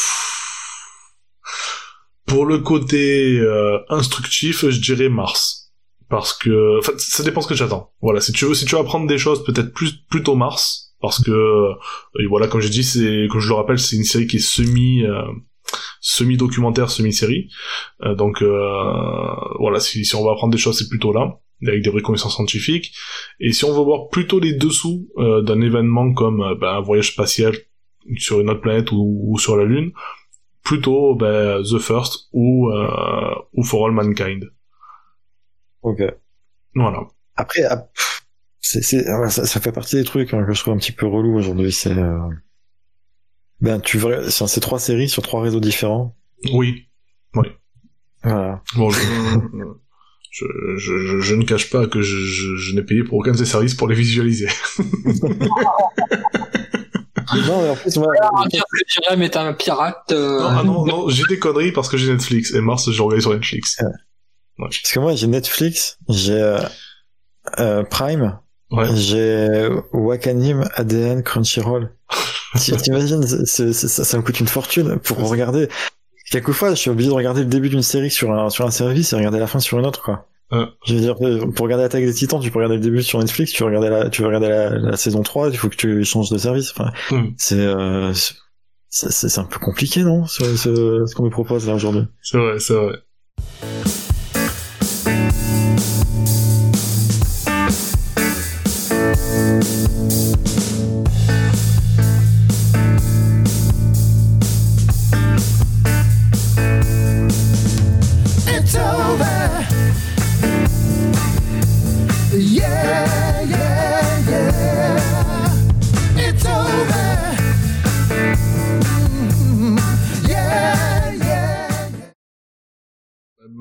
pour le côté euh, instructif, je dirais Mars. Parce que, enfin, ça dépend ce que j'attends. Voilà, si tu veux, si tu veux apprendre des choses, peut-être plus plutôt Mars, parce que, euh, voilà, comme j'ai dit, c'est, comme je le rappelle, c'est une série qui est semi, euh, semi documentaire, semi série. donc, voilà, si, si on va apprendre des choses, c'est plutôt là avec des vraies connaissances scientifiques. Et si on veut voir plutôt les dessous euh, d'un événement comme euh, ben, un voyage spatial sur une autre planète ou, sur la Lune, plutôt ben, The First ou, euh, ou For All Mankind. Ok. Voilà. Après, c'est, ouais, ça, ça fait partie des trucs hein, que je trouve un petit peu relou aujourd'hui. C'est, ben, tu c'est trois séries sur trois réseaux différents. Oui. Voilà. Bon, je, je, je, je, je ne cache pas que je, je, je n'ai payé pour aucun de ces services pour les visualiser. non, mais en plus, moi, Alors, dire que Jérém est un pirate. euh, Non, ah non, non, j'ai des conneries parce que j'ai Netflix. Et Mars, j'ai regardé sur Netflix. Ouais. parce que moi, j'ai Netflix, j'ai euh, euh, Prime, Ouais. j'ai Wakanim, ADN, Crunchyroll. Tu- T'imagines, ça, ça me coûte une fortune pour regarder. Quelquefois, je suis obligé de regarder le début d'une série sur un, sur un service et regarder la fin sur une autre, quoi. Ouais. Je veux dire, euh, pour regarder Attaque des Titans, tu peux regarder le début sur Netflix, tu veux regarder la, tu veux regarder la, la saison 3, il faut que tu changes de service. Enfin, Hmm. c'est, euh, c'est, un peu compliqué, non, ce, ce, ce qu'on nous propose là aujourd'hui? C'est vrai, c'est vrai.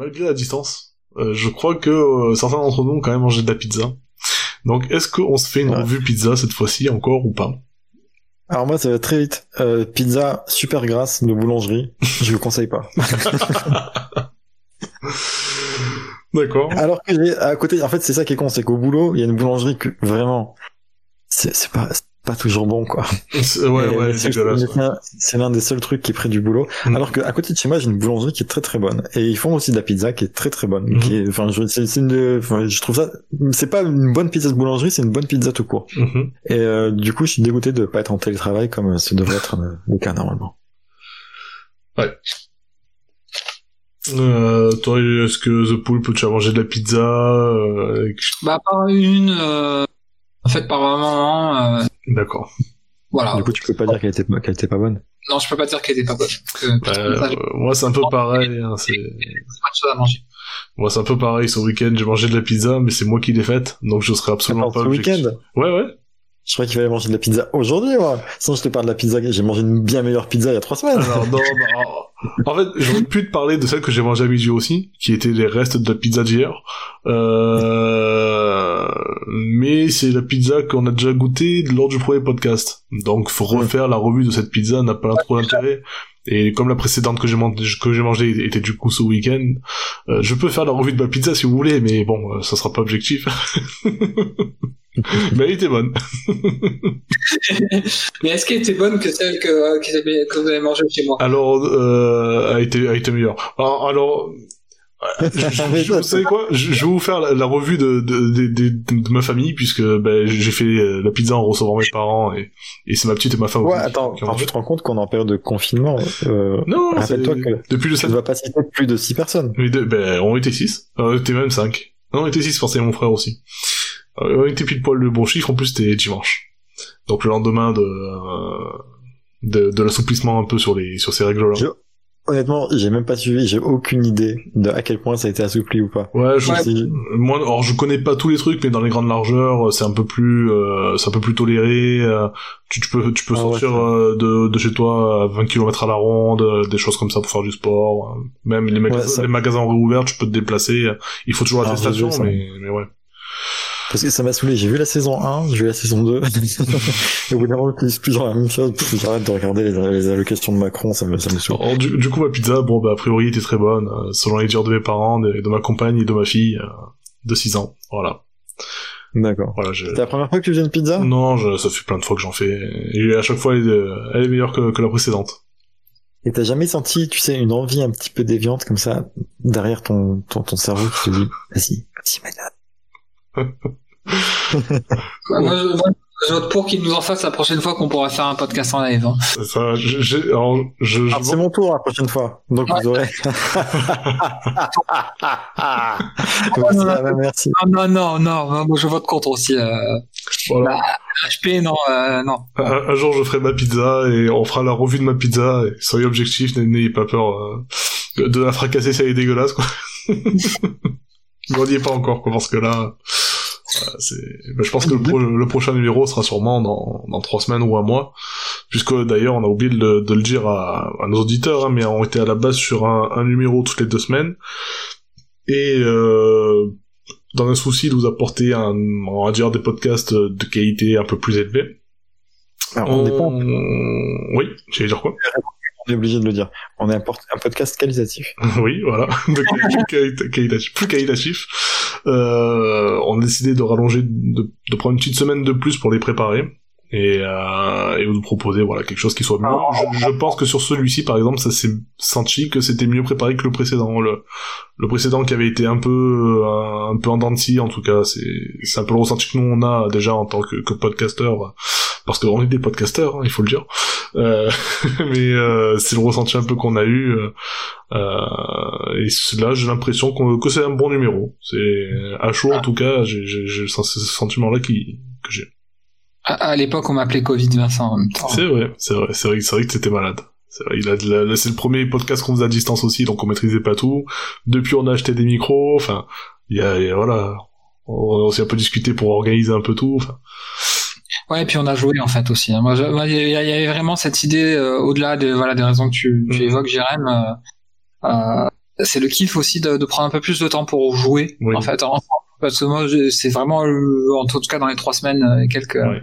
Malgré la distance, euh, je crois que euh, certains d'entre nous ont quand même mangé de la pizza. Donc, est-ce qu'on se fait une Ouais. revue pizza cette fois-ci encore ou pas? Alors moi, ça va très vite. Euh, pizza super grasse de boulangerie. Je vous conseille pas. D'accord. Alors que j'ai à côté, en fait, c'est ça qui est con, c'est qu'au boulot, il y a une boulangerie que vraiment, c'est pas, pas toujours bon, quoi. C'est- Ouais, ouais, c'est- c'est un- l'un des seuls trucs qui est près du boulot. Mm. Alors que à côté de chez moi, j'ai une boulangerie qui est très très bonne. Et ils font aussi de la pizza qui est très très bonne. Mhm. Qui est, enfin, je, c'est, c'est une, enfin, je trouve ça, c'est pas une bonne pizza de boulangerie, c'est une bonne pizza tout court. Mhm. Et euh, du coup, je suis dégoûté de pas être en télétravail comme ce devrait être le cas normalement. Euh, toi, est-ce que The Poulpe, tu as mangé de la pizza euh, avec- Bah, par une, euh, en fait, par moment, euh, D'accord. voilà. Du coup, tu peux pas dire qu'elle était, qu'elle était pas bonne. Non, je peux pas dire qu'elle était pas bonne. Euh, ça, moi, c'est un peu pareil. hein, c'est... Moi, c'est un peu pareil. Ce week-end, j'ai mangé de la pizza, mais c'est moi qui l'ai faite, donc je serai absolument Attends, pas ce objectif. week-end Ouais, ouais. Je crois qu'il fallait manger de la pizza aujourd'hui, moi. Sinon, je te parle de la pizza. J'ai mangé une bien meilleure pizza il y a trois semaines. Alors, non, bah, en fait, j'aurais pu te parler de celle que j'ai mangée à midi aussi, qui était les restes de la pizza d'hier. Euh... Mais c'est la pizza qu'on a déjà goûtée lors du premier podcast. Donc, faut refaire la revue de cette pizza, n'a pas trop d'intérêt. Et comme la précédente que j'ai mangée, mangée était du coup ce week-end, euh, je peux faire la revue de ma pizza si vous voulez, mais bon, euh, ça sera pas objectif. mais elle était bonne. Mais est-ce qu'elle était bonne que celle que, euh, que, vous avez- que vous avez mangée chez moi? Alors, euh, a été, a été meilleur. Alors, alors, euh, je, vous savez quoi? Je, je vais vous faire la, la revue de, de, de, de, de ma famille puisque ben, j'ai fait euh, la pizza en recevant mes parents et, et c'est ma petite et ma femme. Ouais, attends, qui mangé. tu te rends compte qu'on est en période de confinement. Euh, Non, rappelle-toi c'est- que depuis le tu 7 ne vas pas citer plus de six personnes. Mais de- ben, on était 6. On était même 5. Non, on était 6, forcément mon frère aussi. Euh, on était pile poil le bon chiffre, en plus c'était dimanche. Donc le lendemain de, euh, de, de l'assouplissement un peu sur les sur ces règles-là. Je- Honnêtement, j'ai même pas suivi, j'ai aucune idée de à quel point ça a été assoupli ou pas. Ouais, je, Ouais. Moi, alors je connais pas tous les trucs, mais dans les grandes largeurs, c'est un peu plus, euh, c'est un peu plus toléré. euh, tu, tu peux, tu peux Ah ouais, sortir euh, de, de chez toi à 20 km à la ronde, euh, des choses comme ça pour faire du sport. euh, Même les magasins, ça- les magasins réouverts, tu peux te déplacer. Il faut toujours j'ai vu ça. mais, mais ouais. Parce que ça m'a saoulé, j'ai vu la saison 1, j'ai vu la saison 2. Et au bout d'un moment, ils disent toujours la même chose. J'arrête de regarder les, les allocations de Macron, ça me, ça me saoule. Alors, du, du coup, ma pizza, bon, bah, a priori, était très bonne, euh, selon les dires de mes parents, de, de ma compagne et de ma fille, euh, de 6 ans. Voilà. D'accord. Voilà, je... C'est la première fois que tu faisais une pizza? Non, je, ça fait plein de fois que j'en fais. Et à chaque fois, elle est, euh, elle est meilleure que, que la précédente. Et t'as jamais senti, tu sais, une envie un petit peu déviante comme ça, derrière ton, ton, ton cerveau qui te dit, vas-y, vas-y, madame. Bah, Moi, je, moi, je vote pour qu'il nous en fasse la prochaine fois qu'on pourra faire un podcast en live. hein. Ça, je, j'ai- alors, je, je, Alors, c'est mon tour la prochaine fois. Donc vous aurez. Voici la même, merci. Non, non, non, non, moi je vote contre aussi. Euh, voilà. HP, non, euh, non. Un, un jour, je ferai ma pizza et on fera la revue de ma pizza. Et soyez objectifs, n'ayez pas peur euh, de- la fracasser si elle est dégueulasse, quoi. Est pas encore, quoi, parce que là, bah, je pense que le, pro- le prochain numéro sera sûrement dans, dans trois semaines ou un mois, puisque d'ailleurs on a oublié de le, de le dire à, à nos auditeurs, hein, mais on était à la base sur un, un numéro toutes les deux semaines, et euh, dans un souci de vous apporter un, on va dire des podcasts de qualité un peu plus élevée. Alors, on, n'est pas- Oui, j'allais dire quoi? On est obligé de le dire. On est un, port- un podcast qualitatif. Oui, voilà, plus qualitatif. Euh, on a décidé de rallonger, de, de prendre une petite semaine de plus pour les préparer et, euh, et vous proposer voilà quelque chose qui soit mieux. Je, je pense que sur celui-ci, par exemple, ça s'est senti que c'était mieux préparé que le précédent. Le, le précédent qui avait été un peu euh, un peu en dents de scie, en tout cas, c'est c'est un peu le ressenti que nous on a déjà en tant que, que podcasteur, parce qu'on est des podcasteurs, hein, il faut le dire. Euh, mais euh, c'est le ressenti un peu qu'on a eu. euh, euh, et là, j'ai l'impression qu'on- que c'est un bon numéro. C'est à chaud, en tout cas, j'ai ce sentiment-là qui que j'ai. À, à l'époque, on m'appelait Covid Vincent en même temps. C'est vrai, c'est vrai, c'est vrai, que t'étais malade. C'est vrai, il a de la- c'est le premier podcast qu'on faisait à distance aussi, donc on maîtrisait pas tout. Depuis, on a acheté des micros. Enfin, il y a, il y a- voilà, on, on s'est un peu discuté pour organiser un peu tout. Enfin, Ouais, et puis on a joué en fait aussi. hein. Moi, il y, avait vraiment cette idée euh, au-delà de voilà des raisons que tu, tu Mhm. évoques, Jérém. euh, euh, c'est le kiff aussi de, de prendre un peu plus de temps pour jouer Oui. en fait. Parce que moi, c'est vraiment en tout cas dans les trois semaines et quelques Ouais.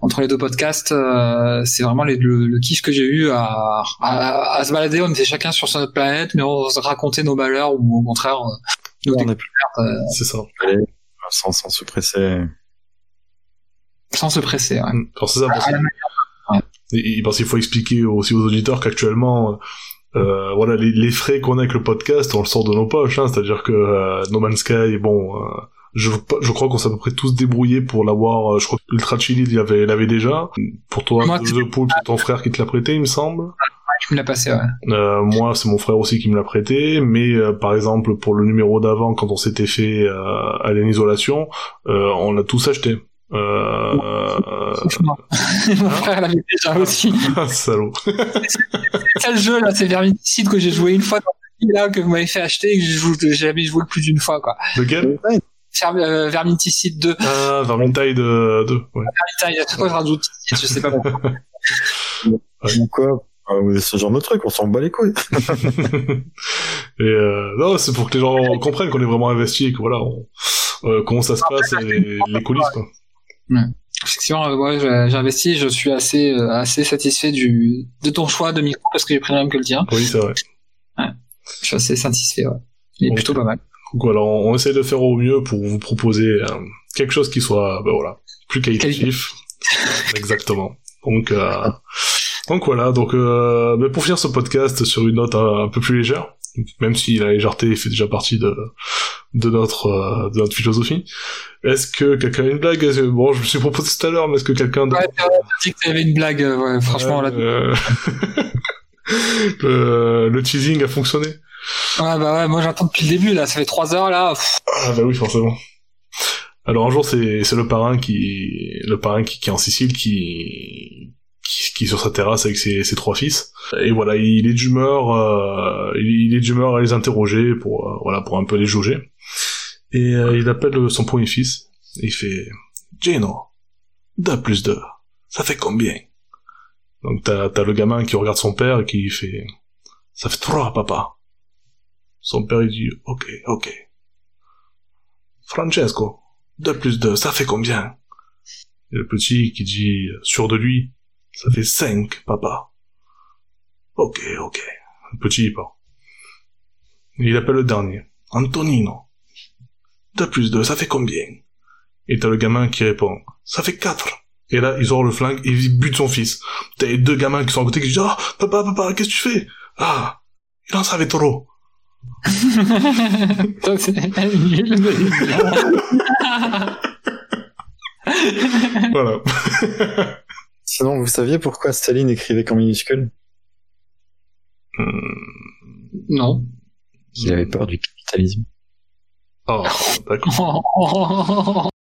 entre les deux podcasts, euh, c'est vraiment les- le, le kiff que j'ai eu à, à, à se balader. On était chacun sur notre planète, mais on se racontait nos malheurs ou au contraire nos On est découvertes euh, c'est ça. sans, sans se presser. Sans se presser. Ouais. Alors c'est ça. Parce, ouais. et- qu'il faut expliquer aussi aux auditeurs qu'actuellement, euh, voilà, les, les frais qu'on a avec le podcast, on le sort de nos poches. Hein, C'est-à-dire que euh, No Man's Sky, bon, euh, je, je crois qu'on s'est à peu près tous débrouillés pour l'avoir. euh, Je crois que Ultra Chili il l'avait, l'avait déjà. Pour toi, Moi, The Pool, c'est ton frère qui te l'a prêté, il me semble. Tu me l'as passé. Ouais. Euh, moi, c'est mon frère aussi qui me l'a prêté, mais euh, par exemple pour le numéro d'avant, quand on s'était fait euh, aller en isolation, euh, on l'a tous acheté. Euh, moi. Mon frère l'avait déjà aussi. euh, salaud. C'est le jeu là, c'est Vermiticide que j'ai joué une fois dans ma vie là, que vous m'avez fait acheter et que j'ai jamais joué plus d'une fois quoi. Lequel euh, Vermiticide 2. Ah, Vermintide euh, 2. Ouais. Putain, il y a tout quoi je rajoute. Je sais pas pourquoi. Ou quoi Euh, Ce genre de truc, on s'en bat les couilles. et euh, non, c'est pour que les gens comprennent qu'on est vraiment investi et que voilà, on, euh, comment ça se passe et les coulisses quoi. Effectivement, euh, ouais, investi, je suis assez euh, assez satisfait du de ton choix de micro parce que j'ai pris le même que le tien. Oui, c'est vrai. Je suis assez satisfait. Ouais. Il est plutôt pas mal. Donc voilà, on, on essaie de faire au mieux pour vous proposer euh, quelque chose qui soit, ben voilà, plus qualitatif. Exactement. Donc, euh, donc voilà. Donc, euh, ben pour finir ce podcast sur une note un, un peu plus légère, même si la légèreté fait déjà partie de de notre euh, de notre philosophie. Est-ce que quelqu'un a une blague? Bon, je me suis proposé tout à l'heure, mais est-ce que quelqu'un d'autre? Ouais, t'as dit que t'avais une blague, euh, ouais, franchement là. Euh, le, le teasing a fonctionné. Ouais, bah ouais, moi j'attends depuis le début là, ça fait trois heures là. Pff, Ah bah oui, forcément. Alors un jour, c'est c'est le parrain qui le parrain qui, qui est en Sicile qui qui, qui est sur sa terrasse avec ses, ses trois fils. Et voilà, il est d'humeur euh, il, est d'humeur à les interroger pour euh, voilà pour un peu les jauger. Et euh, il appelle son premier fils il fait Gino, 2 plus 2, ça fait combien? Donc t'as t'as le gamin qui regarde son père et qui fait ça fait 3 papa. Son père il dit ok ok. Francesco, 2 plus 2, ça fait combien? Et le petit qui dit, sûr de lui, ça fait 5, papa. Ok, ok. Le petit, il part. Et il appelle le dernier. Antonino. 2 plus 2, ça fait combien? Et t'as le gamin qui répond, ça fait 4. Et là, ils ont le flingue et ils butent son fils. T'as les deux gamins qui sont à côté qui disent, ah, papa, papa, qu'est-ce que tu fais? Ah, il en savait trop. ça, c'est nul. Voilà. Sinon, vous saviez pourquoi Staline écrivait qu'en minuscule? Hmm. non. Il avait peur du capitalisme. Oh, d'accord.